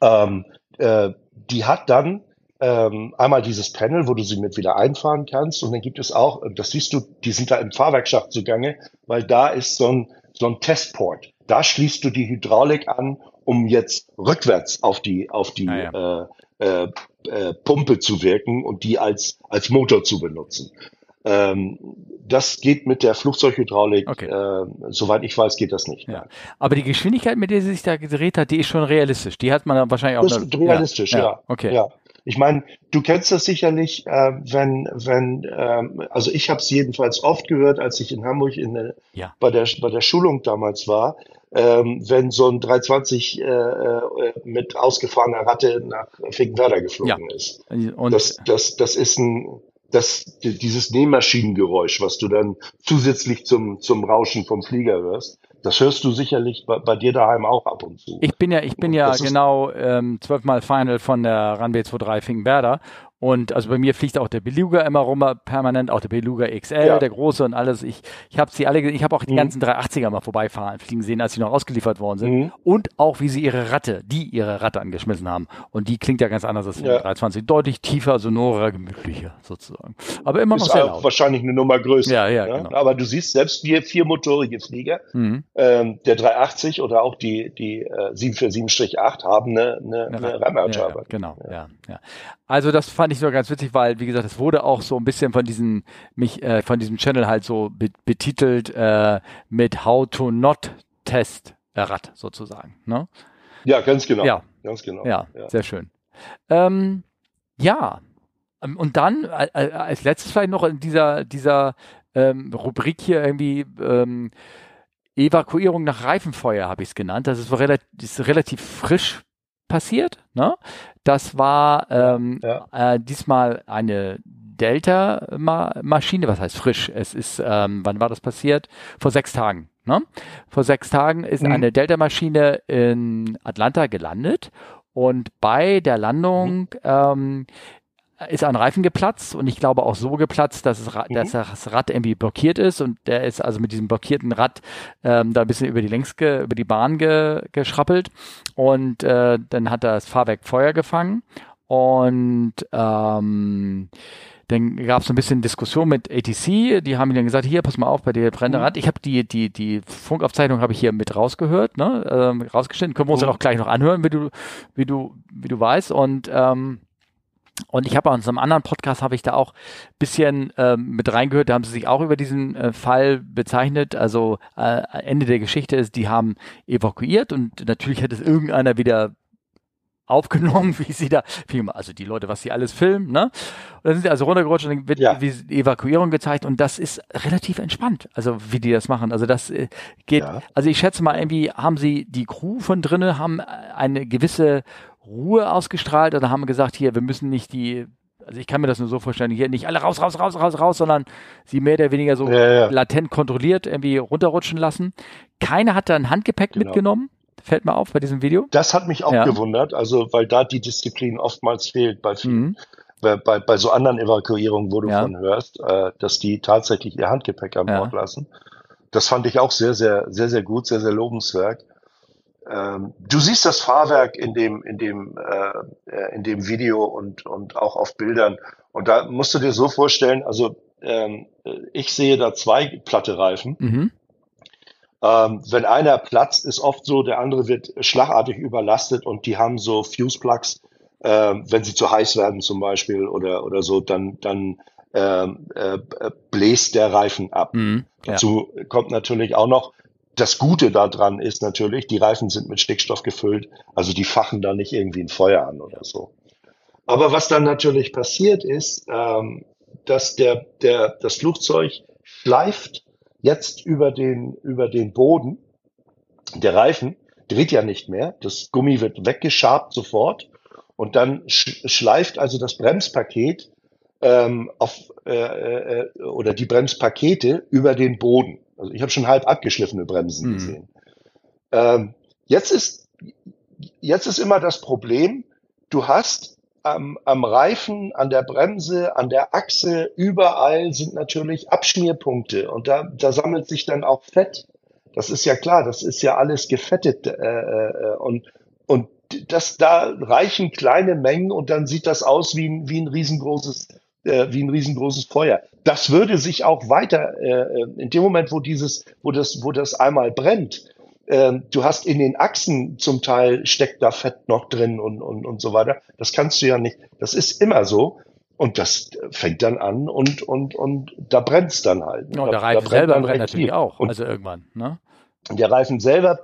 Ähm, äh, die hat dann ähm, einmal dieses Panel, wo du sie mit wieder einfahren kannst. Und dann gibt es auch, äh, das siehst du, die sind da im Fahrwerksschacht zugange, weil da ist so ein, so ein Testport. Da schließt du die Hydraulik an, um jetzt rückwärts auf die, auf die Ah, äh, äh, äh, Pumpe zu wirken und die als, als Motor zu benutzen. Ähm, das geht mit der Flugzeughydraulik, Okay. äh, soweit ich weiß, geht das nicht. Ja. Aber die Geschwindigkeit, mit der sie sich da gedreht hat, die ist schon realistisch. Die hat man wahrscheinlich auch Das noch- ist realistisch, ja. Okay. Ja. Ich meine, du kennst das sicherlich, äh, wenn, wenn, ähm, also ich habe es jedenfalls oft gehört, als ich in Hamburg in Ja. bei, der, bei der Schulung damals war, ähm, wenn so ein 320 äh, äh, mit ausgefahrener Ratte nach Finkenwerder geflogen ist. Und Das, das, das ist ein, das, dieses Nähmaschinengeräusch, was du dann zusätzlich zum, zum Rauschen vom Flieger hörst, das hörst du sicherlich bei, bei dir daheim auch ab und zu. Ich bin ja, ich bin ja genau ähm, zwölfmal Final von der Runway 23 Finkenwerder. Und also bei mir fliegt auch der Beluga immer rum, permanent, auch der Beluga XL, Ja. der große und alles. Ich, ich habe sie alle, ich habe auch die Mhm. ganzen 380er mal vorbeifahren, fliegen sehen, als sie noch ausgeliefert worden sind. Mhm. Und auch, wie sie ihre Ratte, die ihre Ratte angeschmissen haben. Und die klingt ja ganz anders als die Ja. 320. Deutlich tiefer, sonorer, gemütlicher sozusagen. Aber immer noch ist sehr auch laut. wahrscheinlich eine Nummer größer. Ja, ja, ne? genau. Aber du siehst selbst wir viermotorige Flieger, Mhm. ähm, der 380 oder auch die, die äh, 747-8 haben eine, eine, eine Ja, ja, Rammerturbine. genau, ja. ja, Also das fand ich so ganz witzig, weil, wie gesagt, es wurde auch so ein bisschen von diesem, mich, äh, von diesem Channel halt so be betitelt äh, mit How to Not Test Rad sozusagen. Ne? Ja, ganz genau. Ja. Ganz genau. Ja, sehr schön. Ähm, ja, Ähm, und dann äh, äh, als letztes vielleicht noch in dieser, dieser ähm, Rubrik hier irgendwie ähm, Evakuierung nach Reifenfeuer habe ich es genannt. Das ist, relativ, ist relativ frisch passiert. Ne? Das war ähm, Ja. äh, diesmal eine Delta-Maschine. Was heißt frisch? Es ist, ähm, wann war das passiert? Vor sechs Tagen. Ne? Vor sechs Tagen ist Mhm. eine Delta-Maschine in Atlanta gelandet und bei der Landung ähm, ist ein Reifen geplatzt und ich glaube auch so geplatzt, dass, es, Mhm. dass das Rad irgendwie blockiert ist und der ist also mit diesem blockierten Rad ähm, da ein bisschen über die Längs über die Bahn ge, geschrappelt und äh, dann hat das Fahrwerk Feuer gefangen und ähm, dann gab es ein bisschen Diskussion mit ATC, die haben dann gesagt, hier, pass mal auf, bei dir brennt Mhm. Rad. Ich habe die, die, die Funkaufzeichnung habe ich hier mit rausgehört, ne, ähm, rausgeschnitten. Können wir uns Mhm. dann auch gleich noch anhören, wie du, wie du, wie du weißt. Und ähm, und ich habe bei unserem anderen Podcast habe ich da auch bisschen ähm, mit reingehört, da haben sie sich auch über diesen äh, Fall bezeichnet. Also äh, Ende der Geschichte ist, die haben evakuiert und natürlich hätte es irgendeiner wieder aufgenommen, wie sie da, also die Leute, was sie alles filmen, ne? Und dann sind sie also runtergerutscht und dann wird ja. wie die Evakuierung gezeigt und das ist relativ entspannt, also wie die das machen. Also das äh, geht, ja. also ich schätze mal, irgendwie haben sie die Crew von drinnen, haben eine gewisse Ruhe ausgestrahlt oder haben gesagt, hier, wir müssen nicht die also ich kann mir das nur so vorstellen, hier nicht alle raus, raus, raus, raus, raus, sondern sie mehr oder weniger so ja, ja. latent kontrolliert irgendwie runterrutschen lassen. Keiner hat da ein Handgepäck genau. mitgenommen. Fällt mir auf bei diesem Video. Das hat mich auch ja. gewundert, also weil da die Disziplin oftmals fehlt bei vielen. Mhm. Bei, bei, bei so anderen Evakuierungen, wo du ja. von hörst, äh, dass die tatsächlich ihr Handgepäck an Bord lassen. Das fand ich auch sehr, sehr, sehr, sehr gut, sehr, sehr lobenswert. Ähm, du siehst das Fahrwerk in dem, in dem, äh, äh, in dem Video und, und auch auf Bildern. Und da musst du dir so vorstellen, also ähm, ich sehe da zwei platte Reifen. Mhm. Ähm, wenn einer platzt, ist oft so, der andere wird schlagartig überlastet und die haben so Fuse Plugs, äh, wenn sie zu heiß werden zum Beispiel oder, oder so, dann, dann ähm, äh, bläst der Reifen ab. Mhm, ja. Dazu kommt natürlich auch noch, das Gute daran ist natürlich, die Reifen sind mit Stickstoff gefüllt, also die fachen da nicht irgendwie ein Feuer an oder so. Aber was dann natürlich passiert ist, ähm, dass der, der, das Flugzeug schleift jetzt über den, über den Boden. Der Reifen dreht ja nicht mehr. Das Gummi wird weggeschabt sofort. Und dann schleift also das Bremspaket ähm, auf, äh, äh, oder die Bremspakete über den Boden. Also ich habe schon halb abgeschliffene Bremsen mhm. gesehen. Ähm, jetzt ist jetzt ist immer das Problem, du hast am, am Reifen, an der Bremse, an der Achse, überall sind natürlich Abschmierpunkte und da, da sammelt sich dann auch Fett. Das ist ja klar, das ist ja alles gefettet äh, äh, und und das da reichen kleine Mengen und dann sieht das aus wie ein, wie ein riesengroßes äh, wie ein riesengroßes Feuer. Das würde sich auch weiter äh, in dem Moment, wo dieses, wo das, wo das einmal brennt, äh, du hast in den Achsen zum Teil steckt da Fett noch drin und, und, und so weiter. Das kannst du ja nicht. Das ist immer so. Und das fängt dann an und, und, und da brennt es dann halt. Ja, der Reifen selber brennt natürlich auch, und also irgendwann. Ne? Der Reifen selber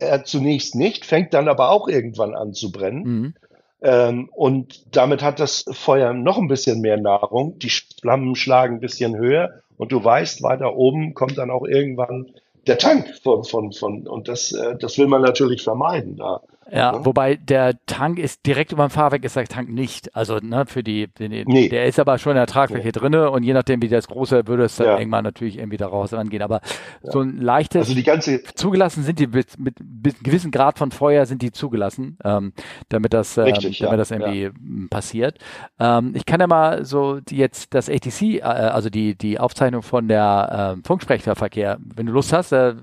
äh, zunächst nicht, fängt dann aber auch irgendwann an zu brennen. Mhm. Ähm, und damit hat das Feuer noch ein bisschen mehr Nahrung. Die Flammen schlagen ein bisschen höher und du weißt, weiter oben kommt dann auch irgendwann der Tank von, von, von, und das, äh, das will man natürlich vermeiden da. Ja, ne? wobei der Tank ist direkt über dem Fahrwerk ist der Tank nicht. Also ne, für die, die nee. der ist aber schon in der Tragfläche nee. drinne und je nachdem wie das große würde es dann ja. irgendwann natürlich irgendwie daraus rangehen. Aber ja. so ein leichtes also die ganze zugelassen sind die mit, mit, mit einem gewissen Grad von Feuer sind die zugelassen, ähm, damit das ähm, Richtig, damit ja. das irgendwie passiert. Ähm, ich kann ja mal so jetzt das ATC, äh, also die die Aufzeichnung von der ähm, Funksprechverkehr, wenn du Lust hast, äh,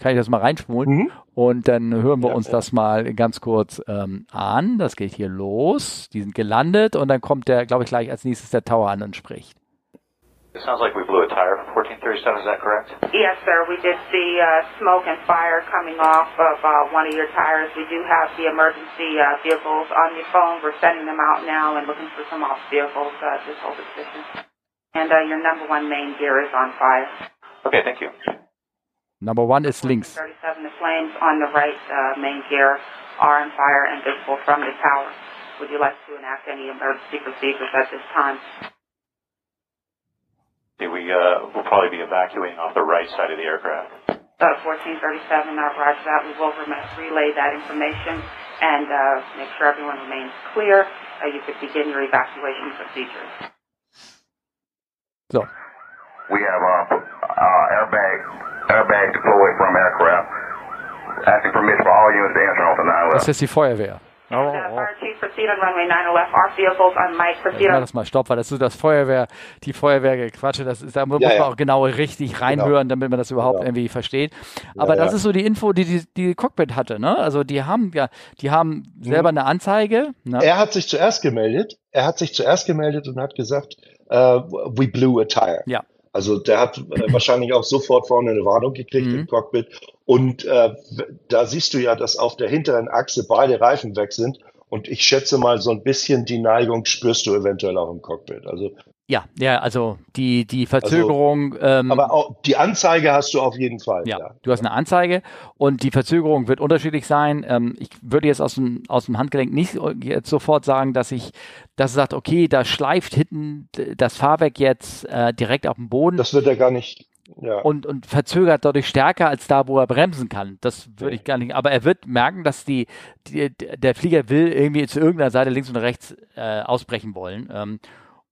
kann ich das mal reinspulen mhm. Und dann hören wir uns das mal ganz ganz kurz ähm, an. Das geht hier los. Die sind gelandet und dann kommt der, glaube ich, gleich als nächstes der Tower an und spricht. It sounds like we blew a tire for 1437, is that correct? Yes, sir. We did see uh, smoke and fire coming off of uh, one of your tires. We do have the emergency uh, vehicles on your phone. We're sending them out now and looking for some off vehicles. Uh, just hold the position. And uh, your number one main gear is on fire. Okay, thank you. Number one is links. 37, the flames on the right uh, main gear are on fire and visible from the tower. Would you like to enact any emergency procedures at this time? Yeah, we uh, will probably be evacuating off the right side of the aircraft. Uh, 1437, uh, roger that. We will relay that information and uh, make sure everyone remains clear. Uh, you could begin your evacuation procedures. So. We have uh, uh, airbag, airbag deployed from aircraft. Asking permission for all units to enter off the 9 Das ist die Feuerwehr. Oh, oh. Ja, das mal stopp, weil das ist das Feuerwehr, die Feuerwehr Quatsche, das ist, da muss ja, man auch genau richtig genau. reinhören, genau. damit man das überhaupt genau. irgendwie versteht. Aber ja, das ist so die Info, die, die die Cockpit hatte, ne? Also die haben ja, die haben selber mhm. eine Anzeige. Ne? Er hat sich zuerst gemeldet, er hat sich zuerst gemeldet und hat gesagt, uh, we blew a tire. Ja. Also der hat äh, wahrscheinlich auch sofort vorne eine Warnung gekriegt mhm. im Cockpit. Und äh, da siehst du ja, dass auf der hinteren Achse beide Reifen weg sind. Und ich schätze mal, so ein bisschen die Neigung spürst du eventuell auch im Cockpit. Also Ja, ja, also die, die Verzögerung. Also, ähm, aber auch die Anzeige hast du auf jeden Fall. Ja, ja, du hast eine Anzeige und die Verzögerung wird unterschiedlich sein. Ähm, ich würde jetzt aus dem, aus dem Handgelenk nicht jetzt sofort sagen, dass ich, dass es sagt, okay, da schleift hinten das Fahrwerk jetzt äh, direkt auf dem Boden. Das wird er gar nicht. Ja. Und, und verzögert dadurch stärker als da, wo er bremsen kann. Das würde ich gar nicht. Aber er wird merken, dass die, die, der Flieger will irgendwie zu irgendeiner Seite links und rechts äh, ausbrechen wollen. Ähm,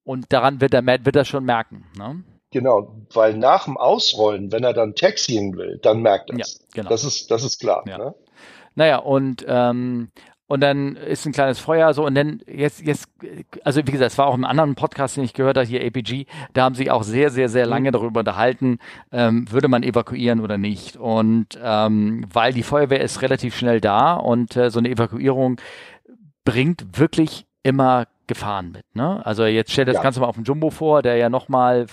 und daran wird er, wird er schon merken. Ne? Genau, weil nach dem Ausrollen, wenn er dann taxiing will, dann merkt er es. Ja, genau. Das ist, das ist klar. Ja. Ne? Naja, und ähm, und dann ist ein kleines Feuer so und dann jetzt jetzt also wie gesagt es war auch im anderen Podcast den ich gehört habe hier APG da haben sie auch sehr sehr sehr lange mhm. darüber unterhalten ähm, würde man evakuieren oder nicht und ähm, weil die Feuerwehr ist relativ schnell da und äh, so eine Evakuierung bringt wirklich immer Gefahren mit. Ne? Also jetzt stell das ja. Ganze mal auf den Jumbo vor, der ja nochmal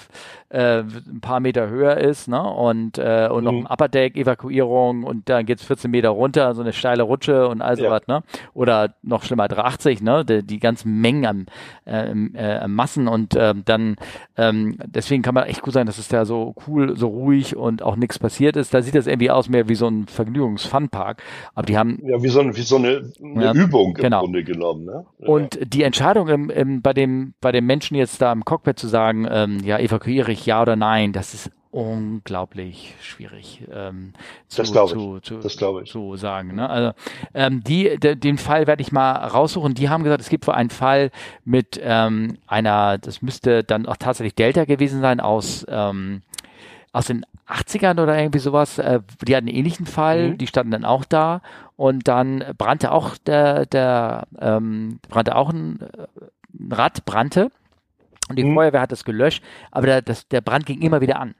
äh, ein paar Meter höher ist ne? und, äh, und mhm. noch ein Upper Deck Evakuierung und dann geht's 14 Meter runter, so eine steile Rutsche und all sowas. Ja. Ne? Oder noch schlimmer 380, ne? die, die ganzen Mengen an, äh, äh, Massen und äh, dann ähm, deswegen kann man echt gut sein, dass es da so cool, so ruhig und auch nichts passiert ist. Da sieht das irgendwie aus mehr wie so ein Vergnügungs-Funpark. Aber die haben ja wie so, ein, wie so eine, eine ja, Übung im genau. Grunde genommen. Ne? Und die Entscheidung Entscheidung im, im, bei, dem, bei dem Menschen jetzt da im Cockpit zu sagen, ähm, ja, evakuiere ich ja oder nein, das ist unglaublich schwierig ähm, zu, das zu, zu, das ich. zu sagen. Ne? Also ähm, die, de, den Fall werde ich mal raussuchen. Die haben gesagt, es gibt wohl einen Fall mit ähm, einer, das müsste dann auch tatsächlich Delta gewesen sein aus ähm, aus den 80ern oder irgendwie sowas. Äh, die hatten einen ähnlichen Fall, mhm. die standen dann auch da und dann brannte auch der, der ähm, brannte auch ein, ein Rad, brannte. Und die mhm. Feuerwehr hat das gelöscht, aber der, das, der Brand ging immer wieder an.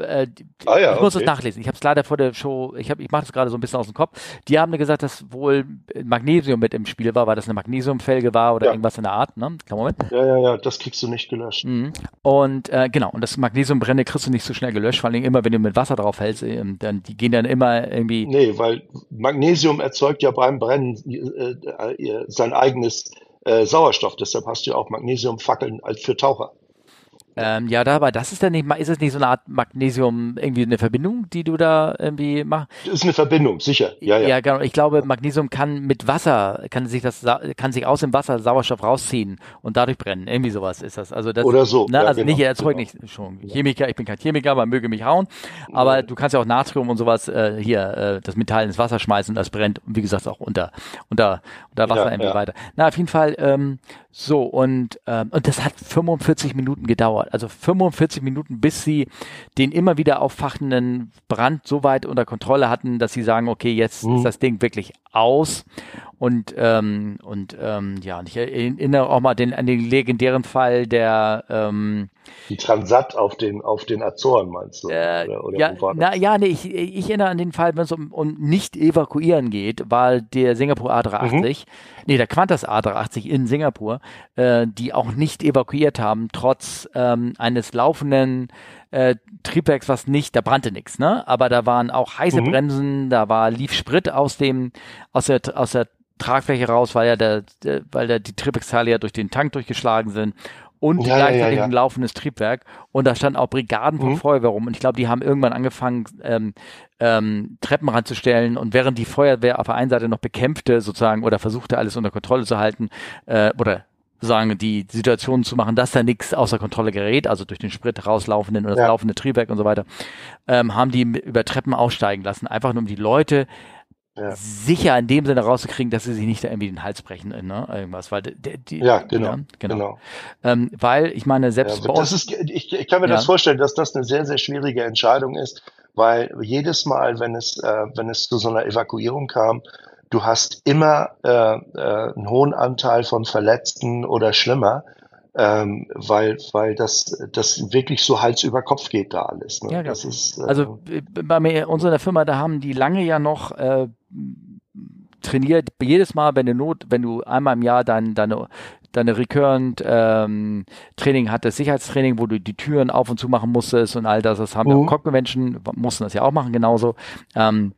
Äh, ah, ja, ich muss okay. das nachlesen. Ich habe es leider vor der Show, ich, hab, ich mache das gerade so ein bisschen aus dem Kopf. Die haben mir gesagt, dass wohl Magnesium mit im Spiel war, weil das eine Magnesiumfelge war oder ja. irgendwas in der Art. Ne? Moment. Ja, ja, ja, das kriegst du nicht gelöscht. Mhm. Und äh, genau, und das Magnesiumbrände kriegst du nicht so schnell gelöscht, vor allem immer, wenn du mit Wasser drauf hältst, ähm, dann die gehen dann immer irgendwie. Nee, weil Magnesium erzeugt ja beim Brennen äh, äh, sein eigenes äh, Sauerstoff. Deshalb hast du ja auch Magnesiumfackeln als für Taucher. Ähm, ja, dabei, das ist ja nicht, ist es nicht so eine Art Magnesium, irgendwie eine Verbindung, die du da irgendwie machst? Das ist eine Verbindung, sicher. Ja, ja. ja, genau. Ich glaube, Magnesium kann mit Wasser, kann sich das, kann sich aus dem Wasser Sauerstoff rausziehen und dadurch brennen. Irgendwie sowas ist das. Also das, Oder so. Ne, ja, also genau, nicht erzeugt genau. nicht schon. Chemiker, ich bin kein Chemiker, man möge mich hauen. Aber du kannst ja auch Natrium und sowas äh, hier, äh, das Metall ins Wasser schmeißen, das brennt und wie gesagt auch unter, unter, unter Wasser irgendwie weiter. Na, auf jeden Fall, ähm, so, und, ähm, und das hat 45 Minuten gedauert. Also 45 Minuten, bis sie den immer wieder auffachenden Brand so weit unter Kontrolle hatten, dass sie sagen, okay, jetzt mhm. ist das Ding wirklich aus. Und, ähm, und ähm, ja, und ich erinnere auch mal den, an den legendären Fall der ähm, die Transat auf den auf den Azoren meinst du? Äh, oder, oder ja, na, ja, nee, ich, ich erinnere an den Fall, wenn es um, um nicht evakuieren geht, war der Singapur A380, mhm. nee, der Qantas A380 in Singapur, äh, die auch nicht evakuiert haben, trotz ähm, eines laufenden äh, Triebwerks, was nicht, da brannte nichts, ne? Aber da waren auch heiße mhm. Bremsen, da war lief Sprit aus dem aus der aus der Tragfläche raus, weil ja der, der weil da die Triebwerksteile ja durch den Tank durchgeschlagen sind und ja, gleichzeitig ja, ja, ein laufendes Triebwerk. Und da standen auch Brigaden von mhm. Feuerwehr rum. Und ich glaube, die haben irgendwann angefangen, ähm, ähm, Treppen ranzustellen. Und während die Feuerwehr auf der einen Seite noch bekämpfte, sozusagen, oder versuchte, alles unter Kontrolle zu halten, äh, oder sagen, die Situation zu machen, dass da nichts außer Kontrolle gerät, also durch den Sprit rauslaufenden oder das ja. laufende Triebwerk und so weiter, ähm, haben die über Treppen aussteigen lassen, einfach nur um die Leute ja. sicher in dem Sinne rauszukriegen, dass sie sich nicht da irgendwie den Hals brechen, ne, irgendwas, weil die, die ja genau, ja, genau. genau. Ähm, weil ich meine selbst ja, das ist, ich, ich kann mir das vorstellen, dass das eine sehr sehr schwierige Entscheidung ist, weil jedes Mal, wenn es äh, wenn es zu so einer Evakuierung kam, du hast immer äh, äh, einen hohen Anteil von Verletzten oder schlimmer, ähm, weil, weil das, das wirklich so Hals über Kopf geht da alles. Ne? Ja, das ist, äh, also bei mir, unserer Firma, da haben die lange ja noch äh, trainiert, jedes Mal, wenn du Not, wenn du einmal im Jahr dein, deine deine Recurrent ähm, Training hattest, Sicherheitstraining, wo du die Türen auf und zu machen musstest und all das, das haben wir uh. Cockpit-Menschen, mussten das ja auch machen genauso. Ähm, äh,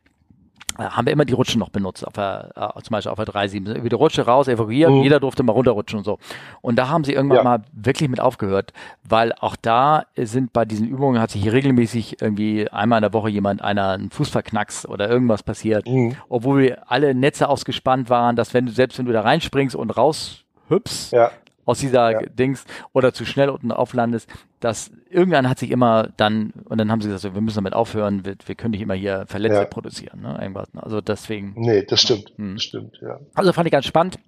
haben wir immer die Rutschen noch benutzt, auf der, äh, zum Beispiel auf der 3.7. Über die Rutsche raus, evakuieren, mhm. jeder durfte mal runterrutschen und so. Und da haben sie irgendwann ja. mal wirklich mit aufgehört, weil auch da sind bei diesen Übungen, hat sich hier regelmäßig irgendwie einmal in der Woche jemand einer einen Fuß verknackst oder irgendwas passiert, mhm. obwohl wir alle Netze ausgespannt waren, dass wenn du, selbst wenn du da reinspringst und raus hüpfst, ja aus dieser ja. Dings oder zu schnell unten auflandest, dass irgendwann hat sich immer dann, und dann haben sie gesagt, wir müssen damit aufhören, wir, wir können nicht immer hier Verletzte ja. produzieren, ne? Irgendwas. Ne? Also deswegen. Nee, das stimmt. Hm. Das stimmt, ja. Also fand ich ganz spannend.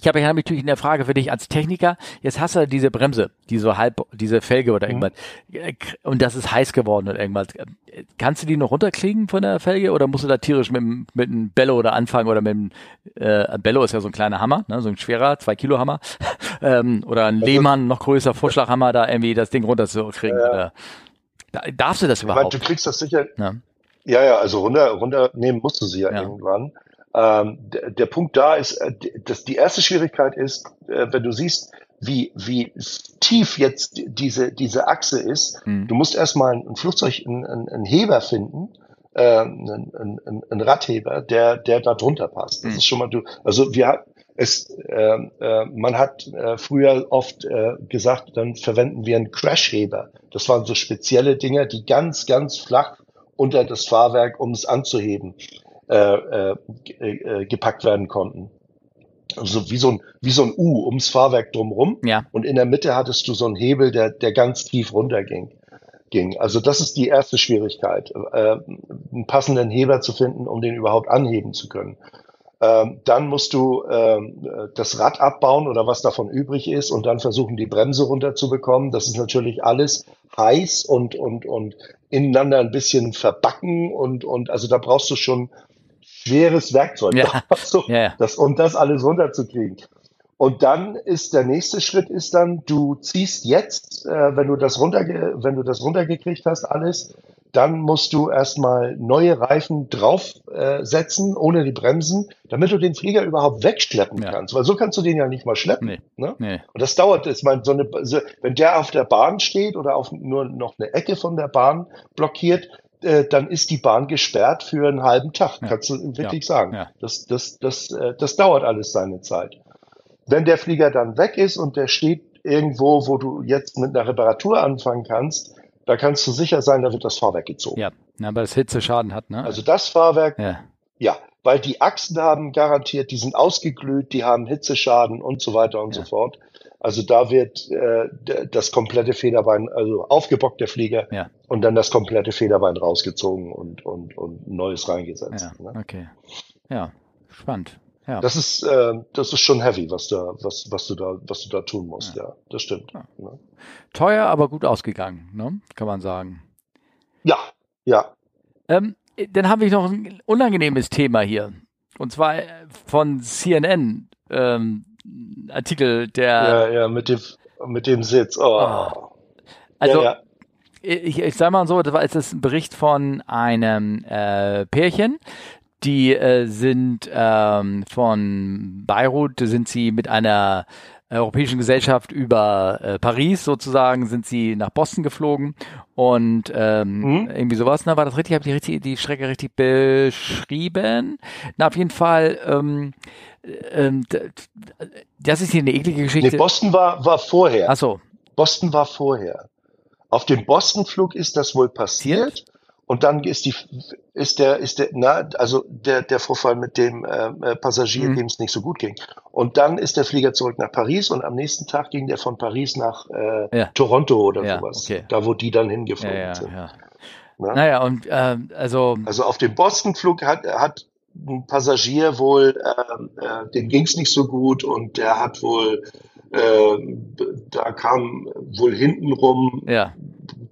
Ich habe ja natürlich eine Frage für dich als Techniker. Jetzt hast du diese Bremse, die so halb, diese Felge oder mhm. irgendwas. Mhm. Und das ist heiß geworden oder irgendwas. Kannst du die noch runterkriegen von der Felge oder musst du da tierisch mit, mit einem Bello oder anfangen oder mit einem, äh, Bello ist ja so ein kleiner Hammer, ne, so ein schwerer, zwei Kilo Hammer. ähm, oder ein Lehmann, noch größer Vorschlaghammer, da irgendwie das Ding runterzukriegen. Ja. Oder, da, darfst du das überhaupt? Meine, du kriegst das sicher. Ja. ja, ja, also runter, runternehmen musst du sie ja, ja. irgendwann. Ähm, der, der, Punkt da ist, äh, dass die erste Schwierigkeit ist, äh, wenn du siehst, wie, wie tief jetzt diese, diese Achse ist, mhm. du musst erstmal ein Flugzeug, einen, einen Heber finden, äh, einen, einen, einen Radheber, der, der da drunter passt. Das mhm. ist schon mal du, also wir, es, äh, äh, man hat äh, früher oft äh, gesagt, dann verwenden wir einen Crashheber. Das waren so spezielle Dinger, die ganz, ganz flach unter das Fahrwerk, um es anzuheben. Äh, äh, äh, gepackt werden konnten. Also wie so ein, wie so ein U ums Fahrwerk drumherum. Ja. Und in der Mitte hattest du so einen Hebel, der, der ganz tief runterging. Ging. Also das ist die erste Schwierigkeit, äh, einen passenden Heber zu finden, um den überhaupt anheben zu können. Ähm, dann musst du ähm, das Rad abbauen oder was davon übrig ist und dann versuchen, die Bremse runterzubekommen. Das ist natürlich alles heiß und, und, und ineinander ein bisschen verbacken und, und also da brauchst du schon schweres Werkzeug, ja. so, ja, Das, um das alles runterzukriegen. Und dann ist der nächste Schritt ist dann, du ziehst jetzt, äh, wenn du das runterge wenn du das runtergekriegt hast, alles, dann musst du erstmal neue Reifen draufsetzen, äh, ohne die Bremsen, damit du den Flieger überhaupt wegschleppen ja. kannst. Weil so kannst du den ja nicht mal schleppen. Nee. Ne? Nee. Und das dauert, ich meine, so eine, so, wenn der auf der Bahn steht oder auf nur noch eine Ecke von der Bahn blockiert, äh, dann ist die Bahn gesperrt für einen halben Tag, ja. kannst du wirklich ja. sagen. Ja. Das, das, das, äh, das dauert alles seine Zeit. Wenn der Flieger dann weg ist und der steht irgendwo, wo du jetzt mit einer Reparatur anfangen kannst, da kannst du sicher sein, da wird das Fahrwerk gezogen. Ja, aber das Hitzeschaden hat, ne? Also das Fahrwerk, ja. ja, weil die Achsen haben garantiert, die sind ausgeglüht, die haben Hitzeschaden und so weiter und ja. so fort. Also da wird äh, das komplette Federbein, also aufgebockt der Flieger ja. und dann das komplette Federbein rausgezogen und, und, und neues reingesetzt. Ja, ne? Okay. Ja, spannend. Ja. Das ist, äh, das ist schon heavy, was da, was, was du da, was du da tun musst, ja, ja das stimmt. Ja. Ne? Teuer, aber gut ausgegangen, ne? Kann man sagen. Ja, ja. Ähm, dann habe ich noch ein unangenehmes Thema hier. Und zwar von CNN. Ähm, Artikel, der. Ja, ja, mit dem, mit dem Sitz. Oh. oh. Also, ja, ja. Ich, ich sag mal so, das war jetzt ein Bericht von einem äh, Pärchen, die äh, sind ähm, von Beirut, sind sie mit einer Europäischen Gesellschaft über äh, Paris sozusagen sind sie nach Boston geflogen und ähm, mhm. irgendwie sowas. Na, war das richtig? Habe ich die, die Strecke richtig beschrieben? Na, auf jeden Fall. Ähm, ähm, das ist hier eine eklige Geschichte. Nee, Boston war, war vorher. Ach so. Boston war vorher. Auf dem Boston-Flug ist das wohl passiert. Und dann ist die, ist der, ist der, na, also der, der Vorfall mit dem äh, äh Passagier, mhm. dem es nicht so gut ging. Und dann ist der Flieger zurück nach Paris und am nächsten Tag ging der von Paris nach äh, ja. Toronto oder ja, sowas. Okay. Da, wo die dann hingeflogen ja, sind. Ja. Na? Naja, und äh, also. Also auf dem Boston-Flug hat, hat ein Passagier wohl, äh, äh, dem ging es nicht so gut und der hat wohl, äh, da kam wohl hintenrum ja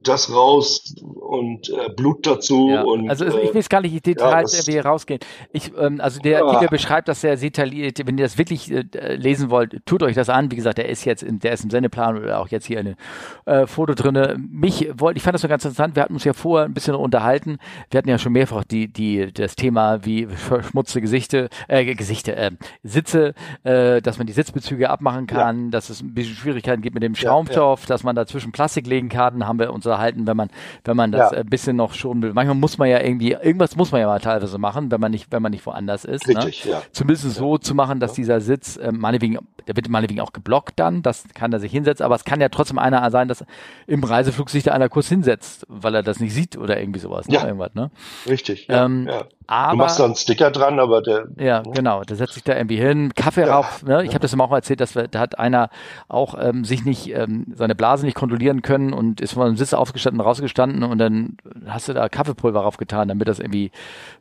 das raus und äh, Blut dazu. Ja. Und, also ich will gar nicht die Details ja, irgendwie rausgehen. Ich, ähm, also der Artikel ah. beschreibt das sehr detailliert. Wenn ihr das wirklich äh, lesen wollt, tut euch das an. Wie gesagt, der ist jetzt in, der ist im Sendeplan oder auch jetzt hier ein äh, Foto drin. Mich wollte, ich fand das so ganz interessant. Wir hatten uns ja vorher ein bisschen unterhalten. Wir hatten ja schon mehrfach die, die, das Thema, wie verschmutzte Gesichte, äh, Gesichte, äh, Sitze, äh, dass man die Sitzbezüge abmachen kann, ja. dass es ein bisschen Schwierigkeiten gibt mit dem Schaumstoff, dass man dazwischen Plastik legen kann. Haben wir uns unterhalten, wenn man, wenn man da das ein bisschen noch schon will. Manchmal muss man ja irgendwie, irgendwas muss man ja mal teilweise machen, wenn man nicht, wenn man nicht woanders ist. Richtig, ne? ja. Zumindest so zu machen, dass dieser Sitz, äh, meinetwegen, der wird meinetwegen auch geblockt dann, das kann er sich hinsetzen, aber es kann ja trotzdem einer sein, dass im Reiseflug sich da einer kurz hinsetzt, weil er das nicht sieht oder irgendwie sowas. Ne? Ja. Irgendwas, ne? Richtig. Ja, Ähm, ja. Aber- du machst da einen Sticker dran, aber der. Ja, genau. Der setzt sich da irgendwie hin, Kaffee Ja. rauf. Ne? Ich habe das immer auch erzählt, dass wir, da hat einer auch ähm, sich nicht ähm, seine Blase nicht kontrollieren können und ist von dem Sitz aufgestanden, rausgestanden und dann hast du da Kaffeepulver raufgetan, damit das irgendwie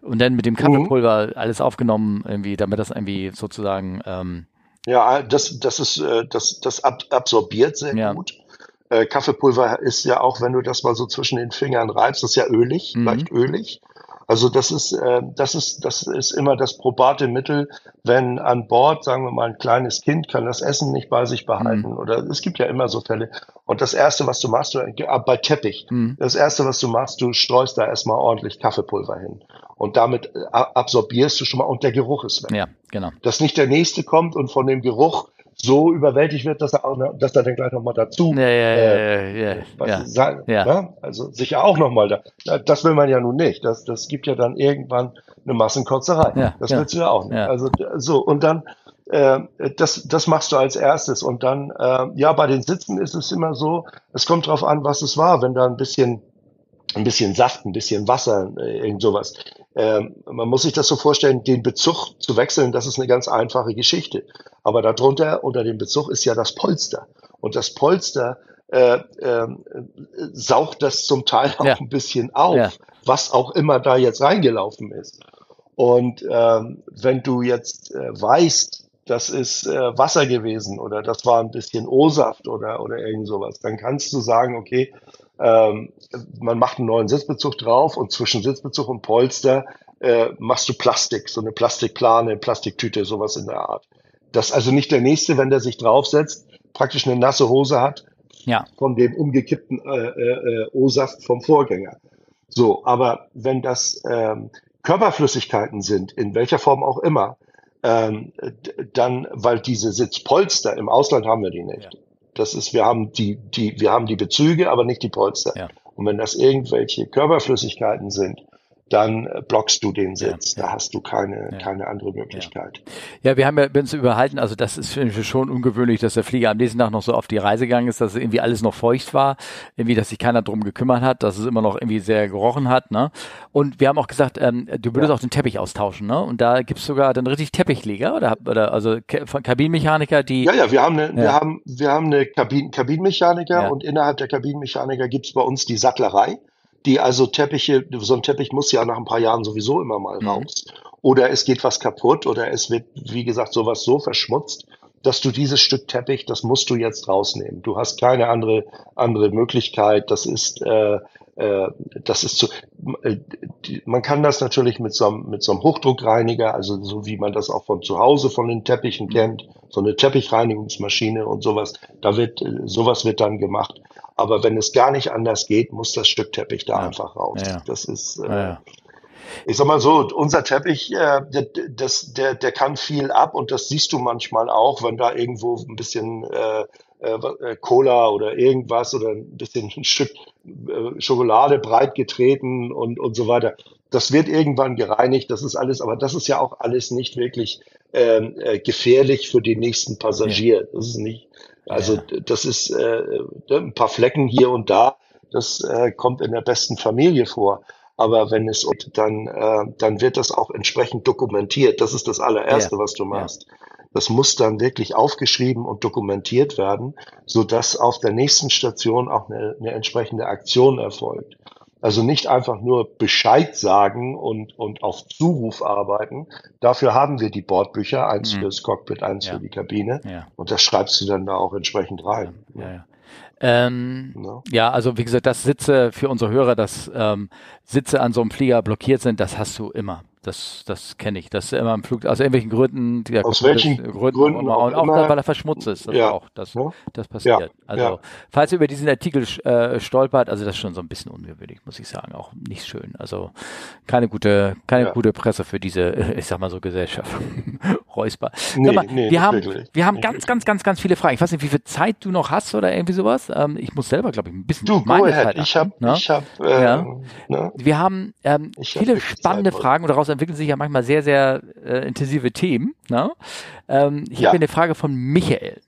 und dann mit dem Kaffeepulver alles aufgenommen irgendwie, damit das irgendwie sozusagen ähm, Ja, das, das ist, äh, das, das ab, absorbiert sehr Ja. gut. Äh, Kaffeepulver ist ja auch, wenn du das mal so zwischen den Fingern reibst, das ist ja ölig, Mhm. leicht ölig. Also das ist, äh, das ist, das ist immer das probate Mittel, wenn an Bord, sagen wir mal, ein kleines Kind kann das Essen nicht bei sich behalten. Oder es gibt ja immer so Fälle. Und das erste, was du machst, du, äh, bei Teppich, Mhm. das erste, was du machst, du streust da erstmal ordentlich Kaffeepulver hin. Und damit äh, absorbierst du schon mal, und der Geruch ist weg ja, genau. dass nicht der nächste kommt und von dem Geruch so überwältigt wird, dass er auch, noch- dass er dann gleich nochmal dazu, Ja, ja, ja, äh, ja, ja, was ja. sagen, Ja. ja. also sicher auch nochmal da. Ja, Das will man ja nun nicht. Das, das gibt ja dann irgendwann eine Massenkotzerei. Ja, das ja. willst du ja auch nicht. Ja. Also so und dann äh, das, das machst du als erstes und dann äh, ja bei den Sitzen ist es immer so. Es kommt drauf an, was es war. Wenn da ein bisschen ein bisschen Saft, ein bisschen Wasser, äh, irgend sowas. Ähm, man muss sich das so vorstellen, den Bezug zu wechseln, das ist eine ganz einfache Geschichte. Aber darunter, unter dem Bezug, ist ja das Polster. Und das Polster äh, äh, saugt das zum Teil auch Ja. ein bisschen auf, Ja. was auch immer da jetzt reingelaufen ist. Und ähm, wenn du jetzt äh, weißt, das ist äh, Wasser gewesen oder das war ein bisschen O-Saft oder, oder irgend sowas, dann kannst du sagen, okay, ähm, man macht einen neuen Sitzbezug drauf und zwischen Sitzbezug und Polster äh, machst du Plastik, so eine Plastikplane, Plastiktüte, sowas in der Art. Dass also nicht der Nächste, wenn der sich draufsetzt, praktisch eine nasse Hose hat Ja, von dem umgekippten äh, äh, äh, O-Saft vom Vorgänger. So, aber wenn das ähm, Körperflüssigkeiten sind, in welcher Form auch immer, ähm, dann, weil diese Sitzpolster im Ausland haben wir die nicht. Das ist, wir haben die, die, wir haben die Bezüge, aber nicht die Polster. Ja. Und wenn das irgendwelche Körperflüssigkeiten sind, dann äh, blockst du den Sitz. Da hast du keine, Ja. keine andere Möglichkeit. Ja, wir haben ja uns überhalten, also das ist schon ungewöhnlich, dass der Flieger am nächsten Tag noch so auf die Reise gegangen ist, dass irgendwie alles noch feucht war, irgendwie, dass sich keiner drum gekümmert hat, dass es immer noch irgendwie sehr gerochen hat, ne? Und wir haben auch gesagt, ähm, du würdest auch den Teppich austauschen, ne? Und da gibt's sogar dann richtig Teppichleger oder, oder also von Kabinenmechaniker, die Ja, ja, wir haben eine, Ja. wir haben, wir haben eine Kabin Kabinenmechaniker Ja. und innerhalb der Kabinenmechaniker gibt's bei uns die Sattlerei, die also Teppiche, so ein Teppich muss ja nach ein paar Jahren sowieso immer mal Mhm. raus. Oder es geht was kaputt oder es wird, wie gesagt, sowas so verschmutzt, dass du dieses Stück Teppich, das musst du jetzt rausnehmen. Du hast keine andere, andere Möglichkeit. Das ist, äh, äh, das ist zu, äh, die, man kann das natürlich mit so, einem, mit so einem Hochdruckreiniger, also so wie man das auch von zu Hause von den Teppichen kennt, so eine Teppichreinigungsmaschine und sowas, da wird, äh, sowas wird dann gemacht. Aber wenn es gar nicht anders geht, muss das Stück Teppich da Ja. einfach raus. Ja. Das ist, äh, ich sag mal so, unser Teppich, äh, der, das, der, der kann viel ab und das siehst du manchmal auch, wenn da irgendwo ein bisschen äh, äh, Cola oder irgendwas oder ein bisschen ein Stück äh, Schokolade breit getreten und, und so weiter. Das wird irgendwann gereinigt, das ist alles, aber das ist ja auch alles nicht wirklich ähm, äh, gefährlich für den nächsten Passagier. Das ist nicht, also Ja. das ist äh, ein paar Flecken hier und da, das äh, kommt in der besten Familie vor. Aber wenn es dann, äh, dann wird das auch entsprechend dokumentiert. Das ist das allererste, Ja. was du Ja. machst. Das muss dann wirklich aufgeschrieben und dokumentiert werden, so dass auf der nächsten Station auch eine, eine entsprechende Aktion erfolgt. Also nicht einfach nur Bescheid sagen und, und auf Zuruf arbeiten. Dafür haben wir die Bordbücher, eins Mhm. fürs Cockpit, eins Ja. für die Kabine. Ja. Und das schreibst du dann da auch entsprechend rein. Ja. Ähm, Ne? ja, also wie gesagt, dass Sitze für unsere Hörer, dass ähm, Sitze an so einem Flieger blockiert sind, das hast du immer. Das, das kenne ich. Das ist immer im Flug, aus irgendwelchen Gründen, die Aus welchen Gründen, Gründen immer, auch und auch immer. weil er verschmutzt ist. Das Ja. auch. Das, Ja. das passiert. Ja. Also, Ja. falls ihr über diesen Artikel äh, stolpert, also das ist schon so ein bisschen ungewöhnlich, muss ich sagen. Auch nicht schön. Also keine gute, keine Ja. gute Presse für diese, ich sag mal so, Gesellschaft. Räusper. Nee, mal, nee, wir haben, wirklich. wir haben Nicht ganz, ganz, ganz, ganz viele Fragen. Ich weiß nicht, wie viel Zeit du noch hast oder irgendwie sowas. Ähm, ich muss selber, glaube ich, ein bisschen Du, meine. Zeit Ich achten, habe, ne? ich habe, äh, Ja. ne? Wir haben ähm, Ich hab viele wirklich spannende Zeit, Fragen und daraus entwickeln sich ja manchmal sehr, sehr äh, intensive Themen. Ne? Ähm, ich Ja. habe eine Frage von Michael.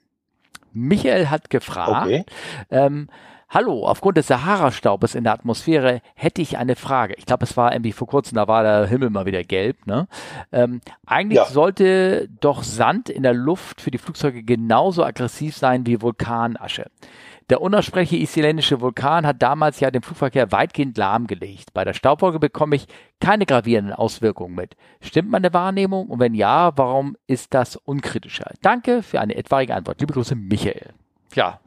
Michael hat gefragt, Okay. ähm, Hallo, aufgrund des Sahara-Staubes in der Atmosphäre hätte ich eine Frage. Ich glaube, es war irgendwie vor kurzem, da war der Himmel mal wieder gelb. Ne? Ähm, eigentlich Ja. sollte doch Sand in der Luft für die Flugzeuge genauso aggressiv sein wie Vulkanasche. Der unaussprechliche isländische Vulkan hat damals ja den Flugverkehr weitgehend lahmgelegt. Bei der Staubwolke bekomme ich keine gravierenden Auswirkungen mit. Stimmt meine Wahrnehmung? Und wenn ja, warum ist das unkritischer? Danke für eine etwaige Antwort. Liebe Grüße, Michael. Ja,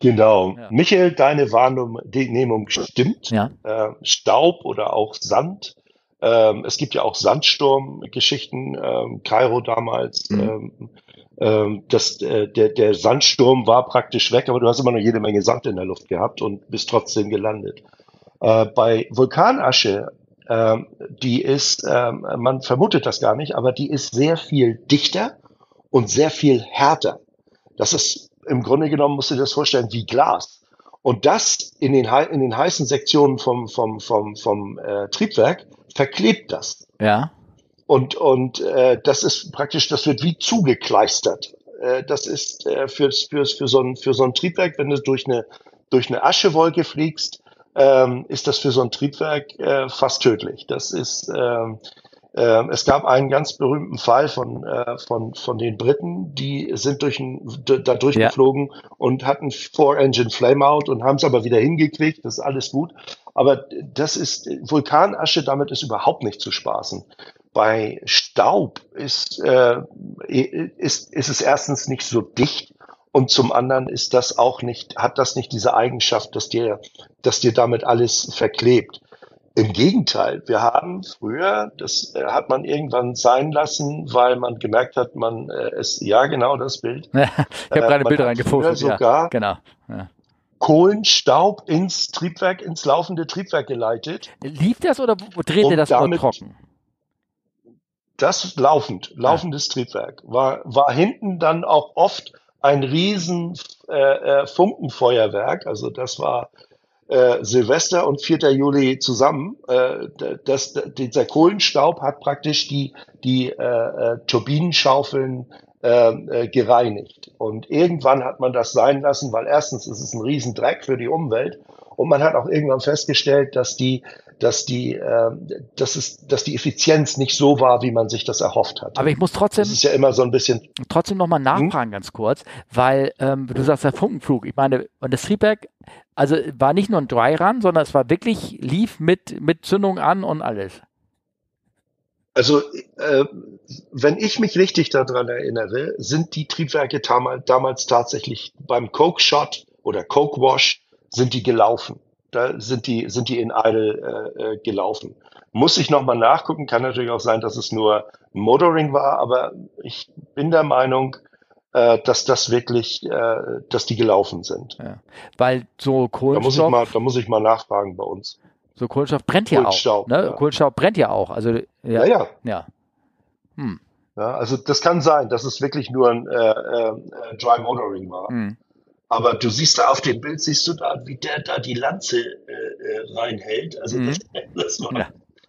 Genau. Ja. Michael, deine Wahrnehmung stimmt. ja, Äh, Staub oder auch Sand. Ähm, es gibt ja auch Sandsturmgeschichten, ähm, Kairo damals. Mhm. Ähm, ähm, das, äh, der, der Sandsturm war praktisch weg, aber du hast immer noch jede Menge Sand in der Luft gehabt und bist trotzdem gelandet. Äh, bei Vulkanasche, ähm, die ist, ähm, man vermutet das gar nicht, aber die ist sehr viel dichter und sehr viel härter. Das ist im Grunde genommen, musst du dir das vorstellen, wie Glas. Und das in den, in den heißen Sektionen vom, vom, vom, vom äh, Triebwerk verklebt das. ja, Und, und äh, das ist praktisch, das wird wie zugekleistert. Äh, das ist äh, fürs, fürs, für, so ein, für so ein Triebwerk, wenn du durch eine, durch eine Aschewolke fliegst, ähm, ist das für so ein Triebwerk äh, fast tödlich. Das ist, ähm, es gab einen ganz berühmten Fall von, äh, von, von den Briten, die sind durch ein, da durchgeflogen und hatten Four-Engine Flameout und haben es aber wieder hingekriegt. Das ist alles gut. Aber das ist Vulkanasche, damit ist überhaupt nicht zu spaßen. Bei Staub ist, äh, ist, ist es erstens nicht so dicht und zum anderen ist das auch nicht, hat das nicht diese Eigenschaft, dass dir, dass dir damit alles verklebt. Im Gegenteil, wir haben früher, das äh, hat man irgendwann sein lassen, weil man gemerkt hat, man äh, ist, ja genau das Bild, ich habe Äh, gerade man Bilder reingepostet. früher Ja, sogar- genau. Ja. Kohlenstaub ins Triebwerk, ins laufende Triebwerk geleitet. Lief das oder drehte das damit- trocken? Das laufend, laufendes Triebwerk, war, war hinten dann auch oft ein riesen äh, äh, Funkenfeuerwerk. Also das war äh, Silvester und 4. Juli zusammen. Äh, das, dieser Kohlenstaub hat praktisch die, die äh, äh, Turbinenschaufeln äh, äh, gereinigt. Und irgendwann hat man das sein lassen, weil erstens ist es ein Riesendreck für die Umwelt und man hat auch irgendwann festgestellt, dass die, dass die, äh, dass es, dass die Effizienz nicht so war, wie man sich das erhofft hat. Aber ich muss trotzdem, das ist ja immer so ein bisschen trotzdem nochmal Hm? nachfragen, ganz kurz, weil ähm, du sagst, der Funkenflug, ich meine, und das Triebwerk, also war nicht nur ein Dry Run, sondern es war wirklich, lief mit, mit Zündung an und alles. Also, äh, wenn ich mich richtig daran erinnere, sind die Triebwerke damals, damals tatsächlich beim Coke Shot oder Coke Wash sind die gelaufen. Da sind die, sind die in Idle äh, äh, gelaufen. Muss ich nochmal nachgucken, kann natürlich auch sein, dass es nur Motoring war, aber ich bin der Meinung, äh, dass das wirklich, äh, dass die gelaufen sind. Weil so Da muss ich Kohlenstoff, mal, da muss ich mal nachfragen bei uns. so Kohlenstoff brennt ja auch. Ne? ja. Kohlenstaub brennt ja auch. Also, ja, Ja, ja. ja. Hm, ja also das kann sein, dass es wirklich nur ein äh, äh, Dry Motoring war. hm. Aber du siehst da auf dem Bild, siehst du da, wie der da die Lanze äh, äh, reinhält. Also Mhm. das, das war, Ja.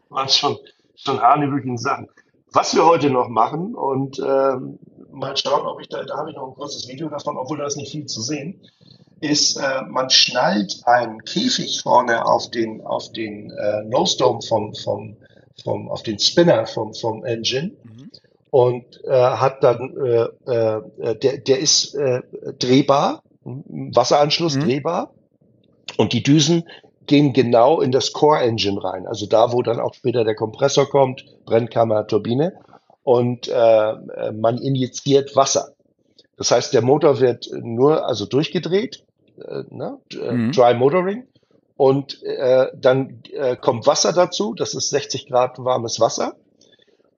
waren schon, schon hanebüchen Sachen. Was wir heute noch machen und ähm, mal schauen, ob ich da, da habe ich noch ein kurzes Video davon, obwohl da ist nicht viel zu sehen, ist, äh, man schnallt einen Käfig vorne auf den, auf den äh, Nose Dome vom, vom, vom, auf den Spinner vom, vom Engine Mhm. und äh, hat dann, äh, äh, der, der ist äh, drehbar, Wasseranschluss Mhm. drehbar und die Düsen gehen genau in das Core Engine rein, also da, wo dann auch später der Kompressor kommt, Brennkammer, Turbine und äh, man injiziert Wasser. Das heißt, der Motor wird nur also durchgedreht, äh, ne, äh, Mhm. Dry Motoring und äh, dann äh, kommt Wasser dazu, das ist 60 Grad warmes Wasser.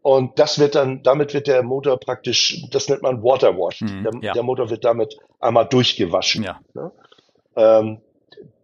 Und das wird dann, damit wird der Motor praktisch, das nennt man Waterwash. Mhm, der, ja. der Motor wird damit einmal durchgewaschen. Ja. Ne? Ähm,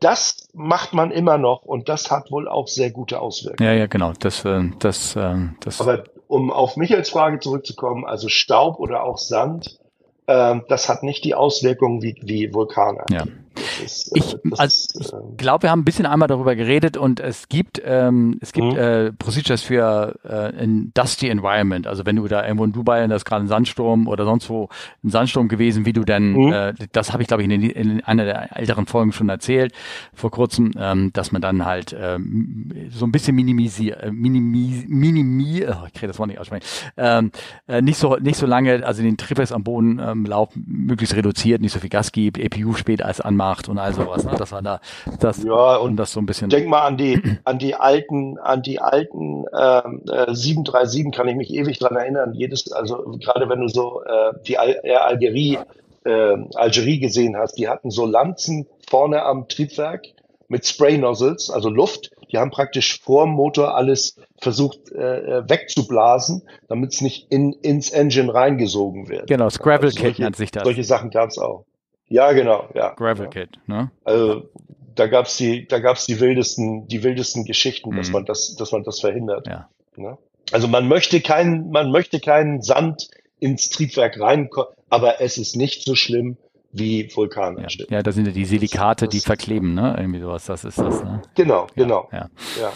das macht man immer noch und das hat wohl auch sehr gute Auswirkungen. Ja, ja, genau. Das, äh, das, äh, das. Aber um auf Michaels Frage zurückzukommen, also Staub oder auch Sand, ähm, das hat nicht die Auswirkungen wie, wie Vulkane. Ja. Das ist, äh, Ich, das also, ist, ich ähm, glaube, wir haben ein bisschen einmal darüber geredet und es gibt, ähm, es gibt Mhm. äh, Procedures für äh, ein Dusty Environment. Also wenn du da irgendwo in Dubai, und da ist gerade ein Sandsturm oder sonst wo ein Sandsturm gewesen, wie du dann, Mhm. äh, das habe ich glaube ich in, in einer der älteren Folgen schon erzählt vor kurzem, ähm, dass man dann halt ähm, so ein bisschen minimisiert, äh, minimi, minimi, oh, ich kriege das Wort nicht aussprechen, ähm, äh, nicht so nicht so lange, also den Triebwerks am Boden ähm, Lauf möglichst reduziert, nicht so viel Gas gibt, EPU spät als anmacht und all sowas. Ne? Das war da, das, Ja, und das so ein bisschen. denk mal an die, an die alten, an die alten ähm, äh, 737 kann ich mich ewig dran erinnern. Jedes, also gerade wenn du so äh, die Al Air Algerie, äh, Algerie gesehen hast, die hatten so Lanzen vorne am Triebwerk mit Spray-Nozzles, also Luft. Die haben praktisch vor dem Motor alles versucht äh, äh, wegzublasen, damit es nicht in, ins Engine reingesogen wird. Genau, Gravel Also nennt sich das. Solche Sachen gab es auch. Ja, genau, ja. Gravel ja. Kit, ne? Also da gab's die, da gab's die wildesten, die wildesten Geschichten, dass Mhm. man das, dass man das verhindert. Ja. Ne? Also man möchte keinen, man möchte keinen Sand ins Triebwerk reinkommen, aber es ist nicht so schlimm wie Vulkane. Ja. ja, da sind ja die Silikate, die das- verkleben, ne? Irgendwie sowas, das ist das, ne? Genau, genau. Ja. Ja.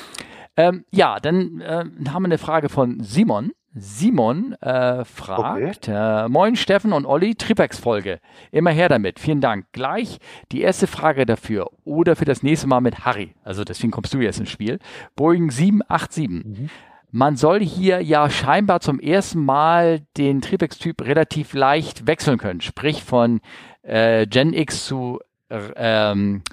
Ähm, ja, dann äh, haben wir eine Frage von Simon. Simon äh, fragt, äh, Moin Steffen und Olli, Tripex-Folge. Immer her damit, vielen Dank. Gleich die erste Frage dafür oder für das nächste Mal mit Harry. Also deswegen kommst du jetzt ins Spiel. Boeing 787. Man soll hier ja scheinbar zum ersten Mal den Tripex-Typ relativ leicht wechseln können. Sprich von äh, Gen X zu äh, ähm,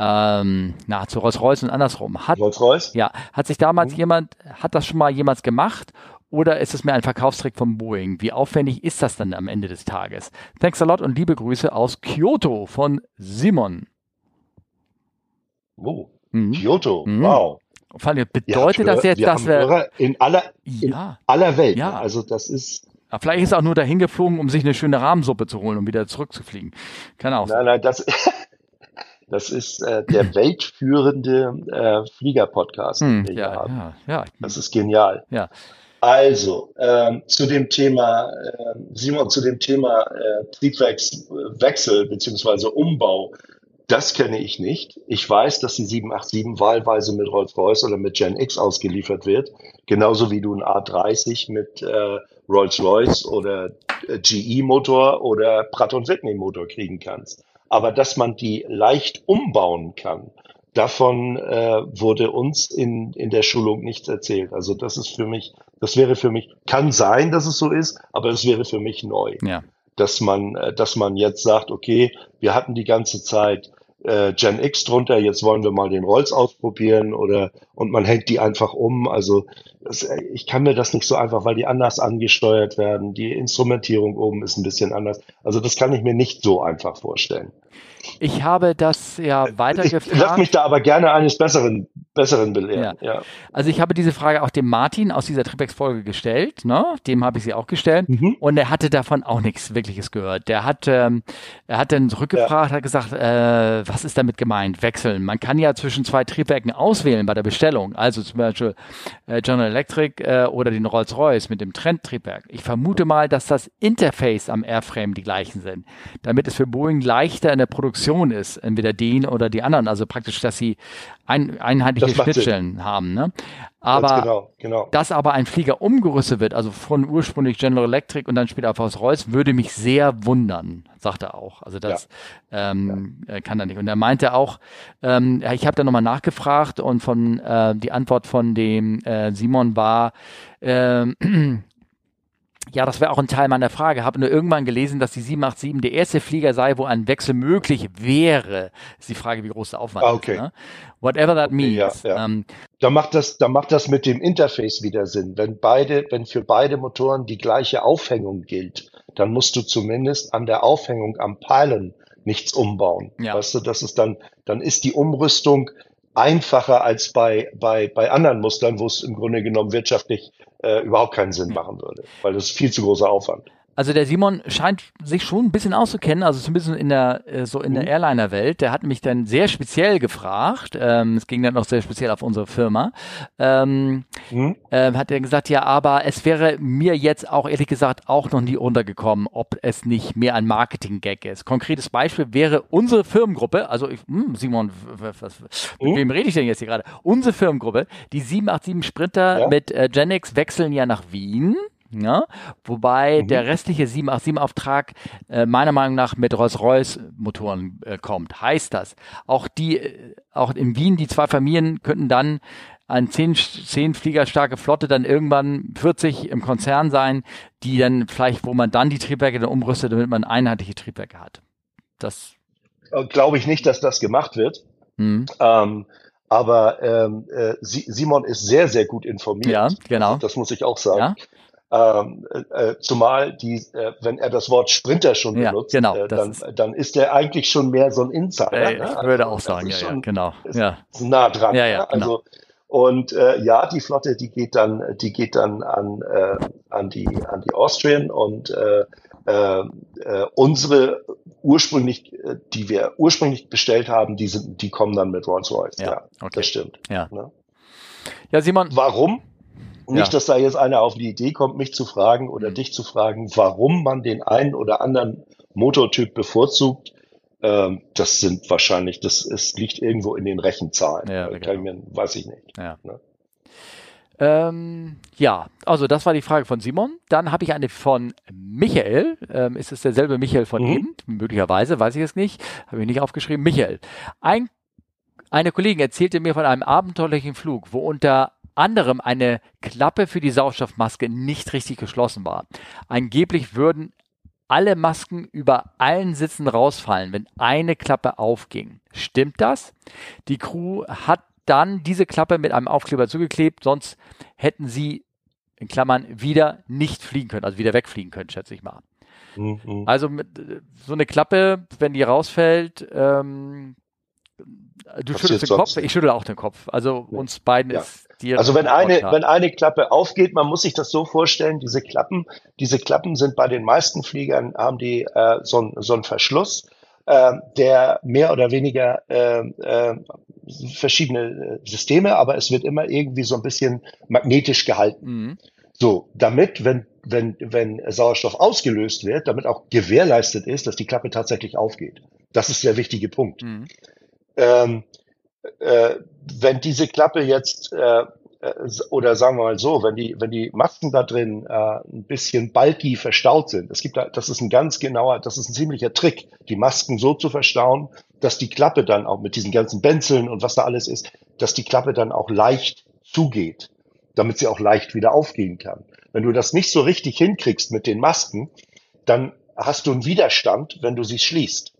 ähm, na, zu Rolls-Royce und andersrum. Hat Rolls-Royce? ja, hat sich damals jemand, hat das schon mal jemals gemacht oder ist es mehr ein Verkaufstrick von Boeing? Wie aufwendig ist das dann am Ende des Tages? Thanks a lot und liebe Grüße aus Kyoto von Simon. Oh, Mhm. Kyoto. Mhm. Wow. Ihr bedeutet habt das jetzt, wir dass wir, Hörer in aller, in ja, aller Welt. Ja. ne? Also das ist, aber vielleicht ist er auch nur dahin geflogen, um sich eine schöne Rahmensuppe zu holen und wieder zurückzufliegen. Kann auch nein, nein, das, das ist äh, der weltführende äh, Flieger-Podcast, Hm, den wir ja, haben. ja, ja, Das ist genial. ja. Also, ähm, zu dem Thema, äh, Simon, zu dem Thema äh, Triebwerkswechsel beziehungsweise Umbau, das kenne ich nicht. Ich weiß, dass die 787 wahlweise mit Rolls-Royce oder mit Gen X ausgeliefert wird, genauso wie du ein A30 mit äh, Rolls-Royce oder äh, GE-Motor oder Pratt Whitney-Motor kriegen kannst. Aber dass man die leicht umbauen kann, davon äh, wurde uns in, in der Schulung nichts erzählt. Also das ist für mich, das wäre für mich, kann sein, dass es so ist, aber es wäre für mich neu, ja. dass man, äh, dass man jetzt sagt, okay, wir hatten die ganze Zeit äh, Gen X drunter, jetzt wollen wir mal den Rolls ausprobieren oder und man hängt die einfach um. Also das, äh, ich kann mir das nicht so einfach, weil die anders angesteuert werden. Die Instrumentierung oben ist ein bisschen anders. Also das kann ich mir nicht so einfach vorstellen. Ich habe das ja Ich lass weitergefragt. mich da aber gerne eines Besseren, Besseren belehren. Ja. Also ich habe diese Frage auch dem Martin aus dieser Tripex-Folge gestellt, ne? Dem habe ich sie auch gestellt. Mhm. Und er hatte davon auch nichts Wirkliches gehört. Der hat, ähm, er hat dann zurückgefragt, hat gesagt, äh, was ist damit gemeint? Wechseln. Man kann ja zwischen zwei Triebwerken auswählen bei der Bestellung. Also zum Beispiel äh, General Electric äh, oder den Rolls-Royce mit dem Trendtriebwerk. Ich vermute mal, dass das Interface am Airframe die gleichen sind, damit es für Boeing leichter in der Produktion ist, entweder den oder die anderen. Also praktisch, dass sie ein, einheitliche Das macht Sinn. Schnittstellen haben. Ne? Aber genau, genau. dass aber ein Flieger umgerüstet wird, also von ursprünglich General Electric und dann später auf Rolls-Royce, würde mich sehr wundern, sagt er auch. Also das ähm, äh, kann er nicht. Und er meinte auch, ähm, ja, ich habe da nochmal nachgefragt und von äh, die Antwort von dem äh, Simon war, ähm, ja, das wäre auch ein Teil meiner Frage. Habe nur irgendwann gelesen, dass die 787 der erste Flieger sei, wo ein Wechsel möglich wäre. Ist die Frage, wie groß der Aufwand Ah, okay. ist. Ne? Whatever that means. ja, ja. Ähm, Da macht das, da macht das mit dem Interface wieder Sinn. Wenn beide, wenn für beide Motoren die gleiche Aufhängung gilt, dann musst du zumindest an der Aufhängung am Pylon nichts umbauen. Ja. Weißt du, das ist dann, dann ist die Umrüstung einfacher als bei, bei, bei anderen Mustern, wo es im Grunde genommen wirtschaftlich äh, überhaupt keinen Sinn machen würde, weil das ist viel zu großer Aufwand. Also der Simon scheint sich schon ein bisschen auszukennen, also zumindest in der äh, so in der Mhm. Airliner-Welt. Der hat mich dann sehr speziell gefragt. Ähm, es ging dann auch sehr speziell auf unsere Firma. Ähm, Hm? ähm, hat er gesagt, ja, aber es wäre mir jetzt auch ehrlich gesagt auch noch nie untergekommen, ob es nicht mehr ein Marketing-Gag ist. Konkretes Beispiel wäre unsere Firmengruppe, also ich, hm, Simon, was, mit Hm? wem rede ich denn jetzt hier gerade? Unsere Firmengruppe, die 787 Sprinter Ja. mit äh, Genix wechseln ja nach Wien. Ja, wobei Mhm. der restliche 787-Auftrag äh, meiner Meinung nach mit Rolls-Royce-Motoren äh, kommt. Heißt das, auch die, äh, auch in Wien, die zwei Familien könnten dann eine zehn, zehn Flieger starke Flotte dann irgendwann 40 im Konzern sein, die dann vielleicht, wo man dann die Triebwerke dann umrüstet, damit man einheitliche Triebwerke hat. Das, Äh, Glaube ich nicht, dass das gemacht wird. hm, Ähm, aber ähm, äh, Si- Simon ist sehr, sehr gut informiert. ja, genau. Das muss ich auch sagen. Ja, Ähm, äh, äh, zumal die, äh, wenn er das Wort Sprinter schon Ja, benutzt, genau, äh, dann, ist- dann ist er eigentlich schon mehr so ein Insider. äh, ne? ich würde Also, auch sagen, ja, ist ja, schon- genau. ist- Ja, nah dran. Ja, ja, ne? Also und äh, ja, die Flotte, die geht dann, die geht dann an äh, an die an die Austrian und äh, äh, äh, unsere ursprünglich, äh, die wir ursprünglich bestellt haben, die sind, die kommen dann mit Rolls Royce. Ja, Ja, okay. das stimmt. ja. Ne? Ja, Simon, Warum? Nicht, Ja. dass da jetzt einer auf die Idee kommt, mich zu fragen oder Mhm. dich zu fragen, warum man den einen oder anderen Motortyp bevorzugt. Ähm, das sind wahrscheinlich, das es liegt irgendwo in den Rechenzahlen. Ja, Äh, Kann ich mir, weiß ich nicht. Ja. Ne? Ähm, ja, also das war die Frage von Simon. Dann habe ich eine von Michael. Ähm, ist es derselbe Michael von Mhm. eben? Möglicherweise, weiß ich es nicht. Habe ich nicht aufgeschrieben. Michael. Ein, eine Kollegin erzählte mir von einem abenteuerlichen Flug, wo unter anderem eine Klappe für die Sauerstoffmaske nicht richtig geschlossen war. Angeblich würden alle Masken über allen Sitzen rausfallen, wenn eine Klappe aufging. Stimmt das? Die Crew hat dann diese Klappe mit einem Aufkleber zugeklebt, sonst hätten sie in Klammern wieder nicht fliegen können, also wieder wegfliegen können, schätze ich mal. Mhm. Also mit, äh, so eine Klappe, wenn die rausfällt, ähm, du Passiert schüttelst den Kopf, ich schüttel auch den Kopf. Also Nee. uns beiden Ja. ist die Also wenn eine, wenn eine Klappe aufgeht, man muss sich das so vorstellen, diese Klappen, diese Klappen sind bei den meisten Fliegern, haben die äh, so, so einen Verschluss, äh, der mehr oder weniger äh, äh, verschiedene äh, Systeme, aber es wird immer irgendwie so ein bisschen magnetisch gehalten. Mhm. So, damit, wenn, wenn, wenn Sauerstoff ausgelöst wird, damit auch gewährleistet ist, dass die Klappe tatsächlich aufgeht. Das ist der wichtige Punkt. Mhm. Ähm, äh, wenn diese Klappe jetzt, äh, äh, oder sagen wir mal so, wenn die, wenn die Masken da drin äh, ein bisschen bulky verstaut sind, es gibt da, das ist ein ganz genauer, das ist ein ziemlicher Trick, die Masken so zu verstauen, dass die Klappe dann auch mit diesen ganzen Benzeln und was da alles ist, dass die Klappe dann auch leicht zugeht, damit sie auch leicht wieder aufgehen kann. Wenn du das nicht so richtig hinkriegst mit den Masken, dann hast du einen Widerstand, wenn du sie schließt.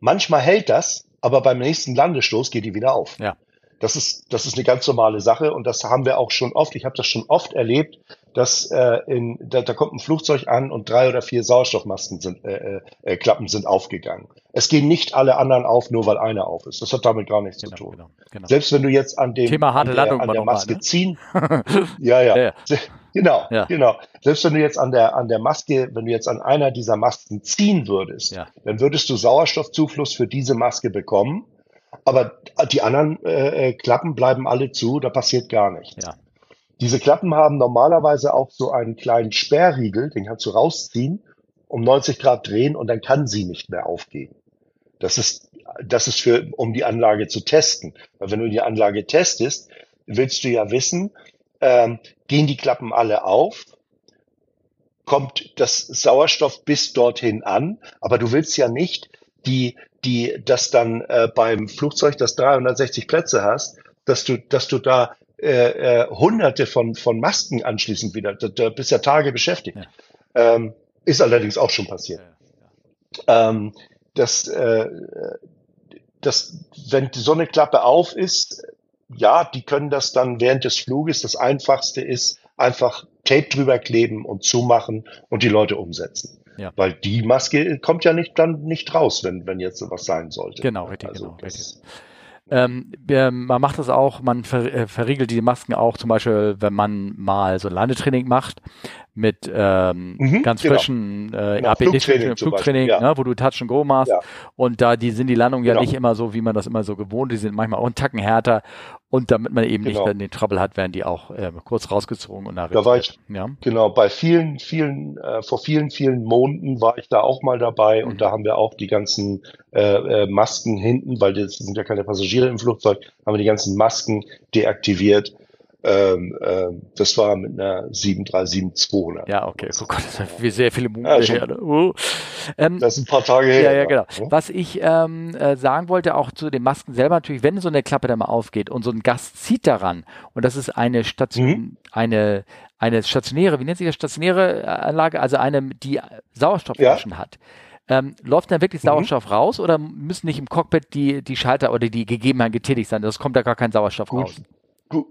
Manchmal hält das, aber beim nächsten Landestoß geht die wieder auf. Ja. Das ist, das ist eine ganz normale Sache und das haben wir auch schon oft. Ich habe das schon oft erlebt, dass äh, in, da, da kommt ein Flugzeug an und drei oder vier Sauerstoffmasken sind, äh, äh, Klappen sind aufgegangen. Es gehen nicht alle anderen auf, nur weil eine auf ist. Das hat damit gar nichts Genau, zu tun. genau, genau. Selbst wenn du jetzt an dem Thema harte an der, Landung an der noch mal, Maske ne? ziehen, ja, ja, Ja, ja. Genau, Ja. genau. Selbst wenn du jetzt an der an der Maske, wenn du jetzt an einer dieser Masken ziehen würdest, Ja. dann würdest du Sauerstoffzufluss für diese Maske bekommen, aber die anderen äh, äh, Klappen bleiben alle zu, da passiert gar nichts. Ja. Diese Klappen haben normalerweise auch so einen kleinen Sperrriegel, den kannst du rausziehen, um 90 Grad drehen und dann kann sie nicht mehr aufgehen. Das ist, das ist für, um die Anlage zu testen. Weil wenn du die Anlage testest, willst du ja wissen, ähm, gehen die Klappen alle auf? Kommt das Sauerstoff bis dorthin an? Aber du willst ja nicht die, die, das dann äh, beim Flugzeug, das 360 Plätze hast, dass du, dass du da äh, äh, hunderte von, von Masken anschließend wieder, da, da bist ja Tage beschäftigt. Ähm, ist allerdings auch schon passiert. Ähm, das, äh, das, wenn die so eine Klappe auf ist, ja, die können das dann während des Fluges. Das Einfachste ist einfach Tape drüber kleben und zumachen und die Leute umsetzen. Ja. Weil die Maske kommt ja nicht dann nicht raus, wenn, wenn jetzt sowas sein sollte. Genau, richtig, Also genau, richtig. Ähm, man macht das auch, man äh, verriegelt die Masken auch, zum Beispiel, wenn man mal so Landetraining macht mit ähm, Mhm, ganz genau. frischen äh, APD Flugtraining Flugtraining, ja. ne, wo du Touch and Go machst. Ja. Und da die sind die Landungen ja Genau. nicht immer so, wie man das immer so gewohnt. Die sind manchmal auch einen Tacken härter. Und damit man eben nicht Genau. dann den Trouble hat, werden die auch äh, kurz rausgezogen und Da war ich- ja. Genau, bei vielen, vielen, äh, vor vielen, vielen Monaten war ich da auch mal dabei Mhm. und da haben wir auch die ganzen äh, äh, Masken hinten, weil das sind ja keine Passagiere im Flugzeug, haben wir die ganzen Masken deaktiviert. Ähm, ähm, das war mit einer 737-200. Ja, okay. Oh Gott, das wie sehr viele Ja, Monate schon. her. Uh. Ähm, Das ist ein paar Tage her. Ja, ja, genau. ne? Was ich ähm, äh, sagen wollte, auch zu den Masken selber natürlich, wenn so eine Klappe da mal aufgeht und so ein Gast zieht daran und das ist eine Station, Mhm. eine, eine stationäre, wie nennt sich das, stationäre äh, Anlage, also eine, die Sauerstoffflaschen hat. Ähm, läuft dann wirklich Mhm. Sauerstoff raus oder müssen nicht im Cockpit die, die Schalter oder die Gegebenheiten getätigt sein? Das kommt da gar kein Sauerstoff Gut. raus. Gu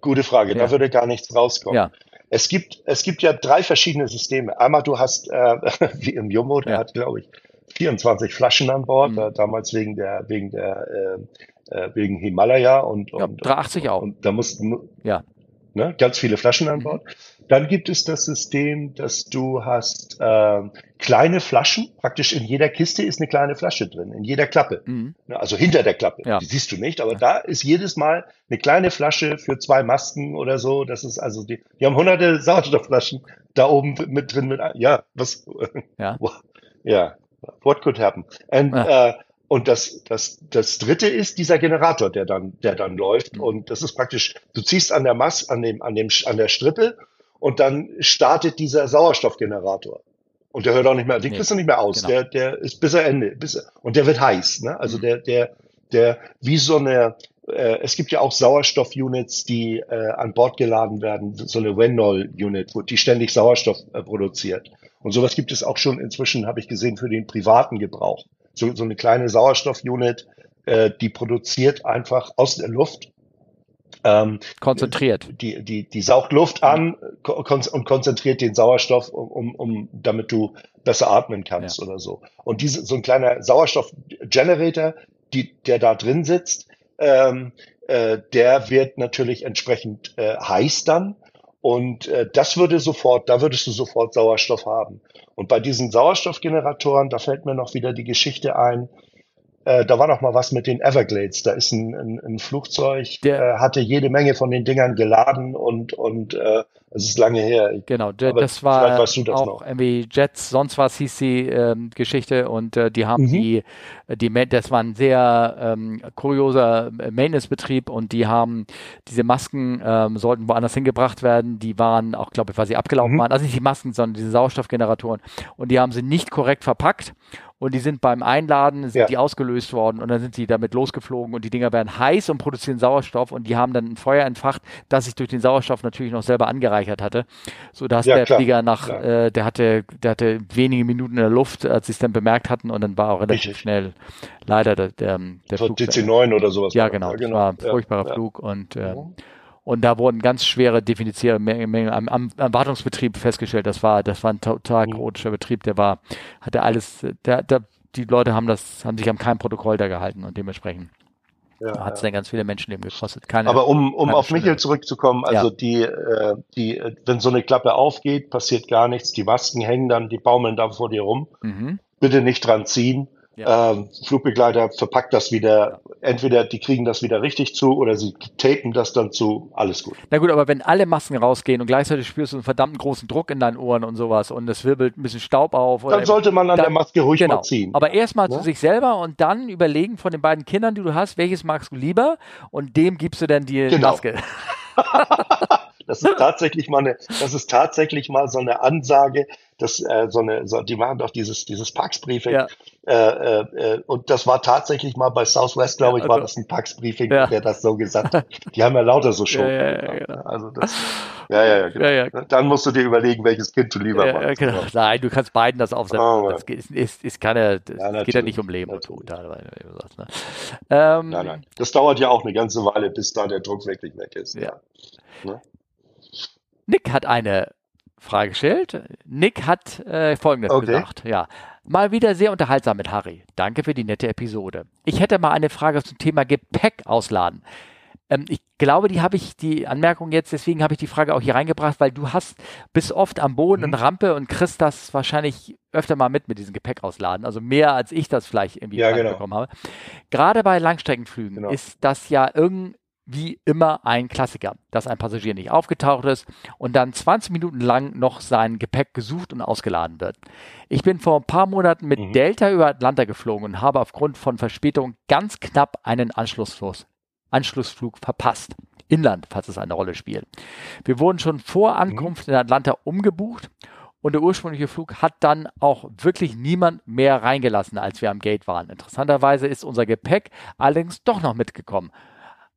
gute Frage, Ja. da würde gar nichts rauskommen. Ja. Es gibt, es gibt ja drei verschiedene Systeme. Einmal du hast, äh, wie im Jumbo, der Ja. hat, glaube ich, 24 Flaschen an Bord, Mhm. äh, damals wegen der, wegen der, äh, äh, wegen Himalaya und, Ja, und, 380 auch. und da mussten, Ja. ne, ganz viele Flaschen an Mhm. Dann gibt es das System, dass du hast äh, kleine Flaschen, praktisch in jeder Kiste ist eine kleine Flasche drin, in jeder Klappe. Mhm. Ne, Also hinter der Klappe. Ja. Die siehst du nicht, aber da ist jedes Mal eine kleine Flasche für zwei Masken oder so. Das ist also die, die haben hunderte Sauerstoffflaschen da oben mit drin mit, ja, was, Ja. ja, what could happen? And, Ja. äh, und das, das, das dritte ist dieser Generator, der dann, der dann läuft. Mhm. Und das ist praktisch, du ziehst an der Mass, an dem, an dem, an der Strippe und dann startet dieser Sauerstoffgenerator. Und der hört auch nicht mehr, den Nee, kriegst du nicht mehr aus. genau. Der, der ist bis er Ende, bis er, und der wird heiß, ne? Also Mhm. der, der, der, wie so eine, äh, es gibt ja auch Sauerstoff-Units, die äh, an Bord geladen werden, so eine Wenol-Unit, wo die ständig Sauerstoff äh, produziert. Und sowas gibt es auch schon inzwischen, habe ich gesehen, für den privaten Gebrauch. So, so eine kleine Sauerstoff-Unit, äh, die produziert einfach aus der Luft ähm, Konzentriert. die, die, die saugt Luft an kon und konzentriert den Sauerstoff, um, um, um damit du besser atmen kannst oder so. Und diese, so ein kleiner Sauerstoff-Generator, die, der da drin sitzt, ähm, äh, der wird natürlich entsprechend äh, heiß dann. Und äh, das würde sofort, da würdest du sofort Sauerstoff haben. Und bei diesen Sauerstoffgeneratoren, da fällt mir noch wieder die Geschichte ein, äh, da war noch mal was mit den Everglades. Da ist ein, ein, ein Flugzeug, Der- äh, hatte jede Menge von den Dingern geladen und und äh, es ist lange her. Ich, Genau, das war weißt du das auch noch. irgendwie Jets, sonst was hieß die ähm, Geschichte und äh, die haben Mhm. die, die, das war ein sehr ähm, kurioser Maintenance-Betrieb und die haben diese Masken ähm, sollten woanders hingebracht werden, die waren auch, glaube ich, weil sie abgelaufen Mhm. waren, also nicht die Masken, sondern diese Sauerstoffgeneratoren und die haben sie nicht korrekt verpackt und die sind beim Einladen, sind Ja. die ausgelöst worden und dann sind die damit losgeflogen und die Dinger werden heiß und produzieren Sauerstoff und die haben dann ein Feuer entfacht, das sich durch den Sauerstoff natürlich noch selber angereichert hatte, sodass Ja, der klar, Flieger nach, klar. äh, der hatte, der hatte wenige Minuten in der Luft, als sie es dann bemerkt hatten und dann war auch relativ Richtig. schnell leider der, der, der so Flug. zu Ende. DC-9 oder sowas. Ja, war das. genau. Das war ein Ja, furchtbarer ja. Flug und äh, Mhm. Und da wurden ganz schwere definizierte Mengen, am, am, am Wartungsbetrieb festgestellt. Das war, das war ein total Mhm. chaotischer Betrieb. Der war, hatte alles, der, der, die Leute haben das, haben sich am keinem Protokoll da gehalten und dementsprechend Ja, hat es ja. dann ganz viele Menschenleben gekostet. Keine, Aber um, um keine auf Michael Stunde. zurückzukommen, also Ja. die, äh, die, wenn so eine Klappe aufgeht, passiert gar nichts. Die Masken hängen dann, die baumeln da vor dir rum. mhm. Bitte nicht dran ziehen. Ja. Ähm, Flugbegleiter verpackt das wieder. Entweder die kriegen das wieder richtig zu oder sie tapen das dann zu. Alles gut. Na gut, aber wenn alle Masken rausgehen und gleichzeitig spürst du einen verdammten großen Druck in deinen Ohren und sowas und es wirbelt ein bisschen Staub auf. Dann sollte man an dann- der Maske ruhig genau. mal ziehen. Aber erstmal zu Ne? sich selber und dann überlegen von den beiden Kindern, die du hast, welches magst du lieber und dem gibst du dann die Genau. Maske. Das ist tatsächlich mal eine, das ist tatsächlich mal so eine Ansage, dass äh, so eine, so, die machen doch dieses dieses Pax Briefing. Ja. Äh, äh, äh, und das war tatsächlich mal bei Southwest, glaube ich, Ja, war also- das ein Pax Briefing, Ja. der das so gesagt hat. Die haben ja lauter so Show. Ja, ja, ja, genau. Also das, ja, ja, genau. Ja. Dann musst du dir überlegen, welches Kind du lieber Ja, magst. ja, genau. Nein, du kannst beiden das aufsetzen. Oh, das geht- ist, ist, ist keine, das Ja, geht ja nicht um Leben und. Tod. ne? ähm, Nein, nein. Das dauert ja auch eine ganze Weile, bis da der Druck wirklich weg ist. Ja. Ne? Nick hat eine Frage gestellt. Nick hat äh, Folgendes Okay. gesagt. Ja, mal wieder sehr unterhaltsam mit Harry. Danke für die nette Episode. Ich hätte mal eine Frage zum Thema Gepäck ausladen. Ähm, ich glaube, die habe ich, die Anmerkung jetzt, deswegen habe ich die Frage auch hier reingebracht, weil du hast bis oft am Boden Mhm. eine Rampe und kriegst das wahrscheinlich öfter mal mit mit diesem Gepäck ausladen. Also mehr als ich das vielleicht irgendwie Ja, genau. bekommen habe. Gerade bei Langstreckenflügen Genau. ist das ja irgendwie immer ein Klassiker, dass ein Passagier nicht aufgetaucht ist und dann 20 Minuten lang noch sein Gepäck gesucht und ausgeladen wird. Ich bin vor ein paar Monaten mit Mhm. Delta über Atlanta geflogen und habe aufgrund von Verspätung ganz knapp einen Anschlussflug, Anschlussflug verpasst. Inland, falls es eine Rolle spielt. Wir wurden schon vor Ankunft in Atlanta umgebucht und der ursprüngliche Flug hat dann auch wirklich niemand mehr reingelassen, als wir am Gate waren. Interessanterweise ist unser Gepäck allerdings doch noch mitgekommen,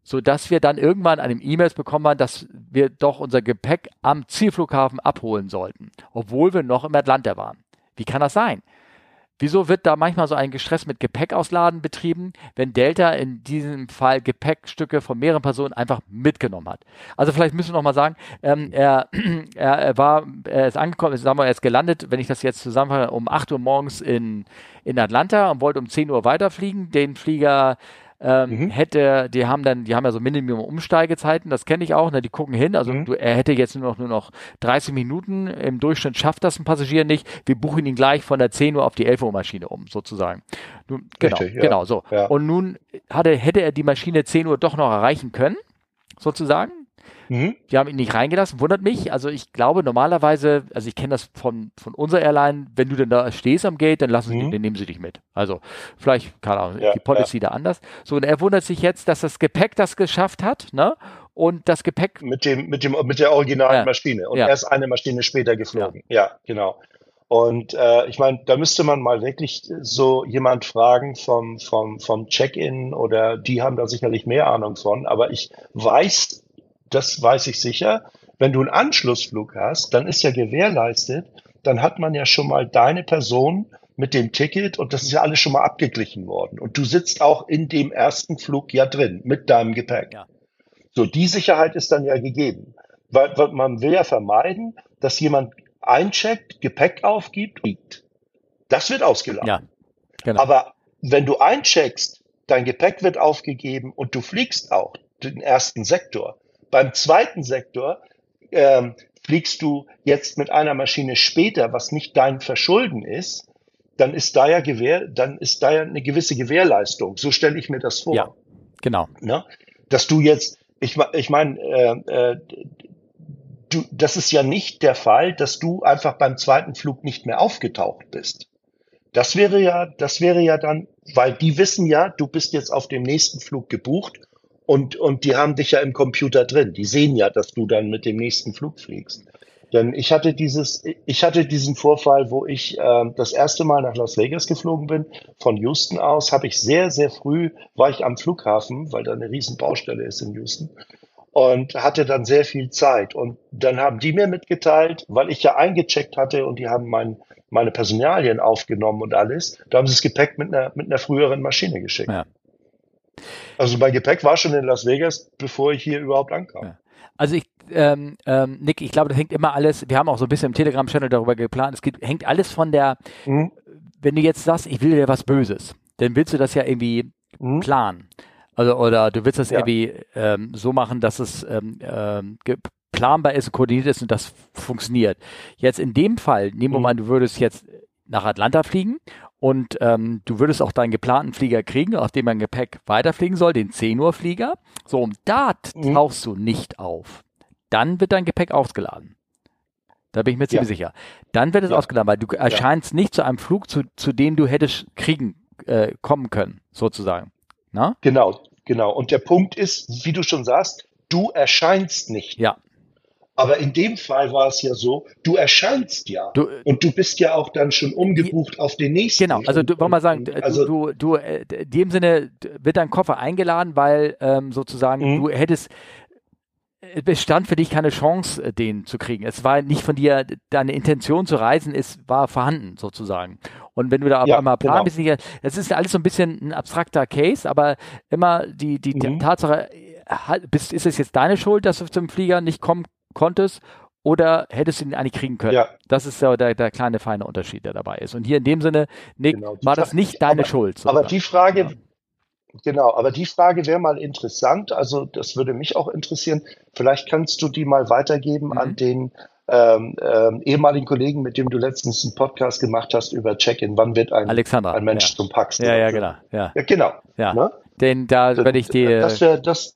so dass wir dann irgendwann an dem E-Mails bekommen haben, dass wir doch unser Gepäck am Zielflughafen abholen sollten, obwohl wir noch im Atlanta waren. Wie kann das sein? Wieso wird da manchmal so ein Gestress mit Gepäckausladen betrieben, wenn Delta in diesem Fall Gepäckstücke von mehreren Personen einfach mitgenommen hat? Also vielleicht müssen wir noch mal sagen, ähm, er, er, er war, er ist angekommen, sagen wir, er ist gelandet, wenn ich das jetzt zusammenfasse, um 8 Uhr morgens in, in Atlanta und wollte um 10 Uhr weiterfliegen. Den Flieger ähm, Mhm. hätte, die haben dann, die haben ja so Minimum Umsteigezeiten, das kenne ich auch, ne, die gucken hin, also Mhm. du, er hätte jetzt nur noch, nur noch 30 Minuten, im Durchschnitt schafft das ein Passagier nicht, wir buchen ihn gleich von der 10 Uhr auf die 11 Uhr Maschine um, sozusagen. Nun, genau, Richtig, ja. genau, so. Ja. Und nun hatte, hätte er die Maschine 10 Uhr doch noch erreichen können, sozusagen, Mhm. die haben ihn nicht reingelassen, wundert mich. Also ich glaube normalerweise, also ich kenne das von, von unserer Airline, wenn du denn da stehst am Gate, dann lassen sie, Mhm. dann nehmen sie dich mit. Also vielleicht, keine Ahnung, Ja, die Policy da anders. So, und er wundert sich jetzt, dass das Gepäck das geschafft hat, ne? Und das Gepäck, Mit dem, mit dem, mit der originalen Ja. Maschine. Und Ja. erst eine Maschine später geflogen. Ja, genau. Und äh, ich meine, da müsste man mal wirklich so jemand fragen vom, vom, vom Check-in oder die haben da sicherlich mehr Ahnung von. Aber ich weiß, das weiß ich sicher, wenn du einen Anschlussflug hast, dann ist ja gewährleistet, dann hat man ja schon mal deine Person mit dem Ticket und das ist ja alles schon mal abgeglichen worden. Und du sitzt auch in dem ersten Flug ja drin mit deinem Gepäck. Ja. So, die Sicherheit ist dann ja gegeben. Weil, weil man will ja vermeiden, dass jemand eincheckt, Gepäck aufgibt, fliegt. Das wird ausgeladen. ja, genau. Aber wenn du eincheckst, dein Gepäck wird aufgegeben und du fliegst auch den ersten Sektor. Beim zweiten Sektor ähm, fliegst du jetzt mit einer Maschine später, was nicht dein Verschulden ist, dann ist da ja Gewähr, dann ist da ja eine gewisse Gewährleistung. So stelle ich mir das vor. Ja. genau. Ne? Dass du jetzt, ich, ich meine, äh, äh, du, das ist ja nicht der Fall, dass du einfach beim zweiten Flug nicht mehr aufgetaucht bist. Das wäre ja, das wäre ja dann, weil die wissen ja, du bist jetzt auf dem nächsten Flug gebucht und, und die haben dich ja im Computer drin. Die sehen ja, dass du dann mit dem nächsten Flug fliegst. Denn ich hatte dieses, ich hatte diesen Vorfall, wo ich ähm, das erste Mal nach Las Vegas geflogen bin. Von Houston aus habe ich sehr, sehr früh war ich am Flughafen, weil da eine riesen Baustelle ist in Houston und hatte dann sehr viel Zeit. Und dann haben die mir mitgeteilt, weil ich ja eingecheckt hatte und die haben mein, meine Personalien aufgenommen und alles, da haben sie das Gepäck mit einer, mit einer früheren Maschine geschickt. Ja. Also mein Gepäck war schon in Las Vegas, bevor ich hier überhaupt ankam. Ja. Also ich, ähm, ähm, Nick, ich glaube, das hängt immer alles, wir haben auch so ein bisschen im Telegram-Channel darüber geplant, es geht, hängt alles von der, Mhm. wenn du jetzt sagst, ich will dir was Böses, dann willst du das ja irgendwie Mhm. planen. Also, oder du willst das Ja. irgendwie ähm, so machen, dass es ähm, ähm, planbar ist, koordiniert ist und das funktioniert. Jetzt in dem Fall, nehmen wir Mhm. mal, an, du würdest jetzt nach Atlanta fliegen und ähm, du würdest auch deinen geplanten Flieger kriegen, auf dem dein Gepäck weiterfliegen soll, den 10 Uhr Flieger. So, und da Mhm. tauchst du nicht auf. Dann wird dein Gepäck ausgeladen. Da bin ich mir ziemlich sicher. Dann wird es Ja. ausgeladen, weil du erscheinst nicht zu einem Flug, zu, zu dem du hättest kriegen, äh, kommen können, sozusagen. Na? Genau, genau. Und der Punkt ist, wie du schon sagst, du erscheinst nicht. Ja. Aber in dem Fall war es ja so, du erscheinst ja. Du, und du bist ja auch dann schon umgebucht auf den nächsten. Genau, also du, wollen wir sagen, also, du, du, äh, in dem Sinne wird dein Koffer eingeladen, weil ähm, sozusagen Mhm. du hättest, es bestand für dich keine Chance, äh, den zu kriegen. Es war nicht von dir, deine Intention zu reisen ist, war vorhanden sozusagen. Und wenn du da auf Ja, einmal genau. plan bist, nicht- das ist alles so ein bisschen ein abstrakter Case, aber immer die, die, die Mhm. Tatsache, äh, halt, bist, ist es jetzt deine Schuld, dass du zum Flieger nicht kommen konntest? oder hättest du ihn eigentlich kriegen können? Ja. Das ist so der, der kleine feine Unterschied, der dabei ist. Und hier in dem Sinne, Nick, Genau, war das nicht deine aber- Schuld. Aber sozusagen. die Frage, Ja. genau, aber die Frage wäre mal interessant. Also das würde mich auch interessieren. Vielleicht kannst du die mal weitergeben Mhm. an den ähm, ähm, ehemaligen Kollegen, mit dem du letztens einen Podcast gemacht hast über Check-in. Wann wird ein, ein Mensch ja. zum Paxton? Ja, ja, genau. Ja, Ja, genau. ja. Ne? Denn da werde ich die. das, wär, das,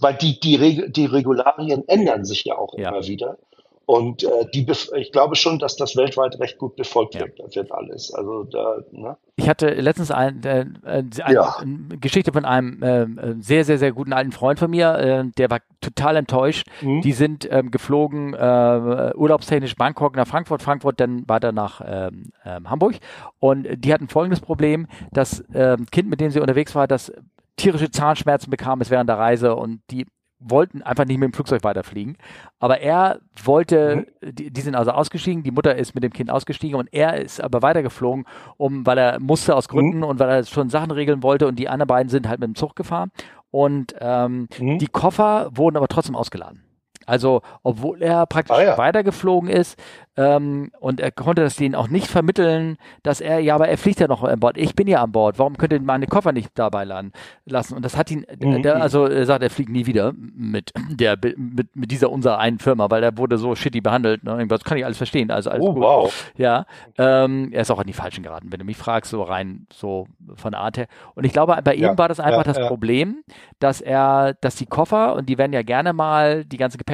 weil die, die, Reg die Regularien ändern sich ja auch Ja. immer wieder. Und äh, die, ich glaube schon, dass das weltweit recht gut befolgt Ja. wird, wird alles. Also da, ne? Ich hatte letztens ein, äh, äh, eine Ja. Geschichte von einem äh, sehr, sehr, sehr guten alten Freund von mir, äh, der war total enttäuscht. Mhm. Die sind ähm, geflogen, äh, urlaubstechnisch Bangkok nach Frankfurt, Frankfurt dann weiter nach ähm, ähm, Hamburg. Und die hatten folgendes Problem: Das ähm, Kind, mit dem sie unterwegs war, das tierische Zahnschmerzen bekam es während der Reise und die wollten einfach nicht mit dem Flugzeug weiterfliegen. Aber er wollte, die, die sind also ausgestiegen, die Mutter ist mit dem Kind ausgestiegen und er ist aber weitergeflogen, um, weil er musste aus Gründen und weil er schon Sachen regeln wollte und die anderen beiden sind halt mit dem Zug gefahren. Und ähm, Mhm. die Koffer wurden aber trotzdem ausgeladen. Also, obwohl er praktisch Ah, ja. weitergeflogen ist ähm, und er konnte das denen auch nicht vermitteln, dass er, ja, aber er fliegt ja noch an Bord. Ich bin ja an Bord. Warum könnt ihr meine Koffer nicht dabei laden, lassen? Und das hat ihn, Mhm. der, also er sagt, er fliegt nie wieder mit der mit, mit dieser unserer einen Firma, weil er wurde so shitty behandelt. Ne? Irgendwas kann ich alles verstehen. Also alles Oh, gut. wow. Ja, ähm, er ist auch an die Falschen geraten, wenn du mich fragst, so rein so von Art her. Und ich glaube, bei Ja, ihm war das einfach ja, das. Problem, dass er, dass die Koffer, und die werden ja gerne mal, die ganze Gepäck,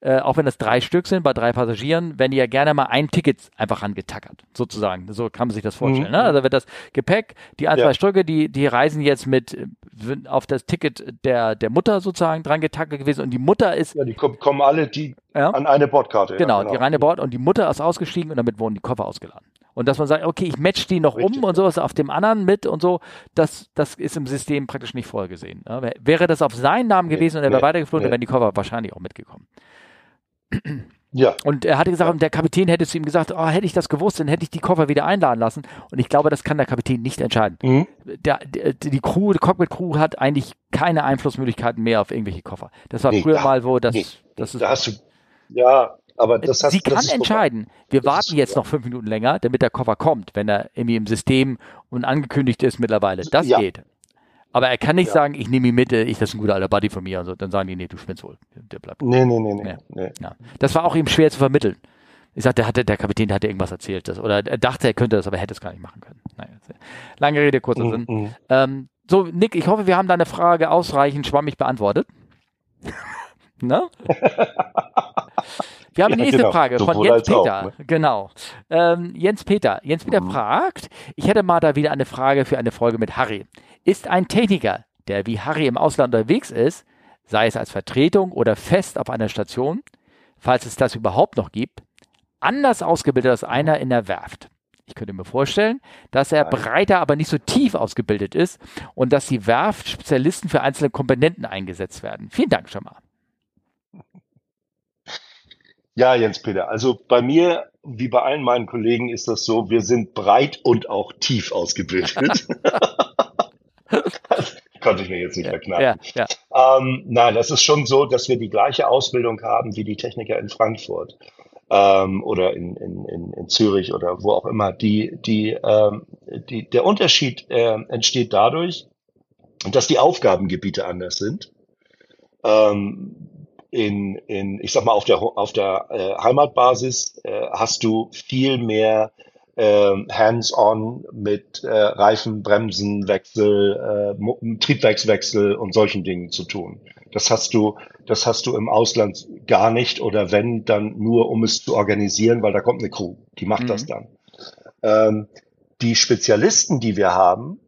äh, auch wenn das drei Stück sind, bei drei Passagieren, werden die ja gerne mal ein Ticket einfach angetackert, sozusagen. So kann man sich das vorstellen. Mhm. Ne? Also wird das Gepäck, die ein, Ja. zwei Stücke, die, die reisen jetzt mit auf das Ticket der, der Mutter sozusagen dran getackert gewesen und die Mutter ist Ja, die kommen alle die Ja. an eine Bordkarte. ja, Genau, die reine Bord und die Mutter ist ausgestiegen und damit wurden die Koffer ausgeladen. Und dass man sagt, okay, ich match die noch Richtig, um und sowas auf dem anderen mit und so, das, das ist im System praktisch nicht vorgesehen. Ne? Wär- Wäre das auf seinen Namen Nee, gewesen und er wäre nee, weitergeflogen, dann nee. wären die Koffer wahrscheinlich auch mitgekommen. Ja, Und er hatte gesagt, und der Kapitän hätte zu ihm gesagt, oh, hätte ich das gewusst, dann hätte ich die Koffer wieder einladen lassen. Und ich glaube, das kann der Kapitän nicht entscheiden. Mhm. Der, der, die Crew, die Cockpit-Crew hat eigentlich keine Einflussmöglichkeiten mehr auf irgendwelche Koffer. Das war Nee, früher da- mal, wo das, nee, das ist da hast du, ja, aber das hast Sie das kann vorbei. entscheiden, wir Das warten jetzt noch fünf Minuten länger, damit der Koffer kommt, wenn er irgendwie im System und angekündigt ist mittlerweile. Das Ja. geht. Aber er kann nicht Ja. sagen, ich nehme ihn mit, äh, ich, das ist ein guter alter Buddy von mir und so. Dann sagen die, nee, du spinnst wohl. Der bleibt. Nee, nee, nee, nee. Nee. Ja. Das war auch ihm schwer zu vermitteln. Ich sagte, der, hatte, der Kapitän hatte irgendwas erzählt. Das, oder er dachte, er könnte das, aber er hätte es gar nicht machen können. Naja, lange Rede, kurzer Mhm, Sinn. mhm. Ähm, so, Nick, ich hoffe, wir haben deine Frage ausreichend schwammig beantwortet. Ne? Wir haben Ja, die nächste genau. Frage von Sowohl Jens als auch, Peter. ne? Genau. Ähm, Jens Peter. Jens Peter Mhm. fragt, ich hätte mal da wieder eine Frage für eine Folge mit Harry. Ist ein Techniker, der wie Harry im Ausland unterwegs ist, sei es als Vertretung oder fest auf einer Station, falls es das überhaupt noch gibt, anders ausgebildet als einer in der Werft? Ich könnte mir vorstellen, dass er breiter, aber nicht so tief ausgebildet ist und dass die Werft Spezialisten für einzelne Komponenten eingesetzt werden. Vielen Dank schon mal. Ja, Jens Peter. Also bei mir, wie bei allen meinen Kollegen, ist das so, wir sind breit und auch tief ausgebildet. konnte ich mir jetzt nicht verkneifen. Ja, ja. Ähm, nein, das ist schon so, dass wir die gleiche Ausbildung haben wie die Techniker in Frankfurt ähm, oder in, in, in, in Zürich oder wo auch immer. Die, die, ähm, die, der Unterschied äh, entsteht dadurch, dass die Aufgabengebiete anders sind. Ähm, in, in, ich sag mal, auf der, auf der äh, Heimatbasis äh, hast du viel mehr ähm, hands-on mit äh, Reifen, Bremsen, Wechsel, äh, Triebwerkswechsel und solchen Dingen zu tun. Das hast du, das hast du im Ausland gar nicht oder wenn, dann nur, um es zu organisieren, weil da kommt eine Crew, die macht Mhm. das dann. Ähm, die Spezialisten, die wir haben,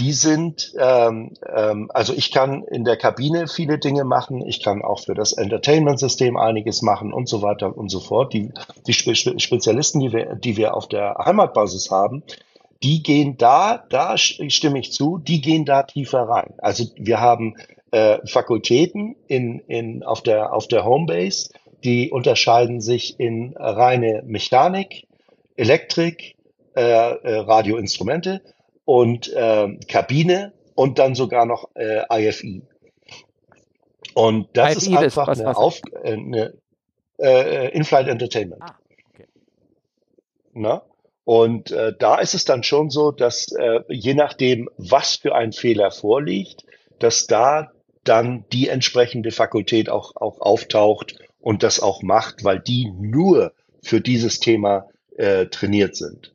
die sind, ähm, ähm, also ich kann in der Kabine viele Dinge machen, ich kann auch für das Entertainment-System einiges machen und so weiter und so fort. Die, die Spe Spe- Spezialisten, die wir, die wir auf der Heimatbasis haben, die gehen da, da stimme ich zu, die gehen da tiefer rein. Also wir haben äh, Fakultäten in, in, auf, der, auf der Homebase, die unterscheiden sich in reine Mechanik, Elektrik, äh, äh, Radioinstrumente und ähm, Kabine und dann sogar noch äh, IFI. Und das IFI ist ist einfach was- eine? Auf, äh, eine äh, In-Flight Entertainment. Ah, okay. Ne? Und äh, da ist es dann schon so, dass äh, je nachdem, was für ein Fehler vorliegt, dass da dann die entsprechende Fakultät auch, auch auftaucht und das auch macht, weil die nur für dieses Thema äh, trainiert sind.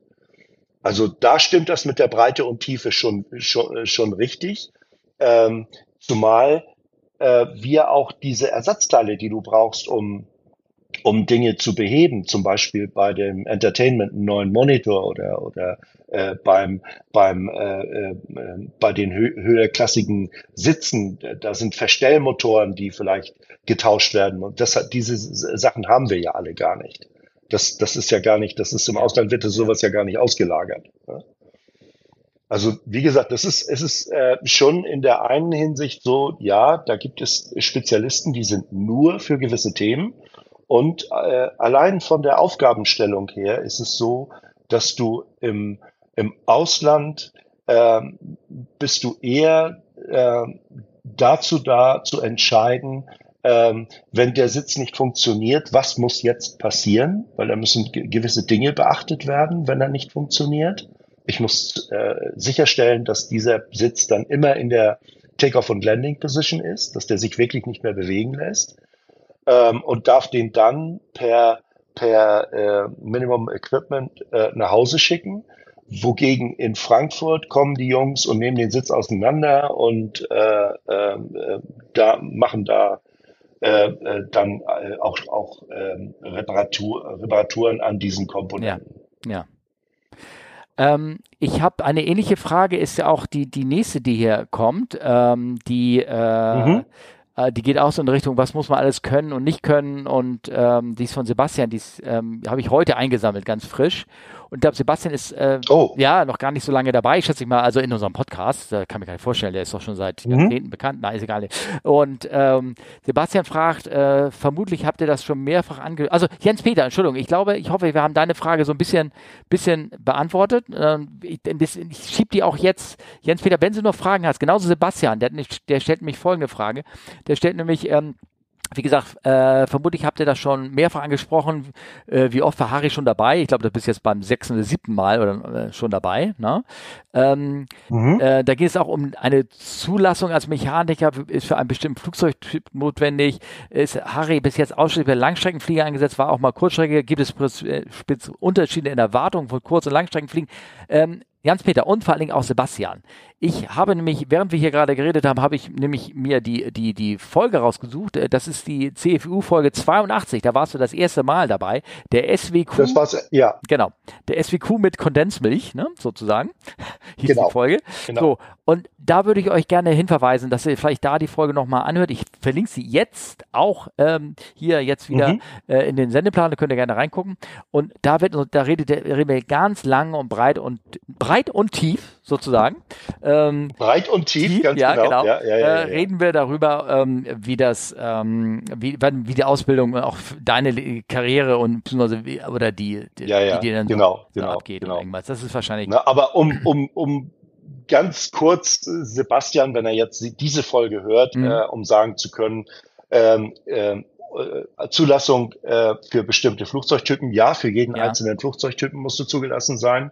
Also da stimmt das mit der Breite und Tiefe schon, schon, schon richtig. Ähm, zumal äh, wir auch diese Ersatzteile, die du brauchst, um, um Dinge zu beheben, zum Beispiel bei dem Entertainment einen neuen Monitor oder, oder äh, beim, beim, äh, äh, bei den hö höherklassigen Sitzen, da sind Verstellmotoren, die vielleicht getauscht werden. Und das, diese Sachen haben wir ja alle gar nicht. Das, das ist ja gar nicht, das ist im Ausland wird das sowas ja gar nicht ausgelagert. Ne? Also wie gesagt, das ist, es ist äh, schon in der einen Hinsicht so, ja, da gibt es Spezialisten, die sind nur für gewisse Themen. Und äh, allein von der Aufgabenstellung her ist es so, dass du im, im Ausland äh, bist du eher äh, dazu da zu entscheiden, ähm, wenn der Sitz nicht funktioniert, was muss jetzt passieren? Weil da müssen gewisse Dinge beachtet werden, wenn er nicht funktioniert. Ich muss äh, sicherstellen, dass dieser Sitz dann immer in der Takeoff- und Landing-Position ist, dass der sich wirklich nicht mehr bewegen lässt ähm, und darf den dann per, per äh, Minimum Equipment äh, nach Hause schicken. Wogegen in Frankfurt kommen die Jungs und nehmen den Sitz auseinander und äh, äh, da machen da äh, äh, dann äh, auch, auch ähm, Reparatur, Reparaturen an diesen Komponenten. Ja, ja. Ähm, ich habe eine ähnliche Frage, ist ja auch die, die nächste, die hier kommt. Ähm, die, äh, mhm. äh, die geht auch so in Richtung, was muss man alles können und nicht können. Und ähm, die ist von Sebastian, die ähm, habe ich heute eingesammelt, ganz frisch. Und ich glaube, Sebastian ist äh, oh. ja noch gar nicht so lange dabei, schätze ich mal, also in unserem Podcast. Da kann mir gar nicht vorstellen, der ist doch schon seit mhm. Jahrzehnten bekannt. Nein, ist egal. Und ähm, Sebastian fragt, äh, vermutlich habt ihr das schon mehrfach ange... Also Jens Peter, Entschuldigung, ich glaube, ich hoffe, wir haben deine Frage so ein bisschen, bisschen beantwortet. Ähm, ich, das, ich schieb die auch jetzt, Jens Peter, wenn du noch Fragen hast, genauso Sebastian, der, der stellt nämlich folgende Frage. Der stellt nämlich... Ähm, wie gesagt, äh, vermutlich habt ihr das schon mehrfach angesprochen. Äh, wie oft war Harry schon dabei? Ich glaube, du bist jetzt beim sechsten oder siebten Mal oder äh, schon dabei. Ne? Ähm, mhm. äh, da geht es auch um eine Zulassung als Mechaniker, ist für einen bestimmten Flugzeugtyp notwendig. Ist Harry bis jetzt ausschließlich bei Langstreckenflieger eingesetzt, war auch mal Kurzstrecke. Gibt es äh, Unterschiede in der Wartung von Kurz- und Langstreckenfliegen? Ähm, Jans-Peter und vor allen Dingen auch Sebastian. Ich habe nämlich, während wir hier gerade geredet haben, habe ich nämlich mir die, die, die Folge rausgesucht. Äh, das ist die CFU-Folge 82. Da warst du das erste Mal dabei. Der SWQ. Das war's, ja. Genau. Der SWQ mit Kondensmilch, ne, sozusagen. Hieß genau. die Folge. Genau. So. Und da würde ich euch gerne hinverweisen, dass ihr vielleicht da die Folge nochmal anhört. Ich verlinke sie jetzt auch ähm, hier jetzt wieder mhm. äh, in den Sendeplan. Da könnt ihr gerne reingucken. Und da wird, da redet, reden wir ganz lang und breit und breit und tief sozusagen. Ähm, breit und tief, tief ganz ja, genau. genau. Ja, ja, äh, reden wir darüber, ähm, wie das, ähm, wie, wie die Ausbildung auch deine Karriere und beziehungsweise wie, oder die, die, die dir dann genau, so, genau, abgeht genau. irgendwas. Das ist wahrscheinlich. Na, aber um, um, um ganz kurz Sebastian, wenn er jetzt diese Folge hört, mhm. äh, um sagen zu können, ähm, äh, Zulassung äh, für bestimmte Flugzeugtypen. Ja, für jeden ja. einzelnen Flugzeugtypen musst du zugelassen sein.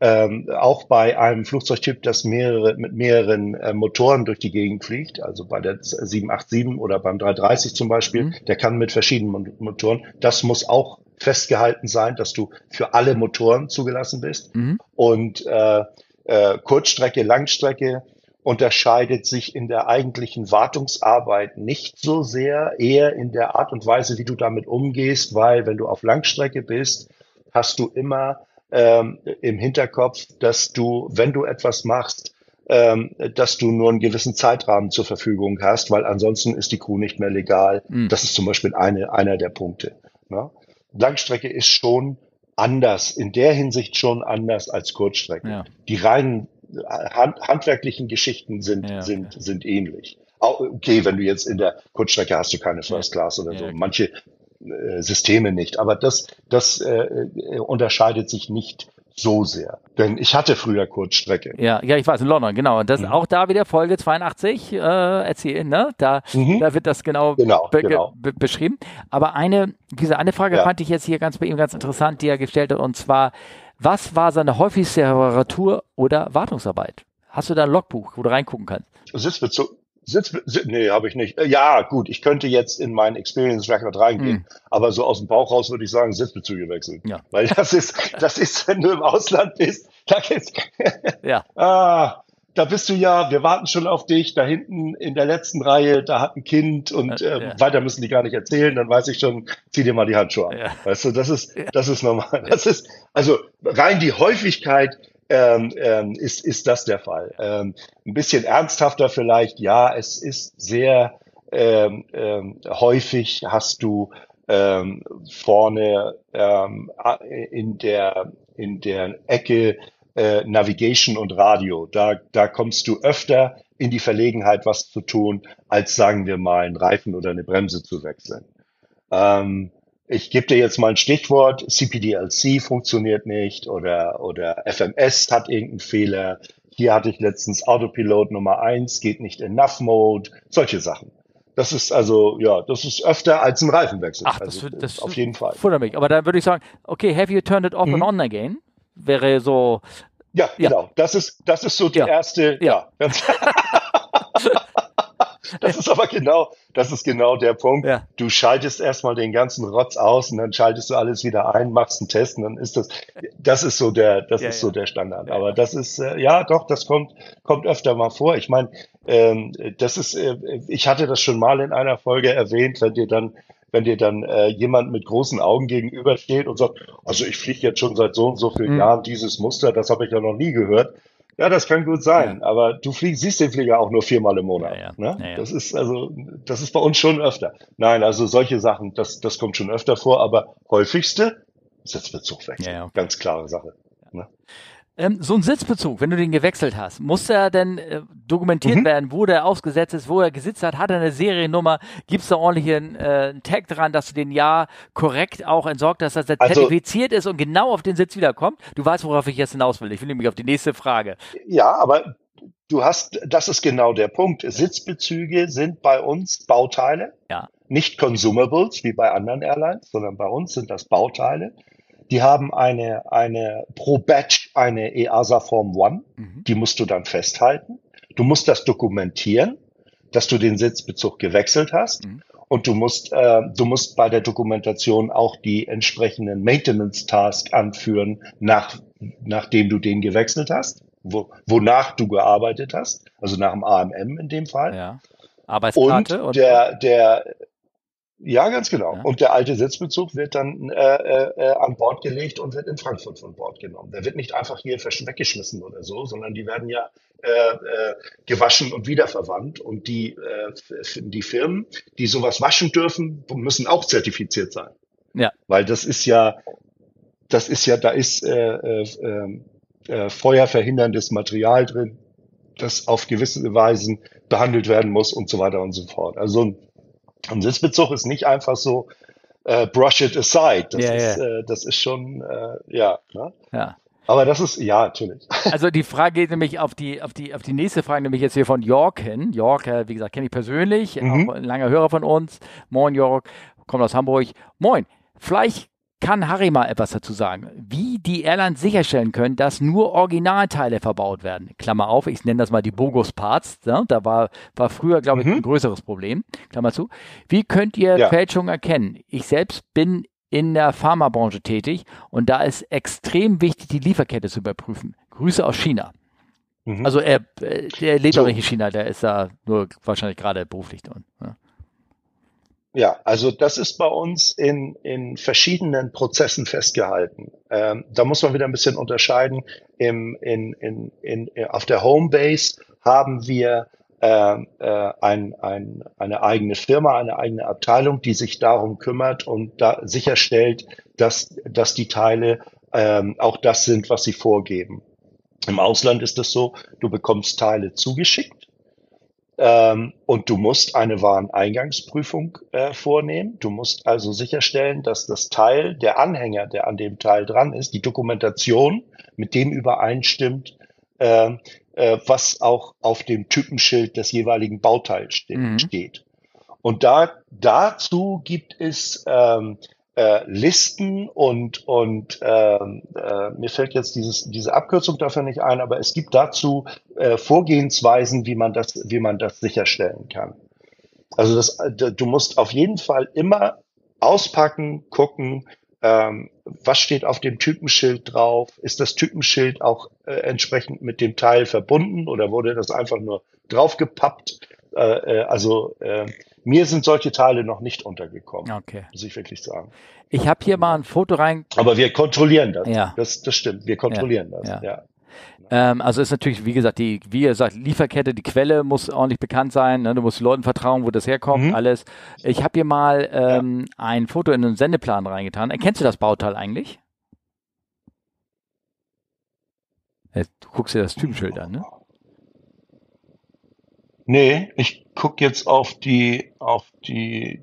Ähm, auch bei einem Flugzeugtyp, das mehrere, mit mehreren äh, Motoren durch die Gegend fliegt, also bei der 787 oder beim 330 zum Beispiel, mhm. der kann mit verschiedenen Motoren. Das muss auch festgehalten sein, dass du für alle Motoren zugelassen bist. Mhm. Und äh, äh, Kurzstrecke, Langstrecke unterscheidet sich in der eigentlichen Wartungsarbeit nicht so sehr, eher in der Art und Weise, wie du damit umgehst, weil wenn du auf Langstrecke bist, hast du immer ähm, im Hinterkopf, dass du, wenn du etwas machst, ähm, dass du nur einen gewissen Zeitrahmen zur Verfügung hast, weil ansonsten ist die Crew nicht mehr legal. Mhm. Das ist zum Beispiel eine, einer der Punkte. Ne? Langstrecke ist schon anders, in der Hinsicht schon anders als Kurzstrecke. Ja. Die reinen hand, handwerklichen Geschichten sind, ja, sind, sind ähnlich. Okay, wenn du jetzt in der Kurzstrecke hast du keine First Class oder so. Manche äh, Systeme nicht. Aber das, das äh, unterscheidet sich nicht so sehr. Denn ich hatte früher Kurzstrecke. Ja, ja, ich weiß, in London, genau. Und das Mhm. auch da wieder Folge 82 äh, erzählen, ne? Da, Mhm. da wird das genau, Genau, be genau. be beschrieben. Aber eine, diese eine Frage Ja. fand ich jetzt hier ganz bei ihm ganz interessant, die er gestellt hat, und zwar, was war seine häufigste Reparatur oder Wartungsarbeit? Hast du da ein Logbuch, wo du reingucken kannst? Sitzbezug. Sitz, Sitz, nee, habe ich nicht. Äh, Ja, gut, ich könnte jetzt in meinen Experience Record reingehen, aber so aus dem Bauch raus würde ich sagen, Sitzbezüge wechseln. Ja. Weil das ist, das ist, wenn du im Ausland bist, da geht's, Ja. ah, da bist du ja, wir warten schon auf dich, da hinten in der letzten Reihe, da hat ein Kind und Äh, ja. weiter müssen die gar nicht erzählen, dann weiß ich schon, zieh dir mal die Handschuhe an. Ja. Weißt du, das ist, das ist normal. Das ist, also rein die Häufigkeit ähm, ähm, ist, ist das der Fall. Ähm, ein bisschen ernsthafter vielleicht, ja, es ist sehr ähm, ähm, häufig hast du ähm, vorne ähm, in der in der Ecke äh, Navigation und Radio. Da, da kommst du öfter in die Verlegenheit, was zu tun, als sagen wir mal einen Reifen oder eine Bremse zu wechseln. Ähm, ich gebe dir jetzt mal ein Stichwort. CPDLC funktioniert nicht oder, oder FMS hat irgendeinen Fehler. Hier hatte ich letztens Autopilot Nummer eins geht nicht in Enough Mode. Solche Sachen. Das ist also, ja, das ist öfter als ein Reifenwechsel. Ach, das, also, wird- das auf jeden Fall. mich. Aber dann würde ich sagen, okay, have you turned it off Mhm. and on again? Wäre so, Ja, Ja. genau. Das ist, das ist so die Ja. erste, Ja. ja. das ist aber genau, das ist genau der Punkt. Ja. Du schaltest erstmal den ganzen Rotz aus und dann schaltest du alles wieder ein, machst einen Test und dann ist das, das ist so der, das Ja, ist ja. so der Standard. Aber das ist, äh, ja, doch, das kommt, kommt öfter mal vor. Ich meine, ähm, das ist, äh, ich hatte das schon mal in einer Folge erwähnt, wenn dir dann wenn dir dann äh, jemand mit großen Augen gegenübersteht und sagt, also ich fliege jetzt schon seit so und so vielen Mhm. Jahren dieses Muster, das habe ich ja noch nie gehört. Ja, das kann gut sein, aber du fliegst, siehst den Flieger auch nur viermal im Monat. Ja, ja. Ne? Ja, ja. Das ist also, das ist bei uns schon öfter. Nein, also solche Sachen, das, das kommt schon öfter vor, aber häufigste. Ja, ja, okay. Ganz klare Sache. Ne? Ähm, so ein Sitzbezug, wenn du den gewechselt hast, muss er denn äh, dokumentiert Mhm. werden, wo der ausgesetzt ist, wo er gesitzt hat? Hat er eine Seriennummer? Gibt es da ordentlich einen, äh, einen Tag dran, dass du den ja korrekt auch entsorgt hast, dass er Also- zertifiziert ist und genau auf den Sitz wiederkommt? Du weißt, worauf ich jetzt hinaus will. Ich will nämlich auf die nächste Frage. Ja, aber du hast, das ist genau der Punkt. Sitzbezüge sind bei uns Bauteile, Ja. nicht Consumables wie bei anderen Airlines, sondern bei uns sind das Bauteile. Die haben eine, eine pro Batch eine EASA Form One, Mhm. die musst du dann festhalten. Du musst das dokumentieren, dass du den Sitzbezug gewechselt hast. Mhm. Und du musst, äh, du musst bei der Dokumentation auch die entsprechenden Maintenance Task anführen, nach, nachdem du den gewechselt hast, wo, wonach du gearbeitet hast, also nach dem AMM in dem Fall. Ja. Und Arbeitskarte und, der, der, ja, ganz genau. Ja. Und der alte Sitzbezug wird dann äh, äh, äh, an Bord gelegt und wird in Frankfurt von Bord genommen. Der wird nicht einfach hier weggeschmissen oder so, sondern die werden ja äh, äh, gewaschen und wiederverwandt. Und die, äh, die Firmen, die sowas waschen dürfen, müssen auch zertifiziert sein. Ja. Weil das ist ja, das ist ja, da ist äh, äh, äh, feuerverhinderndes Material drin, das auf gewisse Weisen behandelt werden muss und so weiter und so fort. Also ein, ein Sitzbezug ist nicht einfach so äh, brush it aside. Das, Ja, ist, ja. Äh, das ist schon, äh, ja. Ne? ja. Aber das ist, ja, natürlich. Also die Frage geht nämlich auf die, auf die, auf die nächste Frage, nämlich jetzt hier von York hin. York, äh, wie gesagt, kenne ich persönlich, Mhm. auch ein langer Hörer von uns. Moin York, kommt aus Hamburg. Moin. Vielleicht kann Harry mal etwas dazu sagen, wie die Airlines sicherstellen können, dass nur Originalteile verbaut werden. Klammer auf, ich nenne das mal die Bogus-Parts. Ne? Da war, war früher, glaube ich, Mhm. ein größeres Problem. Klammer zu. Wie könnt ihr Ja. Fälschungen erkennen? Ich selbst bin in der Pharmabranche tätig und da ist extrem wichtig, die Lieferkette zu überprüfen. Grüße aus China. Mhm. Also er, äh, der lebt So. auch nicht in China, der ist da nur wahrscheinlich gerade beruflich drin. Ja. Ja, also das ist bei uns in, in verschiedenen Prozessen festgehalten. Ähm, da muss man wieder ein bisschen unterscheiden. Im, in, in, in, auf der Homebase haben wir ähm, äh, ein, ein, eine eigene Firma, eine eigene Abteilung, die sich darum kümmert und da sicherstellt, dass, dass die Teile ähm, auch das sind, was sie vorgeben. Im Ausland ist es so, du bekommst Teile zugeschickt Ähm, und du musst eine Wareneingangsprüfung äh, vornehmen. Du musst also sicherstellen, dass das Teil, der Anhänger, der an dem Teil dran ist, die Dokumentation mit dem übereinstimmt, äh, äh, was auch auf dem Typenschild des jeweiligen Bauteils ste Mhm. steht. Und da, dazu gibt es ähm, äh, Listen und, und ähm, äh, mir fällt jetzt dieses, diese Abkürzung dafür nicht ein, aber es gibt dazu äh, Vorgehensweisen, wie man das, wie man das sicherstellen kann. Also das, äh, du musst auf jeden Fall immer auspacken, gucken, ähm, was steht auf dem Typenschild drauf? Ist das Typenschild auch äh, entsprechend mit dem Teil verbunden oder wurde das einfach nur draufgepappt? Äh, äh, also äh, mir sind solche Teile noch nicht untergekommen, Okay. muss ich wirklich sagen. Ich habe hier mal ein Foto rein. Aber wir kontrollieren das. Ja. Das, das stimmt. Wir kontrollieren das. ja. Ja. Ähm, also ist natürlich, wie gesagt, die, wie gesagt, Lieferkette, die Quelle muss ordentlich bekannt sein. Ne? Du musst den Leuten vertrauen, wo das herkommt, Mhm. alles. Ich habe hier mal ähm, ein Foto in den Sendeplan reingetan. Erkennst du das Bauteil eigentlich? Äh, Du guckst dir das Typenschild an, ne? Nee, ich gucke jetzt auf die, auf die,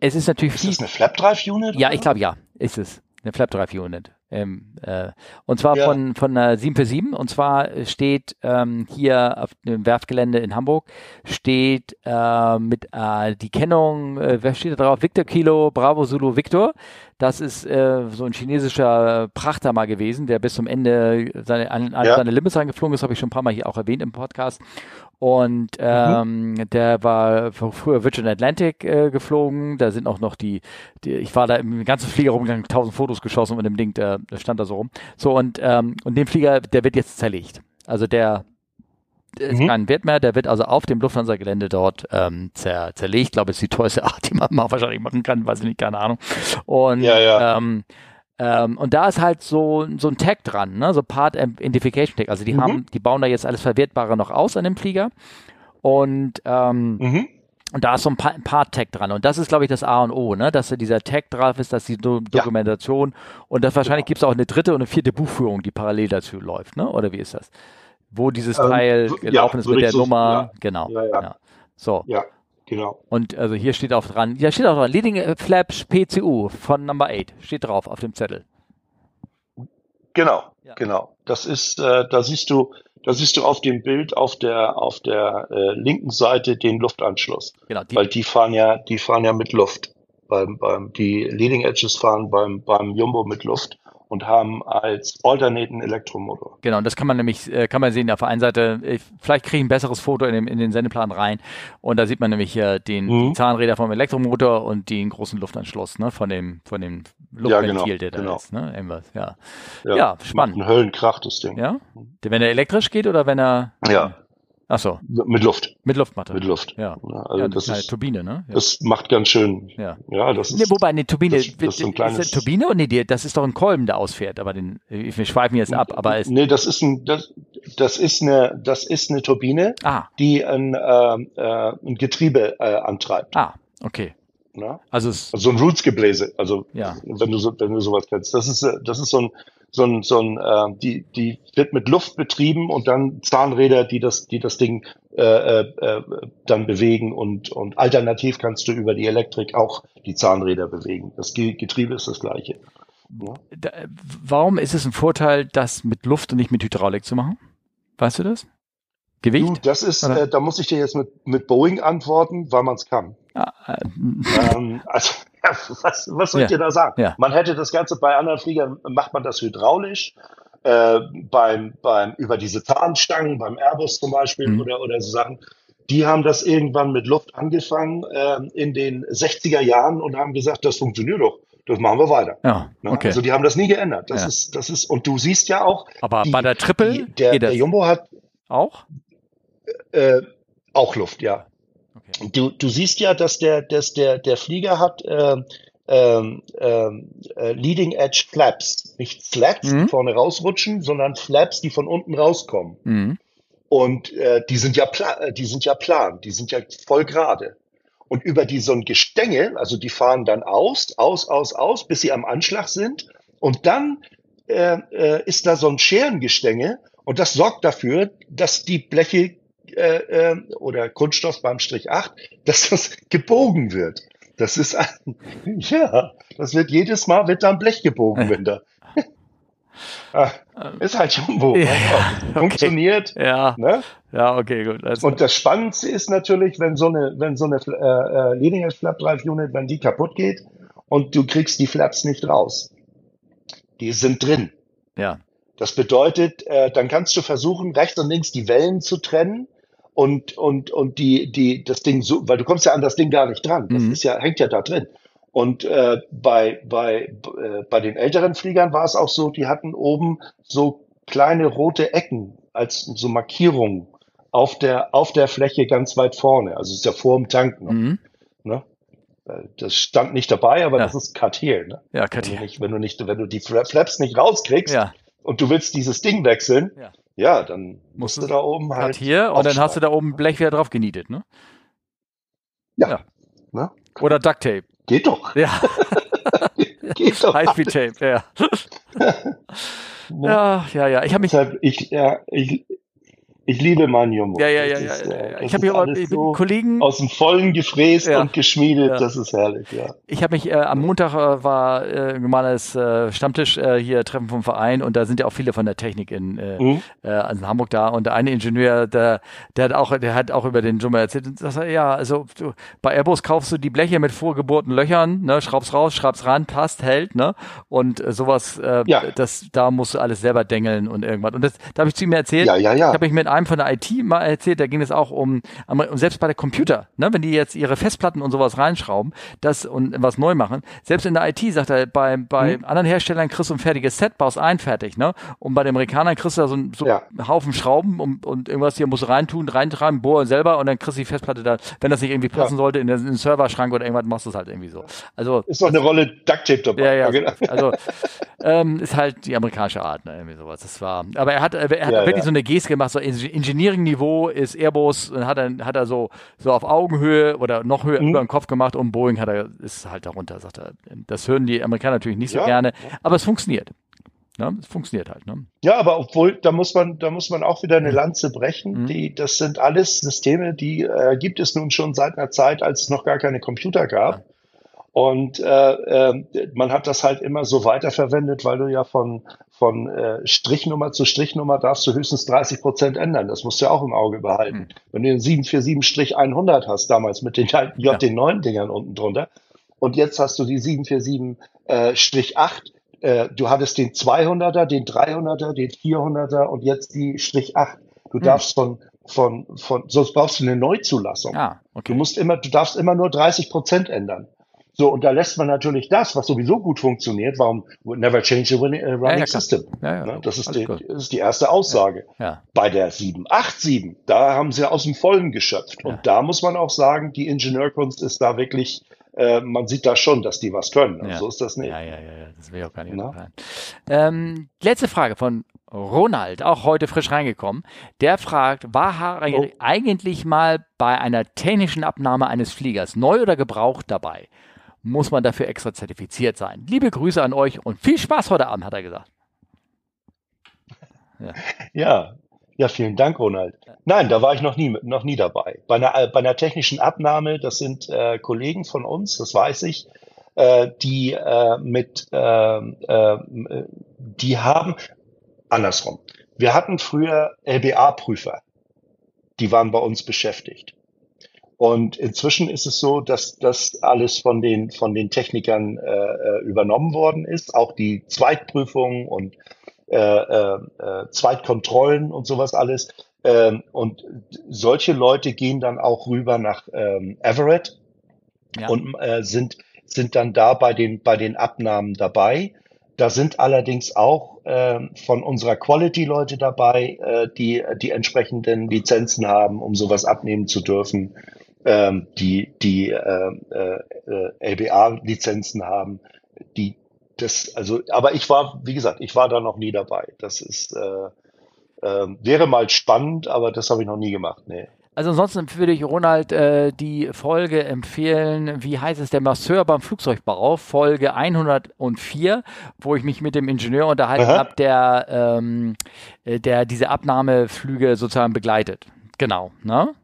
Es ist natürlich ist viel. das eine Flap Drive Unit? Ja, oder? ich glaube ja, ist es. Eine Flap Drive Unit. Ähm, äh, und zwar Ja. von, von einer 747. Und zwar steht ähm, hier auf dem Werftgelände in Hamburg steht äh, mit äh, die Kennung, äh, wer steht da drauf? Victor Kilo, Bravo Zulu Victor. Das ist äh, so ein chinesischer Prachter mal gewesen, der bis zum Ende seine, an, an Ja. seine Limits angeflogen ist, habe ich schon ein paar Mal hier auch erwähnt im Podcast. Und ähm, der war früher Virgin Atlantic äh, geflogen. Da sind auch noch die, die, ich war da im ganzen Flieger rumgegangen, tausend Fotos geschossen mit dem Ding, der, der stand da so rum. So und ähm, und den Flieger, der wird jetzt zerlegt. Also der ist Mhm. kein Wert mehr, der wird also auf dem Lufthansa-Gelände dort ähm, zer, zerlegt. Ich glaube, es ist die teuerste Art, die man mal wahrscheinlich machen kann, weiß ich nicht, keine Ahnung. Und Ja, ja. Ähm, ähm, und da ist halt so, so ein Tag dran, ne? so Part Identification Tag. Also die Mhm. haben, die bauen da jetzt alles Verwertbare noch aus an dem Flieger. Und, ähm, Mhm. und da ist so ein Pa- Part-Tag dran. Und das ist, glaube ich, das A und O, ne? dass da dieser Tag drauf ist, dass die Do Ja. Dokumentation und das wahrscheinlich Genau. gibt es auch eine dritte und eine vierte Buchführung, die parallel dazu läuft, ne? Oder wie ist das? Wo dieses Ähm, Teil ja, gelaufen ist würde mit der so- Nummer. ja. Genau. Ja, ja. So. Ja, genau. Und also hier steht auch dran, ja, steht auch dran, Leading Flaps PCU von Number 8. Steht drauf auf dem Zettel. Genau, Ja. genau. Das ist, äh, da siehst du, da siehst du auf dem Bild auf der auf der äh, linken Seite den Luftanschluss, Genau. Die, weil die fahren ja, die fahren ja mit Luft. Beim, beim, die Leading Edges fahren beim, beim Jumbo mit Luft und haben als alternaten Elektromotor. Genau, und das kann man nämlich, äh, kann man sehen, auf der einen Seite, ich, vielleicht kriege ich ein besseres Foto in, dem, in den Sendeplan rein und da sieht man nämlich hier den Mhm. Zahnräder vom Elektromotor und den großen Luftanschluss, ne, von dem, von dem Ja, Luftventil, genau, der da genau. ist, ne, irgendwas, ja. Ja, macht spannend. einen Höllenkrach, das Ding. Ja? Wenn er elektrisch geht oder wenn er, Ja, ach so, mit Luft, mit Luftmatte. mit Luft. Ja. Ja, ja, also eine das ist, Turbine, ne? Ja. das macht ganz schön, ja. ja, das ist, Nee, wobei, eine Turbine, das- das ist so ein kleines- das Turbine und nee, die- das ist doch ein Kolben, der ausfährt, aber den, wir schweifen jetzt ab, aber es, nee, das ist ein, das, das ist eine, das ist eine Turbine, ah, die ein, ähm, äh, ein Getriebe äh, antreibt. ah, okay. Ne? Also es, Also so ein Roots-Gebläse, also Ja. wenn du so, wenn du sowas kennst. Das ist, äh, das ist so ein, so ein, so ein äh, die, die wird mit Luft betrieben und dann Zahnräder, die das, die das Ding äh, äh, äh, dann bewegen und, und alternativ kannst du über die Elektrik auch die Zahnräder bewegen. Das Ge- Getriebe ist das gleiche. Ne? da, warum ist es ein Vorteil, das mit Luft und nicht mit Hydraulik zu machen? Weißt du das? Gewicht? Du, das ist, äh, da muss ich dir jetzt mit, mit Boeing antworten, weil man es kann. Ah, äh, ähm, also, was, was soll Ja. ich dir da sagen? Ja. Man hätte das Ganze bei anderen Fliegern, macht man das hydraulisch, äh, beim, beim, über diese Zahnstangen, beim Airbus zum Beispiel Mhm. oder, oder so Sachen. Die haben das irgendwann mit Luft angefangen ähm, in den 60er Jahren und haben gesagt, das funktioniert doch. Das machen wir weiter. ja, Ne? okay. Also die haben das nie geändert. Das Ja. ist, das ist, und du siehst ja auch, aber die- bei der Triple die, der, der Jumbo hat auch? äh, auch Luft, ja. Okay. Du, du siehst ja, dass der, dass der, der Flieger hat ähm, ähm, äh, Leading Edge Flaps. Nicht Slats, Mhm. die vorne rausrutschen, sondern Flaps, die von unten rauskommen. Mhm. Und äh, die sind ja äh, die sind ja plan, die sind ja voll gerade. Und über die so ein Gestänge, also die fahren dann aus, aus, aus, aus, bis sie am Anschlag sind. Und dann äh, äh, ist da so ein Scherengestänge Und das sorgt dafür, dass die Bleche äh, äh, oder Kunststoff beim Strich 8, dass das gebogen wird. Das ist ein, ja, das wird jedes Mal wird da ein Blech gebogen, wenn da. Ah, ist halt Jumbo. Ja, okay. Funktioniert. Ja, Ne? ja, okay, gut. Also, Und das Spannendste ist natürlich, wenn so eine, wenn so eine äh, äh, Leading Edge Flap Drive Unit, wenn die kaputt geht und du kriegst die Flaps nicht raus. Die sind drin. ja, Das bedeutet, äh, dann kannst du versuchen, rechts und links die Wellen zu trennen und, und, und die, die, das Ding so, weil du kommst ja an das Ding gar nicht dran. Das Mhm. ist ja, hängt ja da drin. Und äh, bei, bei, äh, bei den älteren Fliegern war es auch so, die hatten oben so kleine rote Ecken als so Markierungen auf der, auf der Fläche ganz weit vorne. Also ist ja vor dem Tank noch. mhm. Ne? Äh, Das stand nicht dabei, aber Ja. das ist here. Ne? ja, Wenn du nicht, wenn du nicht, wenn du die Fla- Flaps nicht rauskriegst, Ja, und du willst dieses Ding wechseln, Ja. Ja, dann Musst musst du da oben halt. Hier und dann hast du da oben Blech wieder drauf genietet, ne? Ja. Ja. Ne? Oder Duct Tape. Geht doch. Ja, Geht doch. Highspeed Tape, ja. Ne? Ja, ja, ja. Ich habe mich Deshalb, ich, ja, ich, ich liebe meinen Jumbo. Ja, ja, ja, ja. ist, ja, äh, Ich habe hier mit so Kollegen, aus dem Vollen gefräst Ja. und geschmiedet. Ja. Das ist herrlich, ja. ich habe mich äh, am Montag äh, war äh, normales äh, Stammtisch äh, hier Treffen vom Verein und da sind ja auch viele von der Technik in, äh, Mhm. äh, in Hamburg da und der eine Ingenieur, der, der hat auch, der hat auch über den Jumbo erzählt und sagt, ja, also du, bei Airbus kaufst du die Bleche mit vorgebohrten Löchern, ne, schraubst raus, schraubst ran, passt, hält, ne, und äh, sowas, äh, Ja. das, da musst du alles selber dengeln und irgendwas und das, da habe ich zu ihm erzählt, Ja, ja, ja. ich habe mich mit einem von der IT mal erzählt, da ging es auch um, um selbst bei der Computer, ne, wenn die jetzt ihre Festplatten und sowas reinschrauben, das und was neu machen, selbst in der IT sagt er, bei, bei Mhm. anderen Herstellern kriegst du ein fertiges Set, baust ein fertig, ne, und bei den Amerikanern kriegst du da so, ein- so Ja. einen Haufen Schrauben und, und irgendwas hier musst du reintun, reintreiben, bohren selber und dann kriegst du die Festplatte da, wenn das nicht irgendwie passen Ja. sollte, in den, in den Serverschrank oder irgendwas machst du es halt irgendwie so. Also, Ist noch eine Rolle Duct Tape dabei. ja, ja, genau. also ähm, ist halt die amerikanische Art, ne, irgendwie sowas. Das war, aber er hat, er hat Ja, wirklich so eine Geste gemacht, so Engineering-Niveau ist Airbus, hat er, hat er so, so auf Augenhöhe oder noch höher Mhm. über den Kopf gemacht und Boeing hat er, ist halt darunter, sagt er. Das hören die Amerikaner natürlich nicht so Ja. gerne, aber es funktioniert. Ne? Es funktioniert halt. Ne? Ja, aber obwohl, da muss man, da muss man auch wieder eine Lanze brechen. Mhm. Die, das sind alles Systeme, die äh, gibt es nun schon seit einer Zeit, als es noch gar keine Computer gab. Und äh, äh, man hat das halt immer so weiterverwendet, weil du ja von, von äh, Strichnummer zu Strichnummer darfst du höchstens 30 Prozent ändern. Das musst du ja auch im Auge behalten. Mhm. Wenn du den 747-100 hast, damals mit den alten Ja. JD9-Dingern unten drunter, und jetzt hast du die 747-8, äh, du hattest den 200er, den 300er, den 400er und jetzt die Strich 8. Du Hm. darfst von, von, von, sonst brauchst du eine Neuzulassung. Ah, Du okay. musst immer, du darfst immer nur 30 Prozent ändern. So, und da lässt man natürlich das, was sowieso gut funktioniert. Warum never change the uh, running Ja, ja, system? Ja, Ne? Das, ist die, das ist die erste Aussage. Bei der 787, da haben sie aus dem Vollen geschöpft. Und da muss man auch sagen, die Ingenieurkunst ist da wirklich, äh, man sieht da schon, dass die was können. Also Ja. So ist das nicht. Ja, ja, ja, das will ich auch gar nicht. Ähm, letzte Frage von Ronald, auch heute frisch reingekommen. Der fragt, war Harry Oh. eigentlich mal bei einer technischen Abnahme eines Fliegers neu oder gebraucht dabei? Muss man dafür extra zertifiziert sein? Liebe Grüße an euch und viel Spaß heute Abend, hat er gesagt. Ja, ja, vielen Dank, Ronald. Nein, da war ich noch nie, noch nie dabei. Bei einer, äh, bei einer technischen Abnahme, das sind äh, Kollegen von uns, das weiß ich, äh, die äh, mit, ähm, äh, die haben, andersrum. Wir hatten früher LBA-Prüfer, die waren bei uns beschäftigt. Und inzwischen ist es so, dass das alles von den, von den Technikern äh, äh, übernommen worden ist, auch die Zweitprüfung und äh, äh, äh, Zweitkontrollen und sowas alles. Ähm, und solche Leute gehen dann auch rüber nach ähm, Everett Ja. und äh, sind, sind dann da bei den, bei den Abnahmen dabei. Da sind allerdings auch ähm, von unserer Quality-Leute dabei, äh, die die entsprechenden Lizenzen haben, um sowas abnehmen zu dürfen, ähm, die die äh, äh, äh, LBA-Lizenzen haben, die das, also, aber ich war, wie gesagt, ich war da noch nie dabei. Das ist, äh, äh, wäre mal spannend, aber das habe ich noch nie gemacht. Nee. Also ansonsten würde ich Ronald äh, die Folge empfehlen, wie heißt es, der Masseur beim Flugzeugbau, Folge 104, wo ich mich mit dem Ingenieur unterhalten habe, der, ähm, äh, der diese Abnahmeflüge sozusagen begleitet. Genau, ne?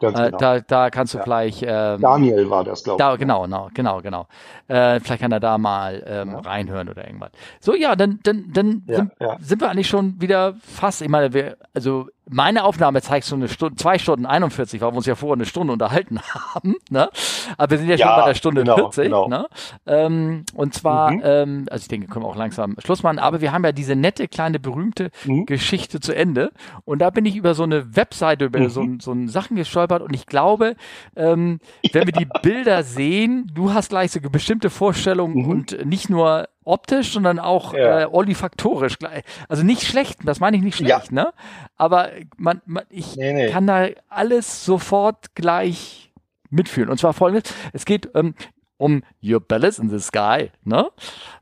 Äh, genau. da, da kannst du gleich ähm, Daniel war das, glaube ich. da, genau, genau, genau, genau. Äh, vielleicht kann er da mal ähm, reinhören oder irgendwas. So, ja, dann, dann, dann Ja, sind, ja. sind wir eigentlich schon wieder fast, ich meine, wir, also meine Aufnahme zeigt so eine Stunde, zwei Stunden 41, weil wir uns ja vorher eine Stunde unterhalten haben, ne? Aber wir sind ja, schon Ja, bei der Stunde genau, 40, genau. ne? Ähm, und zwar, Mhm. ähm, also ich denke, können wir auch langsam Schluss machen, aber wir haben ja diese nette, kleine, berühmte Mhm. Geschichte zu Ende. Und da bin ich über so eine Webseite, über Mhm. so, ein- so ein Sachen gestolpert und ich glaube, ähm, wenn wir die Bilder sehen, du hast gleich so bestimmte Vorstellungen und nicht nur optisch, sondern auch. Ja. äh, olfaktorisch. gleich. Also nicht schlecht, das meine ich nicht Ja. schlecht, ne? Aber man, man, ich Nee, nee. kann da alles sofort gleich mitfühlen. Und zwar folgendes, es geht ähm, um Your Balance in the Sky, ne?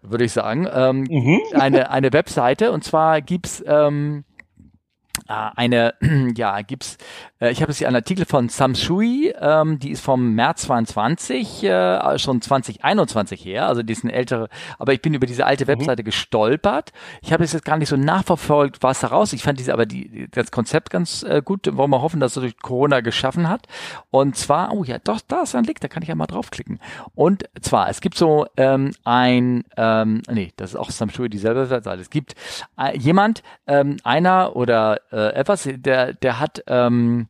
Würde ich sagen. Ähm, Mhm. eine, eine Webseite und zwar gibt's ähm, äh, eine, ja, gibt's, äh, ich habe jetzt hier einen Artikel von Samshui, ähm, die ist vom März 22, äh, schon 2021 her, also die ist eine ältere, aber ich bin über diese alte Webseite gestolpert. Ich habe jetzt gar nicht so nachverfolgt, was da raus. Ich fand diese aber die, das Konzept ganz äh, gut, wollen wir hoffen, dass es durch Corona geschaffen hat. Und zwar, oh ja, doch, da ist ein Link, da kann ich ja mal draufklicken. Und zwar, es gibt so ähm, ein, ähm, nee, das ist auch Samshui dieselbe Webseite. Es gibt äh, jemand, ähm, einer oder äh, etwas, der, der hat ähm,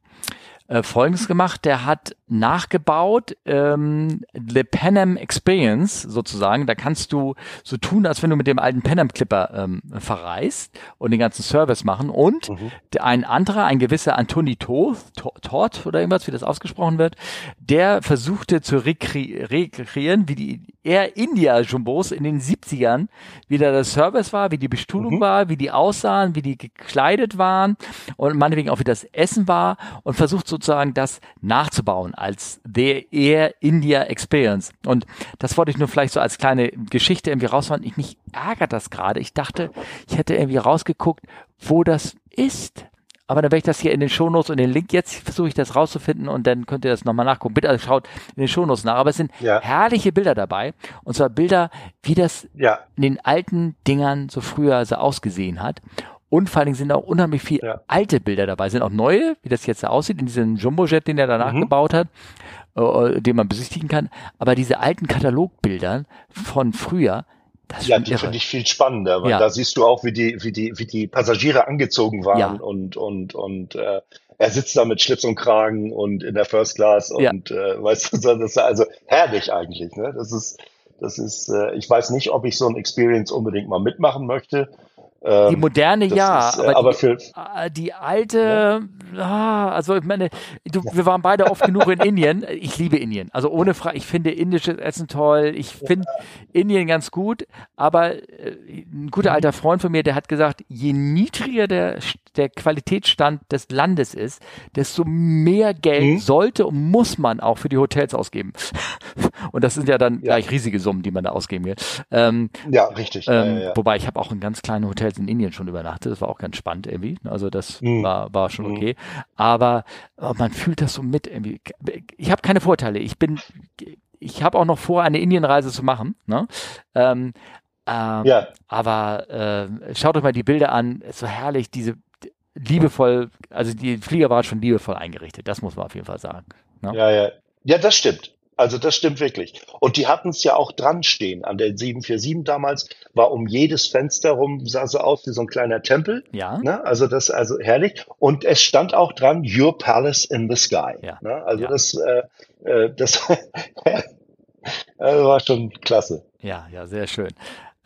äh, Folgendes gemacht, der hat nachgebaut ähm, The Panam Experience sozusagen. Da kannst du so tun, als wenn du mit dem alten Panam Clipper ähm, verreist und den ganzen Service machen. Und der, ein anderer, ein gewisser Antoni Toth, To- Toth oder irgendwas, wie das ausgesprochen wird, der versuchte zu rekre rekreieren, wie die Air India Jumbos in den 70ern, wie da der Service war, wie die Bestuhlung war, wie die aussahen, wie die gekleidet waren und meinetwegen auch wie das Essen war und versucht sozusagen das nachzubauen als The Air India Experience. Und das wollte ich nur vielleicht so als kleine Geschichte irgendwie rausfahren. Ich mich ärgert das gerade. Ich dachte, ich hätte irgendwie rausgeguckt, wo das ist. Aber dann werde ich das hier in den Shownotes und den Link, jetzt versuche ich das rauszufinden und dann könnt ihr das nochmal nachgucken. Bitte also schaut in den Shownotes nach. Aber es sind Ja. herrliche Bilder dabei. Und zwar Bilder, wie das Ja, in den alten Dingern so früher so ausgesehen hat. Und vor allen Dingen sind auch unheimlich viele Ja. alte Bilder dabei. Sind auch neue, wie das jetzt aussieht, in diesem Jumbojet, den er danach Mhm. gebaut hat, äh, den man besichtigen kann. Aber diese alten Katalogbilder von früher, das ist ja, die finde ich viel spannender, weil Ja. da siehst du auch, wie die, wie die, wie die Passagiere angezogen waren Ja. und und und äh, er sitzt da mit Schlips und Kragen und in der First Class Ja. und äh, weißt du, das ist also herrlich eigentlich. Ne? Das ist, das ist, äh, ich weiß nicht, ob ich so ein Experience unbedingt mal mitmachen möchte. Ähm, Die moderne das ja, ist, äh, aber, aber die, für äh, die alte, ah, also ich meine, du, wir waren beide oft genug in Indien. Ich liebe Indien. Also ohne Frage, ich finde indisches Essen toll. Ich finde Indien ganz gut, aber äh, ein guter Mhm. alter Freund von mir, der hat gesagt, je niedriger der, der Qualitätsstand des Landes ist, desto mehr Geld Mhm. sollte und muss man auch für die Hotels ausgeben. Und das sind ja dann Ja. gleich riesige Summen, die man da ausgeben will. Ähm, ja, richtig. ähm, ja, ja, ja. Wobei ich habe auch in ganz kleinen Hotels in Indien schon übernachtet. Das war auch ganz spannend irgendwie. Also das Mhm. war, war schon Mhm. okay. Aber äh, man fühlt das so mit irgendwie. Ich habe keine Vorteile. Ich bin, ich habe auch noch vor, eine Indienreise zu machen. Ne? Ähm, ähm, ja, Aber äh, schaut euch mal die Bilder an. Ist so herrlich, diese liebevoll, also die Flieger waren schon liebevoll eingerichtet. Das muss man auf jeden Fall sagen. Ne? ja, ja. Ja, das stimmt. Also das stimmt wirklich. Und die hatten es ja auch dran stehen. An der 747 damals war um jedes Fenster rum, sah so aus wie so ein kleiner Tempel. Ja. Ne? Also das also herrlich. Und es stand auch dran, Your Palace in the Sky. Ja. Ne? Also Ja. das, äh, äh, das äh, war schon klasse. Ja, ja, sehr schön.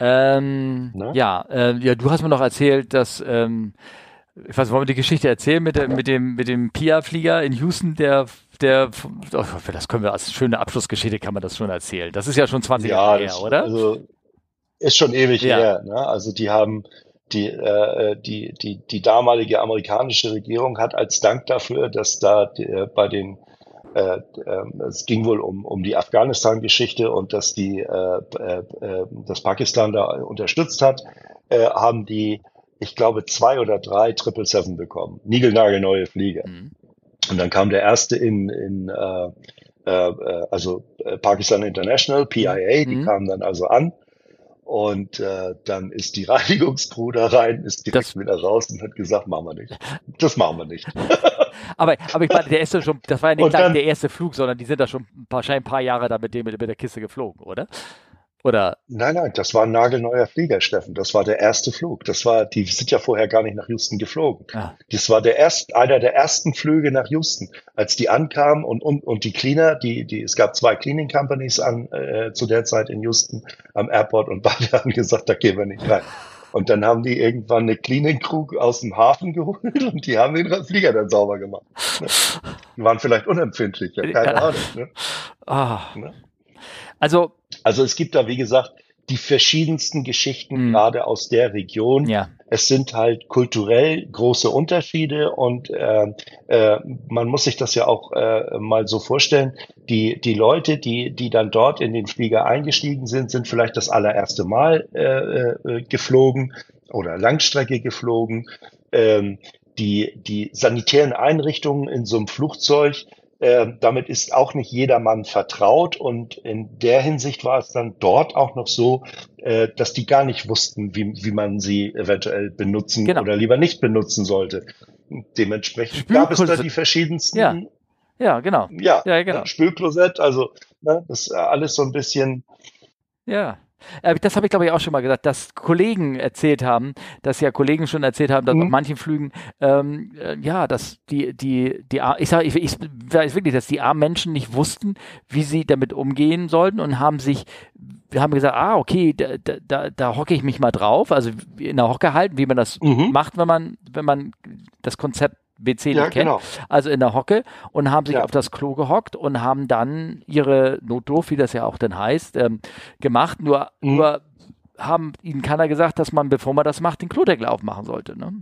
Ähm, Ne? ja, äh, ja, du hast mir noch erzählt, dass ähm, ich weiß, wollen wir die Geschichte erzählen mit, der, mit dem mit dem Pia-Flieger in Houston, der der oh, das können wir als schöne Abschlussgeschichte kann man das schon erzählen. Das ist ja schon 20 Jahre her, oder? Also ist schon ewig Ja. her. Ne? Also die haben die, äh, die, die, die damalige amerikanische Regierung hat als Dank dafür, dass da die, äh, bei den äh, ähm, es ging wohl um, um die Afghanistan-Geschichte und dass die äh, äh, äh, das Pakistan da unterstützt hat, äh, haben die, ich glaube, zwei oder drei 777 bekommen. Niegelnagelneue Flieger. Mhm. Und dann kam der erste in, in äh, äh, also äh, Pakistan International, PIA, die Mhm. kamen dann also an. Und äh, dann ist die Reinigungscrew da rein, ist direkt Das- wieder raus und hat gesagt, machen wir nicht. Das machen wir nicht. Aber, aber ich meine, der ist ja schon, das war ja nicht dann- der erste Flug, sondern die sind da schon wahrscheinlich ein paar Jahre da mit dem mit der Kiste geflogen, oder? Oder Nein, nein, das war ein nagelneuer Flieger, Steffen. Das war der erste Flug. Das war, die sind ja vorher gar nicht nach Houston geflogen. Ah. Das war der erst, einer der ersten Flüge nach Houston, als die ankamen und, und, und die Cleaner, die, die, es gab zwei Cleaning Companies an, äh, zu der Zeit in Houston am Airport und beide haben gesagt, da gehen wir nicht rein. Und dann haben die irgendwann eine Cleaning Crew aus dem Hafen geholt und die haben den Flieger dann sauber gemacht. Die waren vielleicht unempfindlicher, keine Ja. Ahnung. Ne? ah. Ne? Also, Also es gibt da, wie gesagt, die verschiedensten Geschichten Mhm. gerade aus der Region. ja. Es sind halt kulturell große Unterschiede und äh, äh, man muss sich das ja auch äh, mal so vorstellen. Die, die Leute, die, die dann dort in den Flieger eingestiegen sind, sind vielleicht das allererste Mal äh, äh, geflogen oder Langstrecke geflogen. Ähm, die, die sanitären Einrichtungen in so einem Flugzeug, äh, damit ist auch nicht jedermann vertraut und in der Hinsicht war es dann dort auch noch so, äh, dass die gar nicht wussten, wie, wie man sie eventuell benutzen Genau. oder lieber nicht benutzen sollte. Dementsprechend gab es da die verschiedensten, Ja. Ja, genau. ja, Ja, genau. ne, Spülklosett, also ne, das ist alles so ein bisschen, Ja. Äh, Das habe ich, glaube ich, auch schon mal gesagt, dass Kollegen erzählt haben, dass ja Kollegen schon erzählt haben, dass Mhm. auf manchen Flügen, ähm, äh, ja, dass die, die, die, ich sage, ich, ich weiß wirklich, dass die armen Menschen nicht wussten, wie sie damit umgehen sollten und haben sich, haben gesagt, ah, okay, da, da, da, da hocke ich mich mal drauf, also in der Hocke halten, wie man das Mhm. macht, wenn man, wenn man das Konzept WC ja kennt genau, also in der Hocke und haben sich Ja. auf das Klo gehockt und haben dann ihre Notdurft, wie das ja auch dann heißt, ähm, gemacht. Nur, Mhm. nur haben ihnen keiner gesagt, dass man, bevor man das macht, den Klodeckel aufmachen sollte. Ne?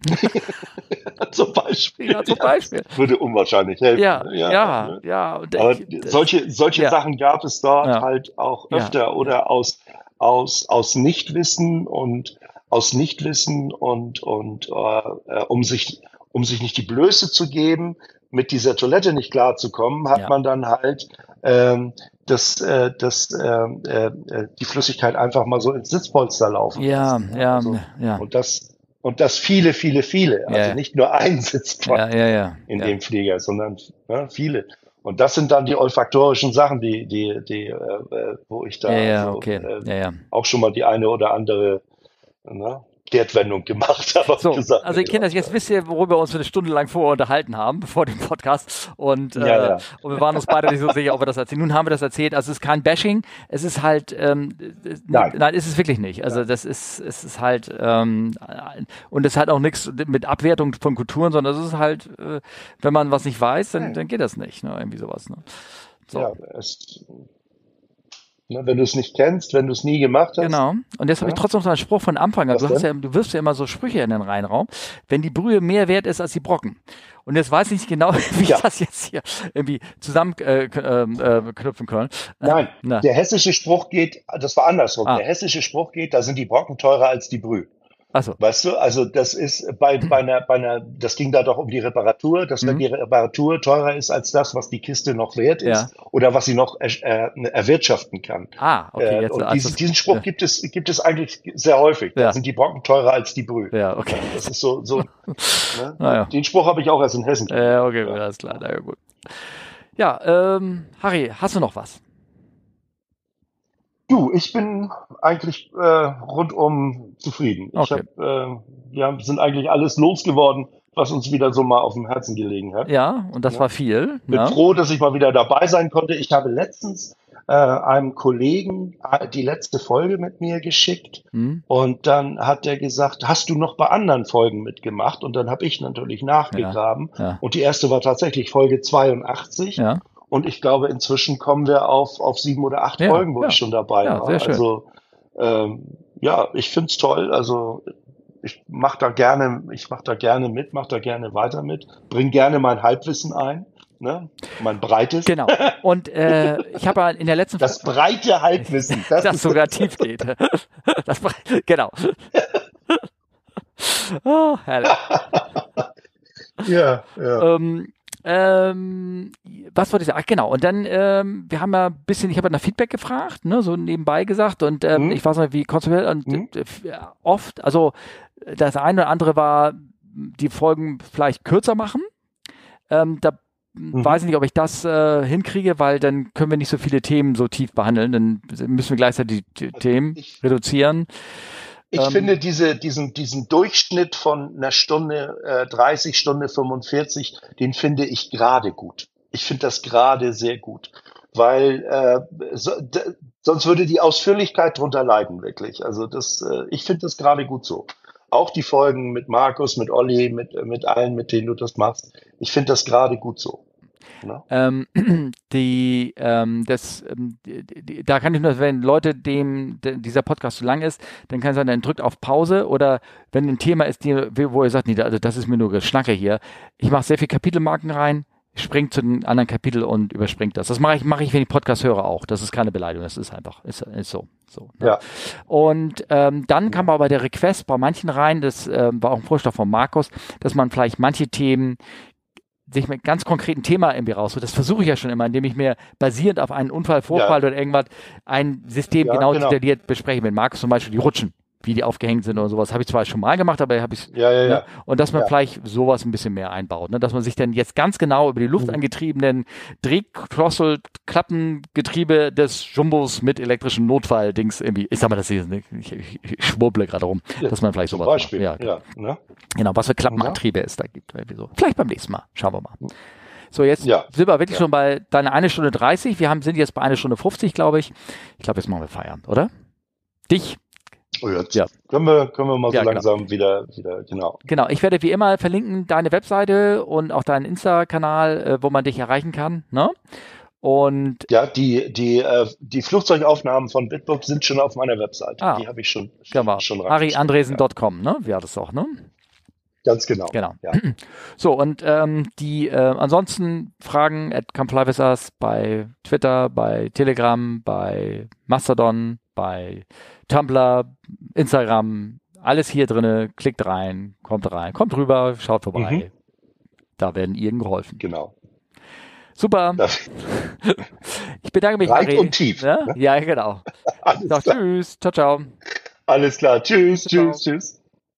zum Beispiel. Ja, zum Beispiel. Würde unwahrscheinlich helfen. Ja, ne? ja, ne? ja. Aber ich- solche, solche ja. Sachen gab es dort Ja. halt auch Ja. öfter oder aus, aus, aus Nichtwissen und aus Nichtwissen und, und äh, äh, um sich, um sich nicht die Blöße zu geben, mit dieser Toilette nicht klarzukommen, hat Ja. man dann halt ähm, das, äh, das, äh, äh, äh, die Flüssigkeit einfach mal so ins Sitzpolster laufen ja, lassen. ja, Also, ja, Und das, und das viele, viele, viele. Also Ja. nicht nur ein Sitzpolster ja, ja, in dem Flieger, sondern ne, viele. Und das sind dann die olfaktorischen Sachen, die, die, die, äh, äh, wo ich da ja, ja, also, okay. äh, auch schon mal die eine oder andere ne, Kehrtwendung gemacht habe. So, gesagt, also ihr kennt das, jetzt wisst ihr, worüber wir uns eine Stunde lang vorher unterhalten haben, bevor dem Podcast. Und, äh, Ja, ja. und wir waren uns beide nicht so sicher, ob wir das erzählen. Nun haben wir das erzählt. Also es ist kein Bashing, es ist halt, ähm, äh, Nein. nein, ist es wirklich nicht. Also das ist, es ist halt, ähm, und es hat auch nichts mit Abwertung von Kulturen, sondern es ist halt, äh, wenn man was nicht weiß, dann, dann geht das nicht, ne? Irgendwie sowas. Ne? So. Ja, es, wenn du es nicht kennst, wenn du es nie gemacht hast. Genau. Und jetzt habe ich Ja. trotzdem noch so einen Spruch von Anfang Du, ja, du wirfst ja immer so Sprüche in den Reinraum. Wenn die Brühe mehr wert ist als die Brocken. Und jetzt weiß ich nicht genau, wie Ja. ich das jetzt hier irgendwie zusammen äh, ähm, äh, knüpfen kann. Nein, Na. der hessische Spruch geht, das war andersrum. Ah. Der hessische Spruch geht, da sind die Brocken teurer als die Brühe. Achso. Weißt du, also das ist bei, bei einer, bei einer, das ging da doch um die Reparatur, dass wenn Mhm. die Reparatur teurer ist als das, was die Kiste noch wert Ja. ist oder was sie noch er, äh, erwirtschaften kann. Ah, okay. Äh, Jetzt, und also- diesen, diesen Spruch ja. gibt es, gibt es eigentlich sehr häufig. Da Ja. sind die Brocken teurer als die Brühe. Ja, okay. Das ist so, so. Ne? Naja. Den Spruch habe ich auch erst in Hessen. Äh, okay, gut, alles klar. Na ja, gut. Ja, ähm, Harry, hast du noch was? Du, ich bin eigentlich äh, rundum zufrieden. Ich Okay. hab, äh, wir haben- sind eigentlich alles losgeworden, was uns wieder so mal auf dem Herzen gelegen hat. Ja, und das Ja. war viel. bin Ne? froh, dass ich mal wieder dabei sein konnte. Ich habe letztens äh, einem Kollegen äh, die letzte Folge mit mir geschickt Hm? und dann hat er gesagt, hast du noch bei anderen Folgen mitgemacht? Und dann habe ich natürlich nachgegraben Ja. und die erste war tatsächlich Folge 82 Ja. Und ich glaube, inzwischen kommen wir auf, auf sieben oder acht Ja, Folgen, wo ja. ich schon dabei Ja, war. Also ähm, ja, ich find's toll. Also ich mache da gerne, ich mache da gerne mit, mache da gerne weiter mit, bring gerne mein Halbwissen ein, ne? mein breites. Genau. Und äh, ich habe ja in der letzten Das breite Halbwissen. Das, das sogar tief geht. Das, genau. Oh, herrlich. ja, ja. Ähm, ähm, was wollte ich sagen? Ach, genau. Und dann, ähm, wir haben ja ein bisschen, ich habe nach Feedback gefragt, ne, so nebenbei gesagt. Und ähm, Mhm. ich weiß nicht, wie konsequent und Mhm. äh, ja, oft, also das eine oder andere war, die Folgen vielleicht kürzer machen. Ähm, da Mhm. weiß ich nicht, ob ich das äh, hinkriege, weil dann können wir nicht so viele Themen so tief behandeln. Dann müssen wir gleichzeitig die, die Themen ich- reduzieren. Ich Ähm, finde diese, diesen, diesen Durchschnitt von einer Stunde äh, 30, Stunde 45, den finde ich gerade gut. Ich finde das gerade sehr gut, weil äh, so, sonst würde die Ausführlichkeit drunter leiden, wirklich. Also das, äh, ich finde das gerade gut so. Auch die Folgen mit Markus, mit Olli, mit, mit allen, mit denen du das machst. Ich finde das gerade gut so. Ne? Ähm, die, ähm, das, ähm, die, da kann ich nur, wenn Leute dem de, dieser Podcast zu lang ist, dann kann es sein, dann drückt auf Pause oder wenn ein Thema ist, die, wo ihr sagt, nee, also das ist mir nur Geschnacke hier. Ich mache sehr viel Kapitelmarken rein, springt zu den anderen Kapitel und überspringt das. Das mache ich, mache ich, wenn ich Podcast höre auch. Das ist keine Beleidigung, das ist einfach, ist, ist so. so ne? Ja. Und ähm, dann kam aber der Request bei manchen rein, das ähm, war auch ein Vorschlag von Markus, dass man vielleicht manche Themen sich mit ganz konkreten Thema irgendwie rausholt. Das versuche ich ja schon immer, indem ich mir basierend auf einen Unfall, Vorfall oder irgendwas ein System Ja, genau, genau. detailliert bespreche. Mit Markus zum Beispiel die Rutschen, wie die aufgehängt sind oder sowas. Habe ich zwar schon mal gemacht, aber habe ich Ja, ja, ja. Ne? Und dass man Ja. vielleicht sowas ein bisschen mehr einbaut, ne? dass man sich dann jetzt ganz genau über die Mhm. luftangetriebenen Drehkrosselklappengetriebe des Jumbos mit elektrischen Notfall-Dings irgendwie, ich sag mal, das hier, ne? ich, ich, ich schwurble gerade rum, dass man vielleicht Zum sowas Beispiel. macht. Ja, Ja, ne? genau, was für Klappenantriebe es da gibt. So. Vielleicht beim nächsten Mal, schauen wir mal. So, jetzt Ja. sind wir wirklich schon bei deiner eine Stunde 30. Wir haben, sind jetzt bei einer Stunde 50, glaube ich. Ich glaube, jetzt machen wir Feierabend, oder? Dich Oh, jetzt Ja. können wir, können wir mal Ja, so genau. langsam wieder, wieder, genau. Genau, ich werde wie immer verlinken deine Webseite und auch deinen Insta-Kanal, äh, wo man dich erreichen kann. Ne? Und Ja, die, die, äh, die Flugzeugaufnahmen von Bitbook sind schon auf meiner Webseite. Ah. Die habe ich schon, genau, schon reingeschrieben. harryandresen.com, ne? Wie hat es auch, ne? Ja, ganz genau. Genau. Ja. So, und ähm, die äh, ansonsten Fragen at Come Fly With Us bei Twitter, bei Telegram, bei Mastodon, bei Tumblr, Instagram, alles hier drinne. Klickt rein, kommt rein, kommt rüber, schaut vorbei. Mhm. Da werden Ihnen geholfen. Genau. Super. Das, Ich bedanke mich, Breit und tief, Ja, ne? ja genau. klar. tschüss. Ciao, ciao. alles klar. Tschüss, Ciao. tschüss, tschüss.